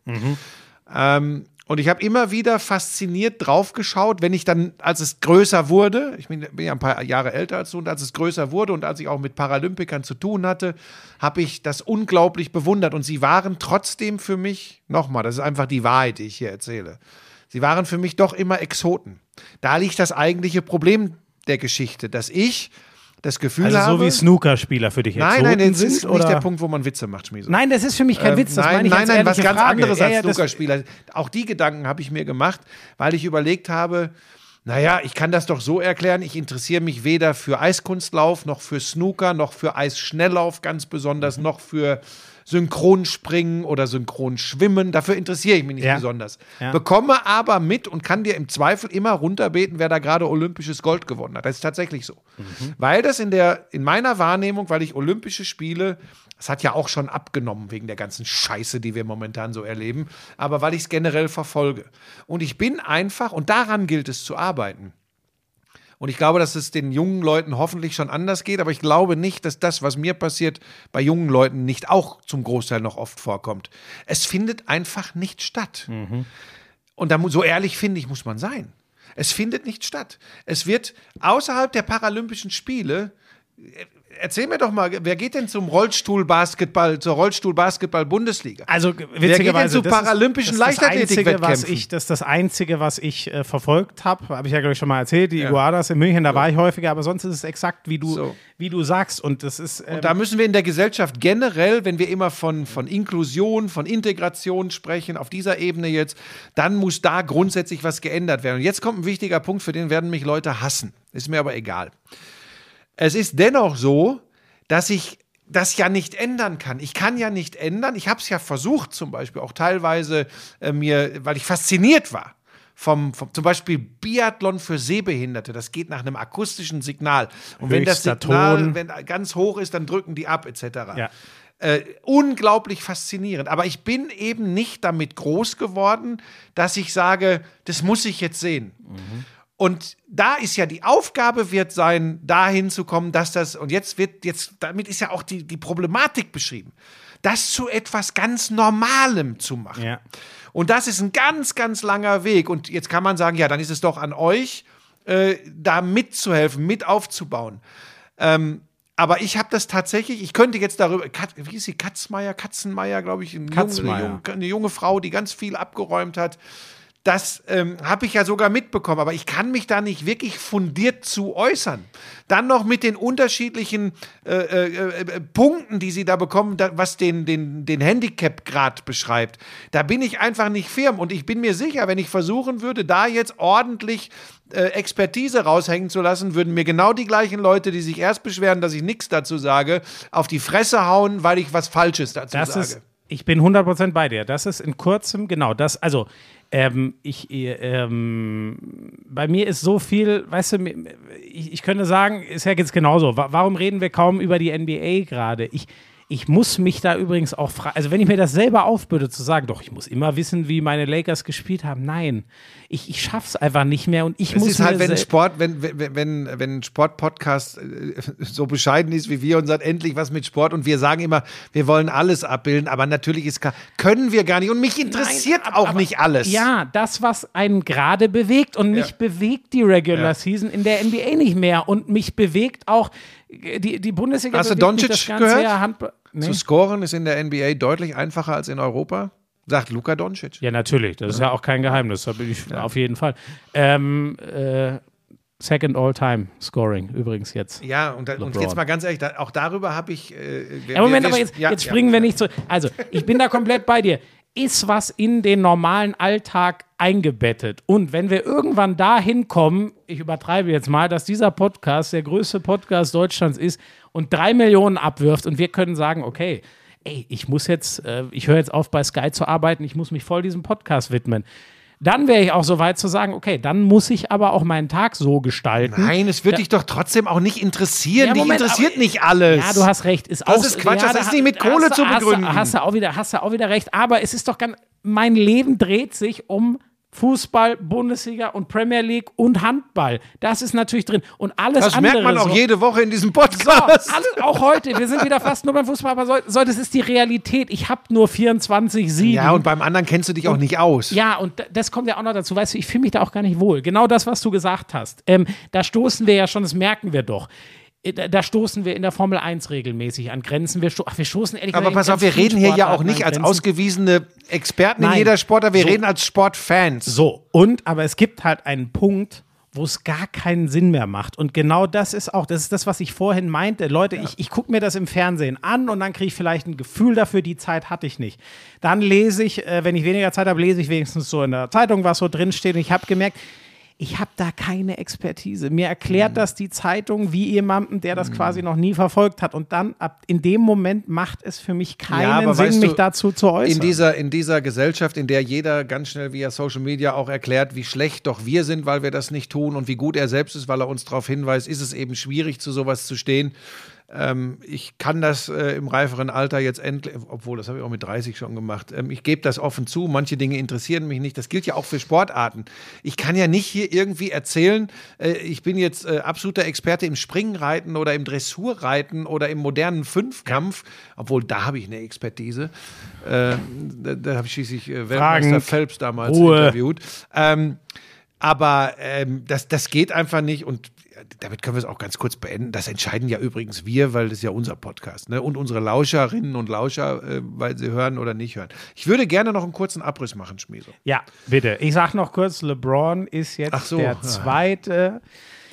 Ähm, und ich habe immer wieder fasziniert draufgeschaut, wenn ich dann, als es größer wurde, ich bin, ja ein paar Jahre älter als du, und als es größer wurde und als ich auch mit Paralympikern zu tun hatte, habe ich das unglaublich bewundert. Und sie waren trotzdem für mich, nochmal, das ist einfach die Wahrheit, die ich hier erzähle, sie waren für mich doch immer Exoten. Da liegt das eigentliche Problem der Geschichte, dass ich das Gefühl Also habe. so wie Snookerspieler für dich jetzt nein, nein, das ist sind, nicht oder? der Punkt, wo man Witze macht, Schmieso. Nein, das ist für mich kein Ähm, Witz. Das nein, nein, nein, was ganz Frage. anderes Ja, als ja, Snookerspieler. Auch die Gedanken habe ich mir gemacht, weil ich überlegt habe, naja, ich kann das doch so erklären, ich interessiere mich weder für Eiskunstlauf, noch für Snooker, noch für Eisschnelllauf ganz besonders, Mhm. noch für Synchronspringen oder Synchronschwimmen. Dafür interessiere ich mich nicht Ja. besonders. Ja. Bekomme aber mit und kann dir im Zweifel immer runterbeten, wer da gerade olympisches Gold gewonnen hat. Das ist tatsächlich so. Mhm. Weil das in, der, in meiner Wahrnehmung, weil ich Olympische Spiele, das hat ja auch schon abgenommen wegen der ganzen Scheiße, die wir momentan so erleben, aber weil ich es generell verfolge. Und ich bin einfach, und daran gilt es zu arbeiten. Und ich glaube, dass es den jungen Leuten hoffentlich schon anders geht, aber ich glaube nicht, dass das, was mir passiert, bei jungen Leuten nicht auch zum Großteil noch oft vorkommt. Es findet einfach nicht statt. Und da, so ehrlich finde ich, muss man sein. Es findet nicht statt. Es wird außerhalb der Paralympischen Spiele. Äh, Erzähl mir doch mal, wer geht denn zum Rollstuhlbasketball, zur Rollstuhlbasketball-Bundesliga? Also denn witzigerweise zu das ist- paralympischen ist das ist das Einzige, was ich äh, verfolgt habe. Habe ich ja, glaube ich, schon mal erzählt. Die Iguadas in München, da war ich häufiger, aber sonst ist es exakt, wie du, So. wie du sagst. Und das ist. Ähm, Da müssen wir in der Gesellschaft generell, wenn wir immer von, von Inklusion, von Integration sprechen, auf dieser Ebene jetzt, dann muss da grundsätzlich was geändert werden. Und jetzt kommt ein wichtiger Punkt, für den werden mich Leute hassen. Ist mir aber egal. Es ist dennoch so, dass ich das ja nicht ändern kann. Ich kann ja nicht ändern. Ich habe es ja versucht, zum Beispiel auch teilweise äh, mir, weil ich fasziniert war. Vom, vom, zum Beispiel Biathlon für Sehbehinderte, das geht nach einem akustischen Signal. Und wenn das Höchster Signal Ton. wenn ganz hoch ist, dann drücken die ab, etc. Ja. Äh, unglaublich faszinierend. Aber ich bin eben nicht damit groß geworden, dass ich sage, das muss ich jetzt sehen. Und da ist ja die Aufgabe wird sein, dahin zu kommen, dass das, und jetzt wird, jetzt, damit ist ja auch die, die Problematik beschrieben, das zu etwas ganz Normalem zu machen. Ja. Und das ist ein ganz, ganz langer Weg. Und jetzt kann man sagen, ja, dann ist es doch an euch, äh, da mitzuhelfen, mit aufzubauen. Ähm, aber ich habe das tatsächlich, ich könnte jetzt darüber, Kat, wie ist sie, Katzmeier, Katzenmeier, glaube ich, eine junge, eine junge Frau, die ganz viel abgeräumt hat. Das ähm, habe ich ja sogar mitbekommen, aber ich kann mich da nicht wirklich fundiert zu äußern. Dann noch mit den unterschiedlichen äh, äh, äh, Punkten, die sie da bekommen, da, was den, den, den Handicap-Grad beschreibt. Da bin ich einfach nicht firm und ich bin mir sicher, wenn ich versuchen würde, da jetzt ordentlich äh, Expertise raushängen zu lassen, würden mir genau die gleichen Leute, die sich erst beschweren, dass ich nichts dazu sage, auf die Fresse hauen, weil ich was Falsches dazu Das sage. ist, ich bin 100% bei dir. Das ist in kurzem, genau, das, also, ähm, ich, äh, ähm, bei mir ist so viel, weißt du, ich, ich könnte sagen, ist ja jetzt genauso. Wa- Warum reden wir kaum über die NBA gerade? Ich, ich muss mich da übrigens auch fragen, also wenn ich mir das selber aufbürde, zu sagen, doch, ich muss immer wissen, wie meine Lakers gespielt haben. Nein, ich, ich schaff's einfach nicht mehr und ich Es muss ist halt, wenn Sport, wenn, wenn, wenn, wenn ein Sportpodcast äh, so bescheiden ist wie wir und sagt endlich was mit Sport und wir sagen immer, wir wollen alles abbilden, aber natürlich ist können wir gar nicht und mich interessiert Nein, auch aber- nicht alles. Ja, das, was einen gerade bewegt. Und mich Ja. bewegt die Regular Ja. Season in der NBA nicht mehr. Und mich bewegt auch die, die Bundesliga. Hast du Doncic gehört? Nee. Zu scoren ist in der NBA deutlich einfacher als in Europa, sagt Luka Doncic. Ja, natürlich. Das ist ja auch kein Geheimnis. Da bin ich auf jeden Fall. Ähm, äh, second All-Time Scoring übrigens jetzt. Ja, und, da, und jetzt mal ganz ehrlich, da, auch darüber habe ich. Äh, wir- Ja, Moment, wir- aber wir- jetzt, ja, jetzt ja, springen wir ja. nicht so. Also, ich bin da komplett bei dir. Ist was in den normalen Alltag eingebettet? Und wenn wir irgendwann dahin kommen, ich übertreibe jetzt mal, dass dieser Podcast der größte Podcast Deutschlands ist und drei Millionen abwirft und wir können sagen, okay, ey, ich muss jetzt, äh, ich höre jetzt auf bei Sky zu arbeiten, ich muss mich voll diesem Podcast widmen. Dann wäre ich auch so weit zu sagen, okay, dann muss ich aber auch meinen Tag so gestalten. Nein, es wird dich doch trotzdem auch nicht interessieren. Ja, dich Moment, interessiert aber- nicht alles. Ja, du hast recht. Ist Das auch, ist Quatsch, ja, das ist da- nicht mit hast Kohle du- zu hast du- begründen. Hast du, auch wieder, hast du auch wieder recht. Aber es ist doch ganz, mein Leben dreht sich um Fußball, Bundesliga und Premier League und Handball. Das ist natürlich drin. Und alles das andere. merkt man auch so, jede Woche in diesem so, Podcast. alles, auch heute. Wir sind wieder fast nur beim Fußball, aber so, so das ist die Realität. Ich habe nur 24, 7. ja, und beim anderen kennst du dich auch nicht aus. Ja, und das kommt ja auch noch dazu. Weißt du, ich fühle mich da auch gar nicht wohl. Genau das, was du gesagt hast. Ähm, da stoßen wir ja schon, das merken wir doch. Äh, Da, stoßen wir in der Formel 1 regelmäßig an Grenzen. Wir, sto ach, wir stoßen ehrlich Aber pass in auf, wir reden hier ja auch nicht als ausgewiesene Experten in Nein. jeder Sportart, wir So. reden als Sportfans. So, und, aber es gibt halt einen Punkt, wo es gar keinen Sinn mehr macht. Und genau das ist auch, das ist das, was ich vorhin meinte. Leute, ich, ich gucke mir das im Fernsehen an und dann kriege ich vielleicht ein Gefühl dafür, die Zeit hatte ich nicht. Dann lese ich, äh, wenn ich weniger Zeit habe, lese ich wenigstens so in der Zeitung, was so drin steht. Und ich habe gemerkt, ich habe da keine Expertise. Mir Mhm. erklärt das die Zeitung wie jemandem, der das quasi noch nie verfolgt hat. Und dann, ab in dem Moment macht es für mich keinen aber Sinn, mich du, dazu zu äußern. In dieser, in dieser Gesellschaft, in der jeder ganz schnell via Social Media auch erklärt, wie schlecht doch wir sind, weil wir das nicht tun und wie gut er selbst ist, weil er uns darauf hinweist, ist es eben schwierig, zu sowas zu stehen. Ähm, ich kann das äh, im reiferen Alter jetzt endlich, obwohl das habe ich auch mit 30 schon gemacht. Ähm, ich gebe das offen zu. Manche Dinge interessieren mich nicht. Das gilt ja auch für Sportarten. Ich kann ja nicht hier irgendwie erzählen, äh, ich bin jetzt äh, absoluter Experte im Springreiten oder im Dressurreiten oder im modernen Fünfkampf, obwohl da habe ich eine Expertise. Äh, da da habe ich schließlich äh, Weltmeister Fragen. Phelps damals Ruhe. interviewt. Ähm, aber ähm, das, das geht einfach nicht und damit können wir es auch ganz kurz beenden. Das entscheiden ja übrigens wir, weil das ist ja unser Podcast ne? und unsere Lauscherinnen und Lauscher, äh, weil sie hören oder nicht hören. Ich würde gerne noch einen kurzen Abriss machen, Schmieso. ja, bitte. Ich sag noch kurz, LeBron ist jetzt so, der ja. zweite.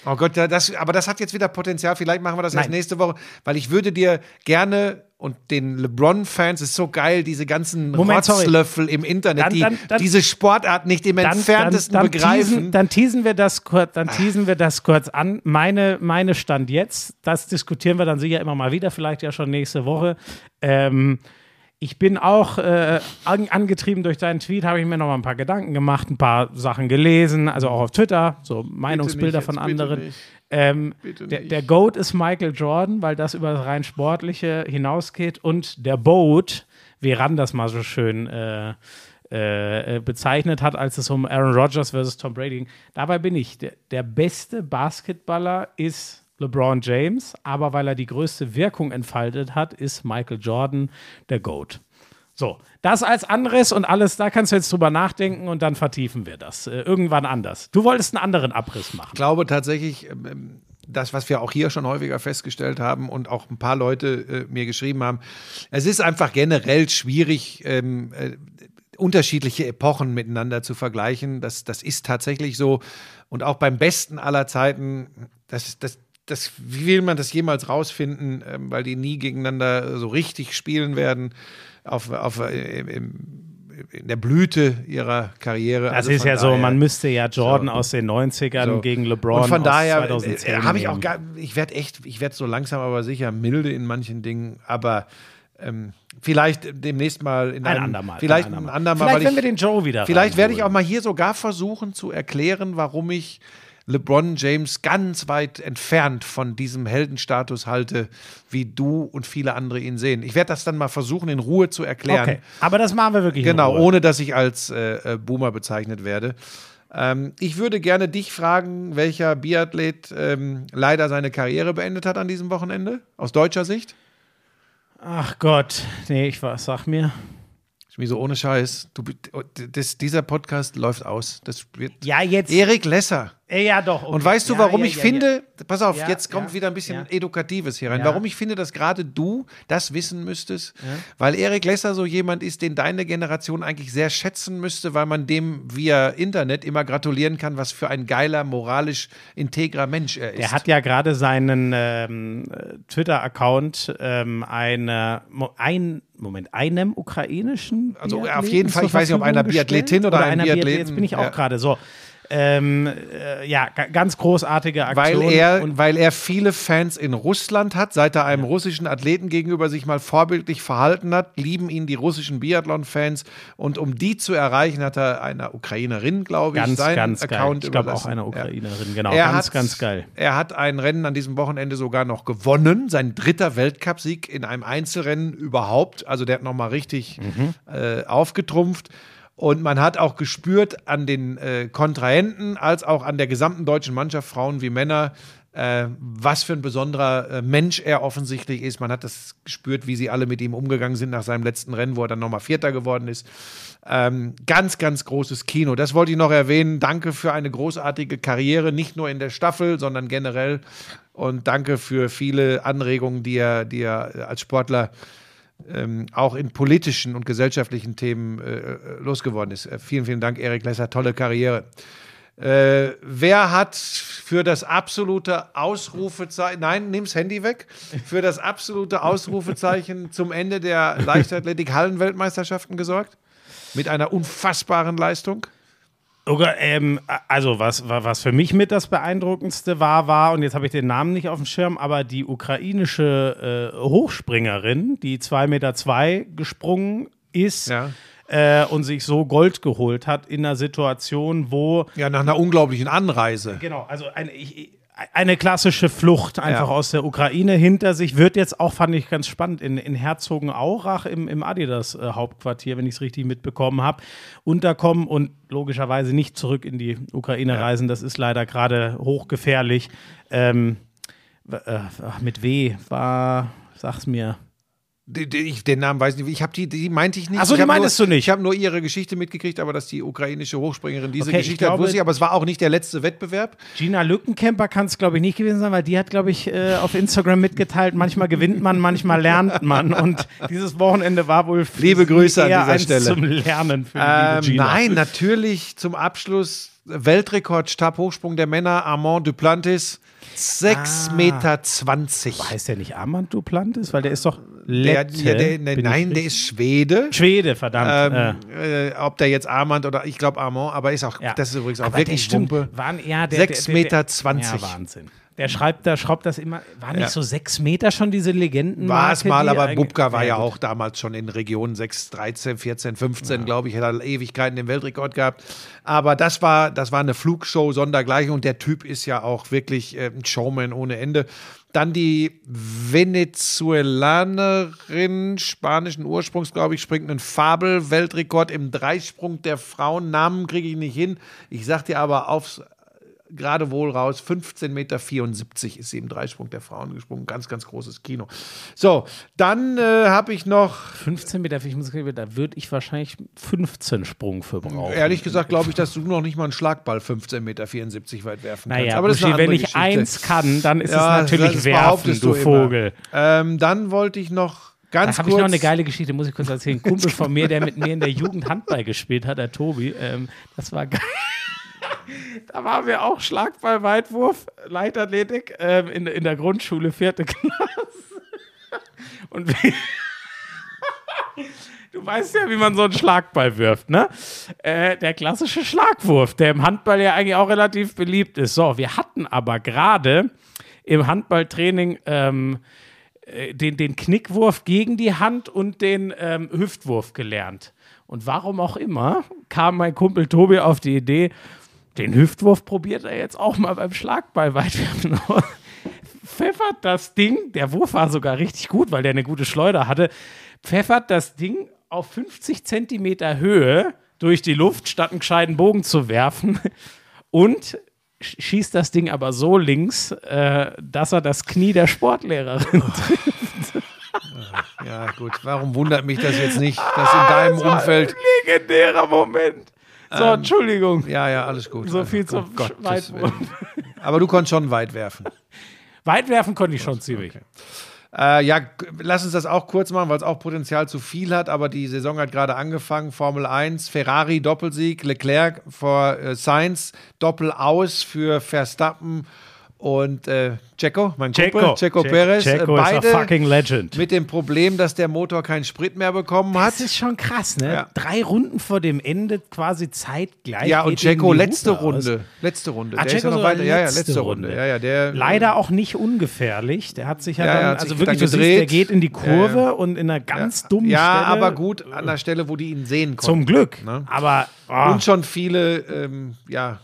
Oh Gott, da- das, aber das hat jetzt wieder Potenzial. Vielleicht machen wir das erst Nein. nächste Woche, weil ich würde dir gerne und den LeBron-Fans ist so geil, diese ganzen Moment. Rotzlöffel im Internet, Dann- die dann- dann- diese Sportart nicht im entferntesten begreifen. Teasen, dann teasen wir das kurz, dann teasen wir das kurz an. Meine, meine Stand jetzt, das diskutieren wir dann sicher immer mal wieder, vielleicht ja schon nächste Woche. Ähm, ich bin auch äh, an, angetrieben durch deinen Tweet, habe ich mir noch mal ein paar Gedanken gemacht, ein paar Sachen gelesen, also auch auf Twitter, so Meinungsbilder von anderen. Ähm, der, der Goat ist Michael Jordan, weil das über das rein Sportliche hinausgeht. Und der Boat, wie Ran das mal so schön äh, äh, äh, bezeichnet hat, als es um Aaron Rodgers versus Tom Brady ging. Dabei bin ich. Der, der beste Basketballer ist LeBron James, aber weil er die größte Wirkung entfaltet hat, ist Michael Jordan der Goat. So, das als Anriss und alles, da kannst du jetzt drüber nachdenken und dann vertiefen wir das. Äh, irgendwann anders. Du wolltest einen anderen Abriss machen. Ich glaube tatsächlich, ähm, das, was wir auch hier schon häufiger festgestellt haben und auch ein paar Leute äh, mir geschrieben haben, es ist einfach generell schwierig, ähm, äh, unterschiedliche Epochen miteinander zu vergleichen. Das, das ist tatsächlich so. Und auch beim Besten aller Zeiten, das, das, das, wie will man das jemals rausfinden, ähm, weil die nie gegeneinander so richtig spielen werden auf, auf, äh, im, in der Blüte ihrer Karriere. Das Also ist ja so, daher- man müsste ja Jordan So. aus den 90ern so. gegen LeBron Und von daher aus 2010 äh, habe ich auch gar, ich werde echt, ich werde so langsam aber sicher milde in manchen Dingen, aber ähm, vielleicht demnächst mal in ein einem, andermal. vielleicht ein ein andermal. andermal, Vielleicht, weil wenn ich, wir den Joe wieder vielleicht werde ich auch mal hier sogar versuchen zu erklären, warum ich LeBron James ganz weit entfernt von diesem Heldenstatus halte, wie du und viele andere ihn sehen. Ich werde das dann mal versuchen, in Ruhe zu erklären. Okay, aber das machen wir wirklich Genau, ohne dass ich als äh, äh, Boomer bezeichnet werde. Ähm, ich würde gerne dich fragen, welcher Biathlet ähm, leider seine Karriere beendet hat an diesem Wochenende, aus deutscher Sicht. Ach Gott, nee, ich was, sag mir. Ich mir so ohne Scheiß. Du, das, dieser Podcast läuft aus. Das wird Ja, jetzt. Erik Lesser. Ja, doch. okay. Und weißt du, Ja, warum ja, ich ja, finde, pass auf, jetzt kommt wieder ein bisschen. Edukatives hier rein. Warum ich finde, dass gerade du das wissen müsstest, weil Erik Lesser so jemand ist, den deine Generation eigentlich sehr schätzen müsste, weil man dem via Internet immer gratulieren kann, was für ein geiler, moralisch integrer Mensch er ist. Der hat ja gerade seinen ähm, äh, Twitter-Account ähm, eine, ein, Moment, einem ukrainischen Also, auf Biathleten jeden Fall, ich weiß nicht, ob einer Biathletin oder ein einer Biathleten, Jetzt bin ich auch ja. gerade so. Ähm, äh, ja, ga- ganz großartige weil Aktion. er, und weil er viele Fans in Russland hat, seit er einem russischen Athleten gegenüber sich mal vorbildlich verhalten hat, lieben ihn die russischen Biathlon-Fans und um die zu erreichen, hat er einer Ukrainerin, glaube ich, ganz, seinen ganz Account geil. Ich glaube auch überlassen. eine Ja. Ukrainerin, genau. Er ganz, hat, ganz geil. Er hat ein Rennen an diesem Wochenende sogar noch gewonnen. Sein dritter Weltcupsieg in einem Einzelrennen überhaupt. Also der hat nochmal richtig Mhm. äh, aufgetrumpft. Und man hat auch gespürt an den äh, Kontrahenten als auch an der gesamten deutschen Mannschaft, Frauen wie Männer, äh, was für ein besonderer äh, Mensch er offensichtlich ist. Man hat das gespürt, wie sie alle mit ihm umgegangen sind nach seinem letzten Rennen, wo er dann nochmal Vierter geworden ist. Ähm, ganz, ganz großes Kino. Das wollte ich noch erwähnen. Danke für eine großartige Karriere, nicht nur in der Staffel, sondern generell. Und danke für viele Anregungen, die er, die er als Sportler ähm, auch in politischen und gesellschaftlichen Themen äh, losgeworden ist. Äh, vielen, vielen Dank, Erik Lesser. Tolle Karriere. Äh, wer hat für das absolute Ausrufezeichen, nein, nimm's Handy weg, für das absolute Ausrufezeichen zum Ende der Leichtathletik-Hallenweltmeisterschaften gesorgt? Mit einer unfassbaren Leistung? Sogar, ähm, also was, wa- was für mich mit das Beeindruckendste war, war, und jetzt habe ich den Namen nicht auf dem Schirm, aber die ukrainische äh, Hochspringerin, die 2,2 Meter zwei gesprungen ist Ja. äh, und sich so Gold geholt hat in einer Situation, wo Ja, nach einer unglaublichen Anreise. Genau, also eine, ich, eine klassische Flucht einfach Ja. aus der Ukraine hinter sich. Wird jetzt auch, fand ich ganz spannend, in, in Herzogenaurach im, im Adidas-Hauptquartier, wenn ich es richtig mitbekommen habe, unterkommen und logischerweise nicht zurück in die Ukraine reisen. Das ist leider gerade hochgefährlich. Ähm, äh, mit W war, sag's mir. Ich, den Namen weiß ich nicht. Ich habe die, die meinte ich nicht. Ach so, ich die meintest nur, du nicht. Ich habe nur ihre Geschichte mitgekriegt, aber dass die ukrainische Hochspringerin diese Okay, ich Geschichte hat, glaube- wusste ich, aber es war auch nicht der letzte Wettbewerb. Gina Lückenkämper kann es, glaube ich, nicht gewesen sein, weil die hat, glaube ich, äh, auf Instagram mitgeteilt, manchmal gewinnt man, manchmal lernt man. Und dieses Wochenende war wohl Liebe Grüße an dieser Stelle. zum Lernen für die Ähm, liebe Gina. nein, natürlich zum Abschluss Weltrekord Stabhochsprung der Männer, Armand Duplantis, 6,20 Ah. Meter. 20. Heißt der nicht Armand Duplantis? Weil der ist doch Lette. der, der, ich nein, der ist Schwede. Schwede, verdammt. Ähm, äh, ob der jetzt Armand oder ich glaube Armand, aber ist auch, Ja. das ist übrigens auch Aber der wirklich stimmt, Wumpe. Waren, ja, der, Sechs der, der, Meter der, 20. Ja, Wahnsinn. Der schreibt, da schraubt das immer. War nicht Ja. so sechs Meter schon diese Legenden? War es mal, aber Bubka war ja, gut. auch damals schon in Region 6, 13, 14, 15, glaube ich, hat er Ewigkeiten den Weltrekord gehabt. Aber das war, das war eine Flugshow sondergleichen und der Typ ist ja auch wirklich äh, ein Showman ohne Ende. Dann die Venezuelanerin spanischen Ursprungs, glaube ich, springt einen Fabel-Weltrekord im Dreisprung der Frauen. Namen kriege ich nicht hin. Ich sag dir aber aufs gerade wohl raus. 15,74 Meter ist sie im Dreisprung der Frauen gesprungen. Ganz, ganz großes Kino. So, dann äh, habe ich noch, 15 Meter, ich muss sagen, da würde ich wahrscheinlich 15 Sprung für brauchen. ehrlich gesagt, glaube ich, dass du noch nicht mal einen Schlagball 15,74 Meter weit werfen kannst. Naja, Aber das ist Buschi, wenn andere ich Geschichte. eins kann, dann ist Ja, es natürlich das werfen, du immer. Vogel. Ähm, dann wollte ich noch ganz Da habe ich noch eine geile Geschichte, muss ich kurz erzählen. Ein Kumpel von mir, der mit mir in der Jugend Handball gespielt hat, der Tobi, ähm, das war geil. Da waren wir auch Schlagball, Weitwurf, Leichtathletik ähm, in, in der Grundschule, vierte Klasse. Und wir, du weißt ja, wie man so einen Schlagball wirft, ne? Äh, der klassische Schlagwurf, der im Handball ja eigentlich auch relativ beliebt ist. So, wir hatten aber gerade im Handballtraining ähm, äh, den, den Knickwurf gegen die Hand und den ähm, Hüftwurf gelernt. Und warum auch immer kam mein Kumpel Tobi auf die Idee, den Hüftwurf probiert er jetzt auch mal beim Schlagball weitwerfen. Pfeffert das Ding, der Wurf war sogar richtig gut, weil der eine gute Schleuder hatte, pfeffert das Ding auf 50 Zentimeter Höhe durch die Luft, statt einen gescheiten Bogen zu werfen. Und sch- schießt das Ding aber so links, äh, dass er das Knie der Sportlehrerin Ja, gut. Warum wundert mich das jetzt nicht, dass in deinem Umfeld. Legendärer Moment. So, Entschuldigung. Ja, ja, alles gut. So viel zum Um Gottes Weitwurf. Aber du konntest schon weit werfen. Weitwerfen konnte ich schon ziemlich. Äh, ja, lass uns das auch kurz machen, weil es auch Potenzial zu viel hat. Aber die Saison hat gerade angefangen. Formel 1, Ferrari Doppelsieg, Leclerc vor äh, Sainz, Doppel aus für Verstappen und äh, Checo, mein Kumpel, Checo Che- Perez. Checo äh, ist beide fucking legend. mit dem Problem, dass der Motor keinen Sprit mehr bekommen hat. Das ist schon krass, ne? Ja. Drei Runden vor dem Ende quasi zeitgleich. Ja, und Checo letzte Hupe aus. Runde. Letzte Runde. Ah, der ist Checo ja noch weiter. Ja, ja, letzte Runde. Runde. Ja, ja, der, Leider auch nicht ungefährlich. Der hat sich ja, Ja, dann, also sich wirklich, dann du siehst, gedreht. der geht in die Kurve Ja, ja. und in einer ganz dummen Ja, Stelle. aber gut an der Stelle, wo die ihn sehen konnten. Zum Glück. Ne? Aber oh, Und schon viele, ähm, ja,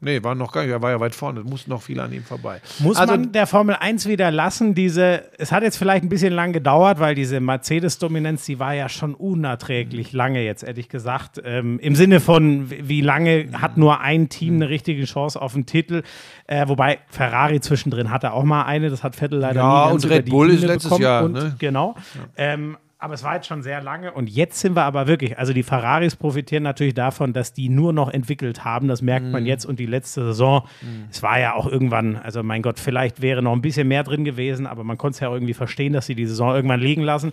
nee, war noch gar nicht, er war ja weit vorne, mussten noch viele an ihm vorbei. muss also, man der Formel 1 wieder lassen, diese, es hat jetzt vielleicht ein bisschen lang gedauert, weil diese Mercedes-Dominanz, die war ja schon unerträglich lange jetzt, ehrlich gesagt. Ähm, Im Sinne von, wie lange hat nur ein Team eine richtige Chance auf den Titel? Äh, wobei Ferrari zwischendrin hatte auch mal eine, das hat Vettel leider Ja, nie ganz und Red Bull ist letztes bekommen. Jahr, Und, ne? Genau. Ähm, aber es war jetzt schon sehr lange und jetzt sind wir aber wirklich, also die Ferraris profitieren natürlich davon, dass die nur noch entwickelt haben. Das merkt Mhm. man jetzt und die letzte Saison, es war ja auch irgendwann, also mein Gott, vielleicht wäre noch ein bisschen mehr drin gewesen, aber man konnte es ja irgendwie verstehen, dass sie die Saison irgendwann liegen lassen.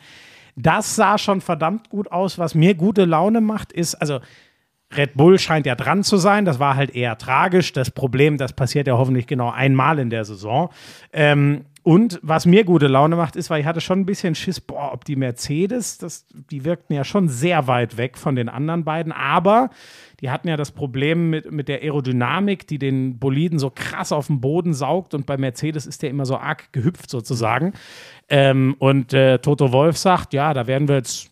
Das sah schon verdammt gut aus. Was mir gute Laune macht, ist, also Red Bull scheint ja dran zu sein. Das war halt eher tragisch. Das Problem, das passiert ja hoffentlich genau einmal in der Saison. Ähm, und was mir gute Laune macht, ist, weil ich hatte schon ein bisschen Schiss, boah, ob die Mercedes, das, die wirkten ja schon sehr weit weg von den anderen beiden, aber die hatten ja das Problem mit, mit der Aerodynamik, die den Boliden so krass auf den Boden saugt und bei Mercedes ist der immer so arg gehüpft sozusagen. Ähm, und äh, Toto Wolf sagt, ja, da werden wir jetzt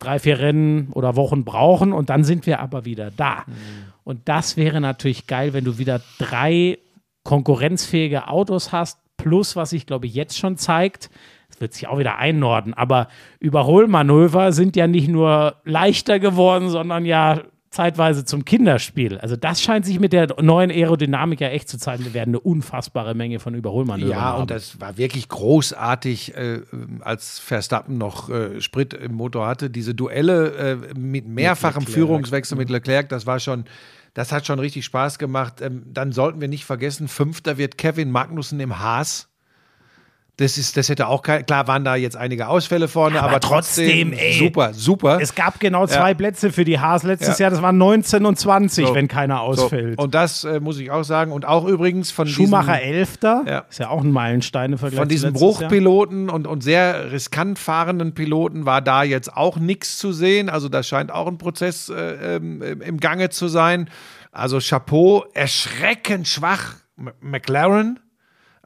drei, vier Rennen oder Wochen brauchen und dann sind wir aber wieder da. Und das wäre natürlich geil, wenn du wieder drei konkurrenzfähige Autos hast, plus was sich, glaube ich, jetzt schon zeigt, es wird sich auch wieder einnorden, aber Überholmanöver sind ja nicht nur leichter geworden, sondern ja zeitweise zum Kinderspiel. Also das scheint sich mit der neuen Aerodynamik ja echt zu zeigen. Wir werden eine unfassbare Menge von Überholmanövern Ja, haben. und das war wirklich großartig, äh, als Verstappen noch äh, Sprit im Motor hatte. Diese Duelle äh, mit mehrfachem Leclerc. Führungswechsel mit Leclerc, das war schon, das hat schon richtig Spaß gemacht. Ähm, dann sollten wir nicht vergessen, Fünfter wird Kevin Magnussen im Haas. Das, ist, das hätte auch kein, klar waren da jetzt einige Ausfälle vorne, aber aber, trotzdem, trotzdem, ey. super, super. es gab genau zwei Plätze für die Haas letztes Ja. Jahr. Das waren 19 und 20, So. wenn keiner So, ausfällt. und das äh, muss ich auch sagen. Und auch übrigens von Schumacher diesen, Elfter, Ja. ist ja auch ein Meilenstein im Vergleich von diesen. Bruchpiloten und, und sehr riskant fahrenden Piloten war da jetzt auch nichts zu sehen. Also da scheint auch ein Prozess äh, ähm, im Gange zu sein. Also Chapeau, erschreckend schwach M McLaren.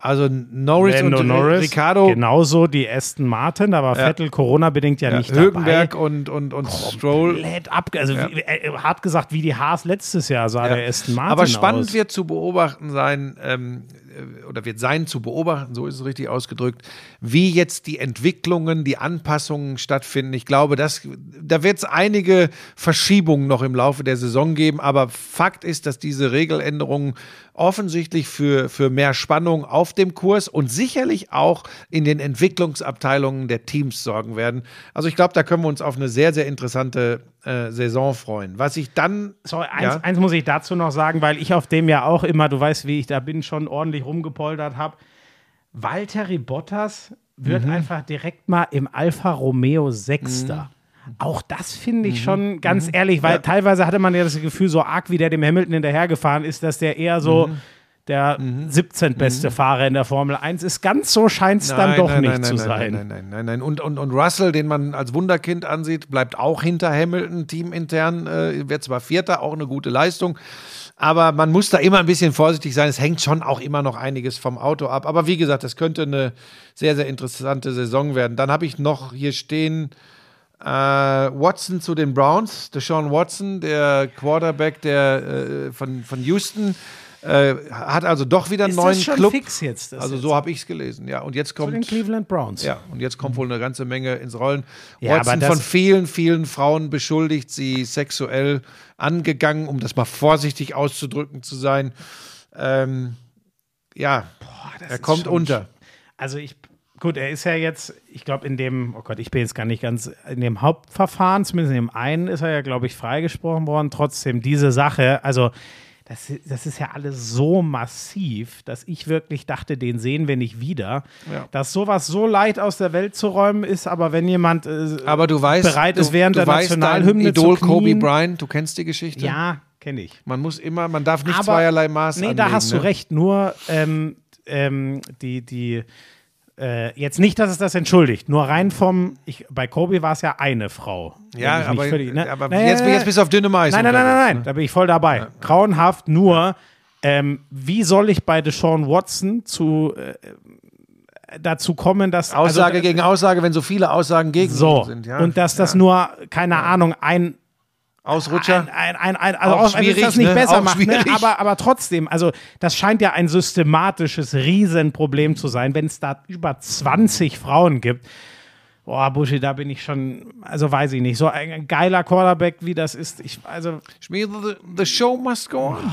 Also Norris Lando und Norris, Ricardo, Genauso die Aston Martin, da war Vettel Corona-bedingt ja, ja, nicht Hülkenberg dabei. und, und, und Stroll. Komplett ab, also wie, äh, hart gesagt, wie die Haas letztes Jahr sah der Aston Martin Aber spannend aus. wird zu beobachten sein, ähm, äh, oder wird sein zu beobachten, so ist es richtig ausgedrückt, wie jetzt die Entwicklungen, die Anpassungen stattfinden. Ich glaube, das, da wird es einige Verschiebungen noch im Laufe der Saison geben, aber Fakt ist, dass diese Regeländerungen offensichtlich für, für mehr Spannung auf dem Kurs und sicherlich auch in den Entwicklungsabteilungen der Teams sorgen werden. Also ich glaube, da können wir uns auf eine sehr, sehr interessante äh, Saison freuen. Was ich dann Sorry, eins, Ja. eins muss ich dazu noch sagen, weil ich auf dem ja auch immer, du weißt, wie ich da bin, schon ordentlich rumgepoltert habe. Valtteri Bottas wird Mhm. einfach direkt mal im Alfa Romeo Sechster. Auch das finde ich schon ganz ehrlich, weil teilweise hatte man ja das Gefühl, so arg wie der dem Hamilton hinterhergefahren ist, dass der eher so der 17. beste Fahrer in der Formel 1 ist. Ganz so scheint es dann doch nicht zu nein, sein. Nein, nein, nein, nein, nein. Und, und, und Russell, den man als Wunderkind ansieht, bleibt auch hinter Hamilton, teamintern, äh, wird zwar Vierter, auch eine gute Leistung. Aber man muss da immer ein bisschen vorsichtig sein. Es hängt schon auch immer noch einiges vom Auto ab. Aber wie gesagt, das könnte eine sehr, sehr interessante Saison werden. Dann habe ich noch hier stehen äh, Watson zu den Browns. Deshaun Watson, der Quarterback der, äh, von, von Houston, äh, hat also doch wieder einen Ist neuen das schon Club. fix jetzt? Das Also so habe ich es gelesen, ja. Und jetzt zu den kommt Cleveland Browns. ja, und jetzt kommt wohl eine ganze Menge ins Rollen. Ja, Watson von vielen, vielen Frauen beschuldigt, sie sexuell angegangen, um das mal vorsichtig auszudrücken zu sein. Ähm, ja, er ist kommt unter. Also ich, gut, er ist ja jetzt, ich glaube, in dem, oh Gott, ich bin jetzt gar nicht ganz, in dem Hauptverfahren, zumindest in dem einen ist er ja, glaube ich, freigesprochen worden. Trotzdem diese Sache, also das, das ist ja alles so massiv, dass ich wirklich dachte, den sehen wir nicht wieder. Ja. Dass sowas so leicht aus der Welt zu räumen ist, aber wenn jemand äh, Aber du weißt, bereit du, ist, während du der weißt, Nationalhymne Idol zu Kobe knien, Bryant, du kennst die Geschichte? ja, kenne ich. Man muss immer, man darf nicht Aber- zweierlei Maß Nee, anlegen. da hast du ne? recht. Nur ähm, ähm, die, die äh, jetzt nicht, dass es das entschuldigt. Nur rein vom, ich, bei Kobe war es ja eine Frau. Ja, aber, völlig- ne? aber Nee, jetzt, jetzt bist du auf dünnem Eis. Nein, nein, nein, nein, nein, da bin ich voll dabei. Grauenhaft, nur ähm, wie soll ich bei Deshaun Watson zu äh, dazu kommen, dass Aussage also, gegen Aussage, wenn so viele Aussagen gegen so sind. Ja. und dass das nur keine Ahnung ein Ausrutscher. ein, ein, ein, ein, also Auch auch, wenn es das nicht ne? besser Auch macht, ne? aber, aber trotzdem, also das scheint ja ein systematisches Riesenproblem zu sein, wenn es da über 20 Frauen gibt. Boah, Buschi, da bin ich schon, also weiß ich nicht, so ein geiler Quarterback, wie das ist. Ich, also, Schmiede, the, the show must go on.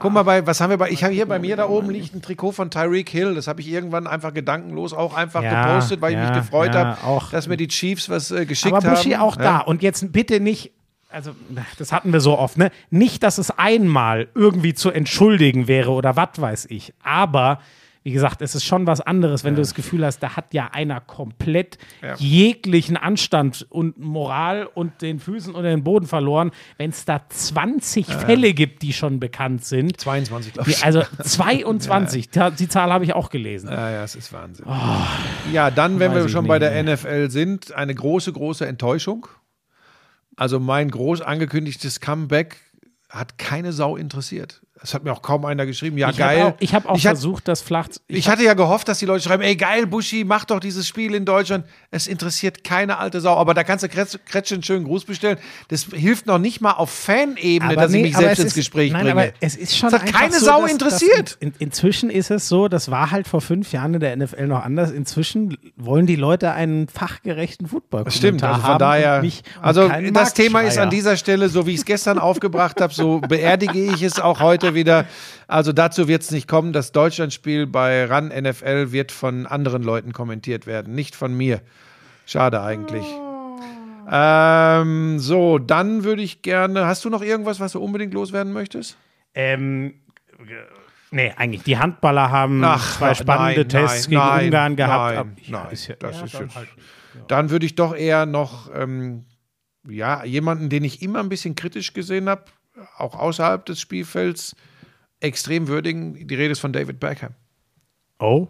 Guck mal, bei, was haben wir bei, ich habe hier bei mir da oben liegt ein Trikot von Tyreek Hill, das habe ich irgendwann einfach gedankenlos auch einfach Ja, gepostet, weil ich ja, mich gefreut ja, habe, dass mir die Chiefs was äh, geschickt aber Buschi haben. auch da. Und jetzt bitte nicht, also das hatten wir so oft, ne? Nicht, dass es einmal irgendwie zu entschuldigen wäre oder was weiß ich, aber wie gesagt, es ist schon was anderes, wenn du das Gefühl hast, da hat ja einer komplett jeglichen Anstand und Moral und den Füßen unter den Boden verloren, wenn es da 20 Fälle gibt, die schon bekannt sind. 22, glaube Die, also 22, Ta- die Zahl habe ich auch gelesen. Ja, ja, es ist Wahnsinn. ja, dann, wenn weiß wir ich schon nicht bei der. NFL sind, eine große, große Enttäuschung. Also mein groß angekündigtes Comeback hat keine Sau interessiert. Es hat mir auch kaum einer geschrieben. Ja, ich geil. habe auch, ich hab auch ich hat- versucht, das flach zu. Ich hatte ja gehofft, dass die Leute schreiben, ey geil, Buschi, mach doch dieses Spiel in Deutschland. Es interessiert keine alte Sau. Aber da kannst du Kretsch- einen schönen Gruß bestellen. Das hilft noch nicht mal auf Fanebene, dass ich mich selbst ins ist- Gespräch nein, bringe. Aber es ist schon Es hat keine so, Sau dass- interessiert. Dass in, in, inzwischen ist es so, das war halt vor fünf Jahren in der NFL noch anders. Inzwischen wollen die Leute einen fachgerechten football Das stimmt, also von haben daher. also das Thema ist an dieser Stelle, so wie ich es gestern aufgebracht habe, so beerdige ich es auch heute wieder. Also dazu wird es nicht kommen. Das Deutschlandspiel bei RAN NFL wird von anderen Leuten kommentiert werden, nicht von mir. Schade eigentlich. Ähm, so, dann würde ich gerne. Hast du noch irgendwas, was du unbedingt loswerden möchtest? Ähm, äh, nee, eigentlich. Die Handballer haben Ach, zwei spannende nein, Tests nein, gegen nein, Ungarn gehabt. nein, ja, nein, ist ja- das ja, ist dann halt. Dann würde ich doch eher noch, ähm, ja, jemanden, den ich immer ein bisschen kritisch gesehen habe, auch außerhalb des Spielfelds, extrem würdigen. Die Rede ist von David Beckham. Oh,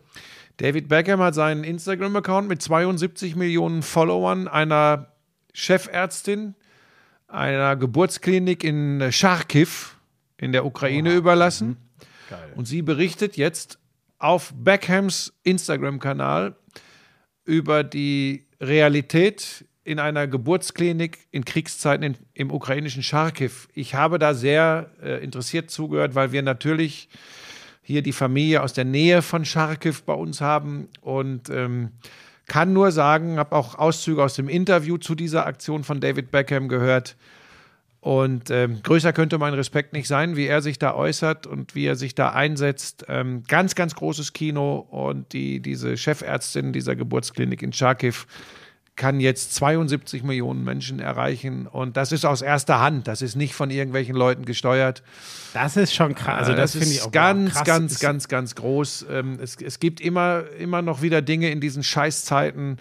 David Beckham hat seinen Instagram-Account mit 72 Millionen Followern einer Chefärztin einer Geburtsklinik in Charkiw in der Ukraine überlassen. Und sie berichtet jetzt auf Beckhams Instagram-Kanal über die Realität in einer Geburtsklinik in Kriegszeiten in, im ukrainischen Charkiw. Ich habe da sehr äh, interessiert zugehört, weil wir natürlich hier die Familie aus der Nähe von Charkiw bei uns haben und ähm, kann nur sagen, habe auch Auszüge aus dem Interview zu dieser Aktion von David Beckham gehört. Und ähm, größer könnte mein Respekt nicht sein, wie er sich da äußert und wie er sich da einsetzt. Ähm, ganz, ganz großes Kino und die, diese Chefärztin dieser Geburtsklinik in Charkiw kann jetzt 72 Millionen Menschen erreichen. Und das ist aus erster Hand. Das ist nicht von irgendwelchen Leuten gesteuert. das ist schon krass. Also, das, finde ich auch ganz, krass. ganz, ganz, ganz groß. Ähm, es, es gibt immer, immer noch wieder Dinge in diesen Scheißzeiten,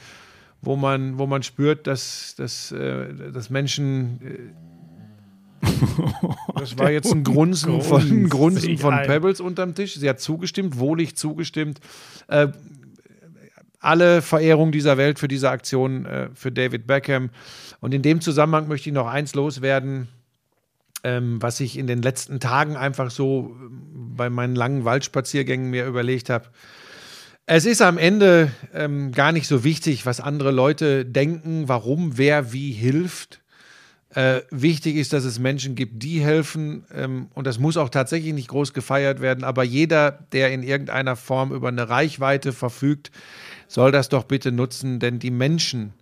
wo man, wo man spürt, dass, dass, äh, dass Menschen. Äh, das war jetzt ein Grunzen von, Grunzen von. Pebbles unterm Tisch. Sie hat zugestimmt, wohlig zugestimmt. Äh, alle Verehrung dieser Welt für diese Aktion äh, für David Beckham. Und in dem Zusammenhang möchte ich noch eins loswerden ähm, was ich in den letzten Tagen einfach so ähm, bei meinen langen Waldspaziergängen mir überlegt habe. Es ist am Ende ähm, gar nicht so wichtig, was andere Leute denken, warum wer wie hilft. Äh, wichtig ist, dass es Menschen gibt, die helfen. Ähm, und das muss auch tatsächlich nicht groß gefeiert werden. Aber jeder, der in irgendeiner Form über eine Reichweite verfügt, soll das doch bitte nutzen. Denn die Menschen,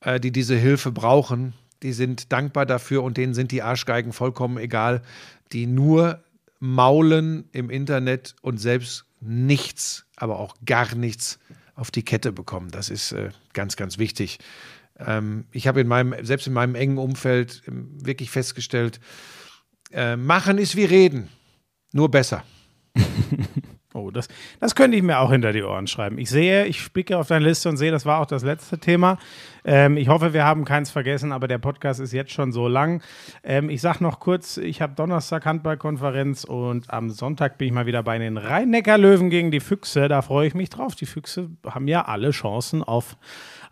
äh, die diese Hilfe brauchen, die sind dankbar dafür und denen sind die Arschgeigen vollkommen egal, die nur maulen im Internet und selbst nichts, aber auch gar nichts auf die Kette bekommen. Das ist äh, ganz, ganz wichtig. Ähm, ich habe in meinem, selbst in meinem engen Umfeld ähm, wirklich festgestellt, äh, machen ist wie reden, nur besser. Oh, das, das könnte ich mir auch hinter die Ohren schreiben. Ich sehe, ich spicke auf deine Liste und sehe, das war auch das letzte Thema. Ähm, ich hoffe, wir haben keins vergessen, aber der Podcast ist jetzt schon so lang. Ähm, ich sage noch kurz, ich habe Donnerstag Handballkonferenz und am Sonntag bin ich mal wieder bei den Rhein-Neckar-Löwen gegen die Füchse. Da freue ich mich drauf. Die Füchse haben ja alle Chancen auf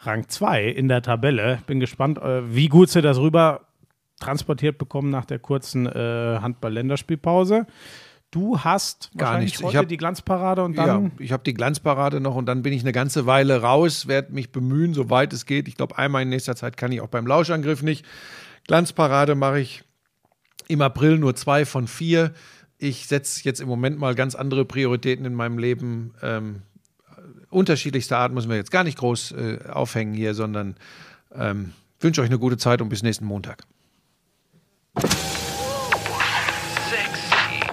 Rang 2 in der Tabelle. Bin gespannt, äh, wie gut sie das rüber transportiert bekommen nach der kurzen äh, Handball-Länderspielpause. Du hast Gar nichts. Ich heute hab- die Glanzparade und Ja, dann ich habe die Glanzparade noch und dann bin ich eine ganze Weile raus, werde mich bemühen, soweit es geht. Ich glaube, einmal in nächster Zeit kann ich auch beim Lauschangriff nicht. Glanzparade mache ich im April nur zwei von vier. Ich setze jetzt im Moment mal ganz andere Prioritäten in meinem Leben. Ähm, unterschiedlichster Art müssen wir jetzt gar nicht groß äh, aufhängen hier, sondern ähm, wünsche euch eine gute Zeit und bis nächsten Montag.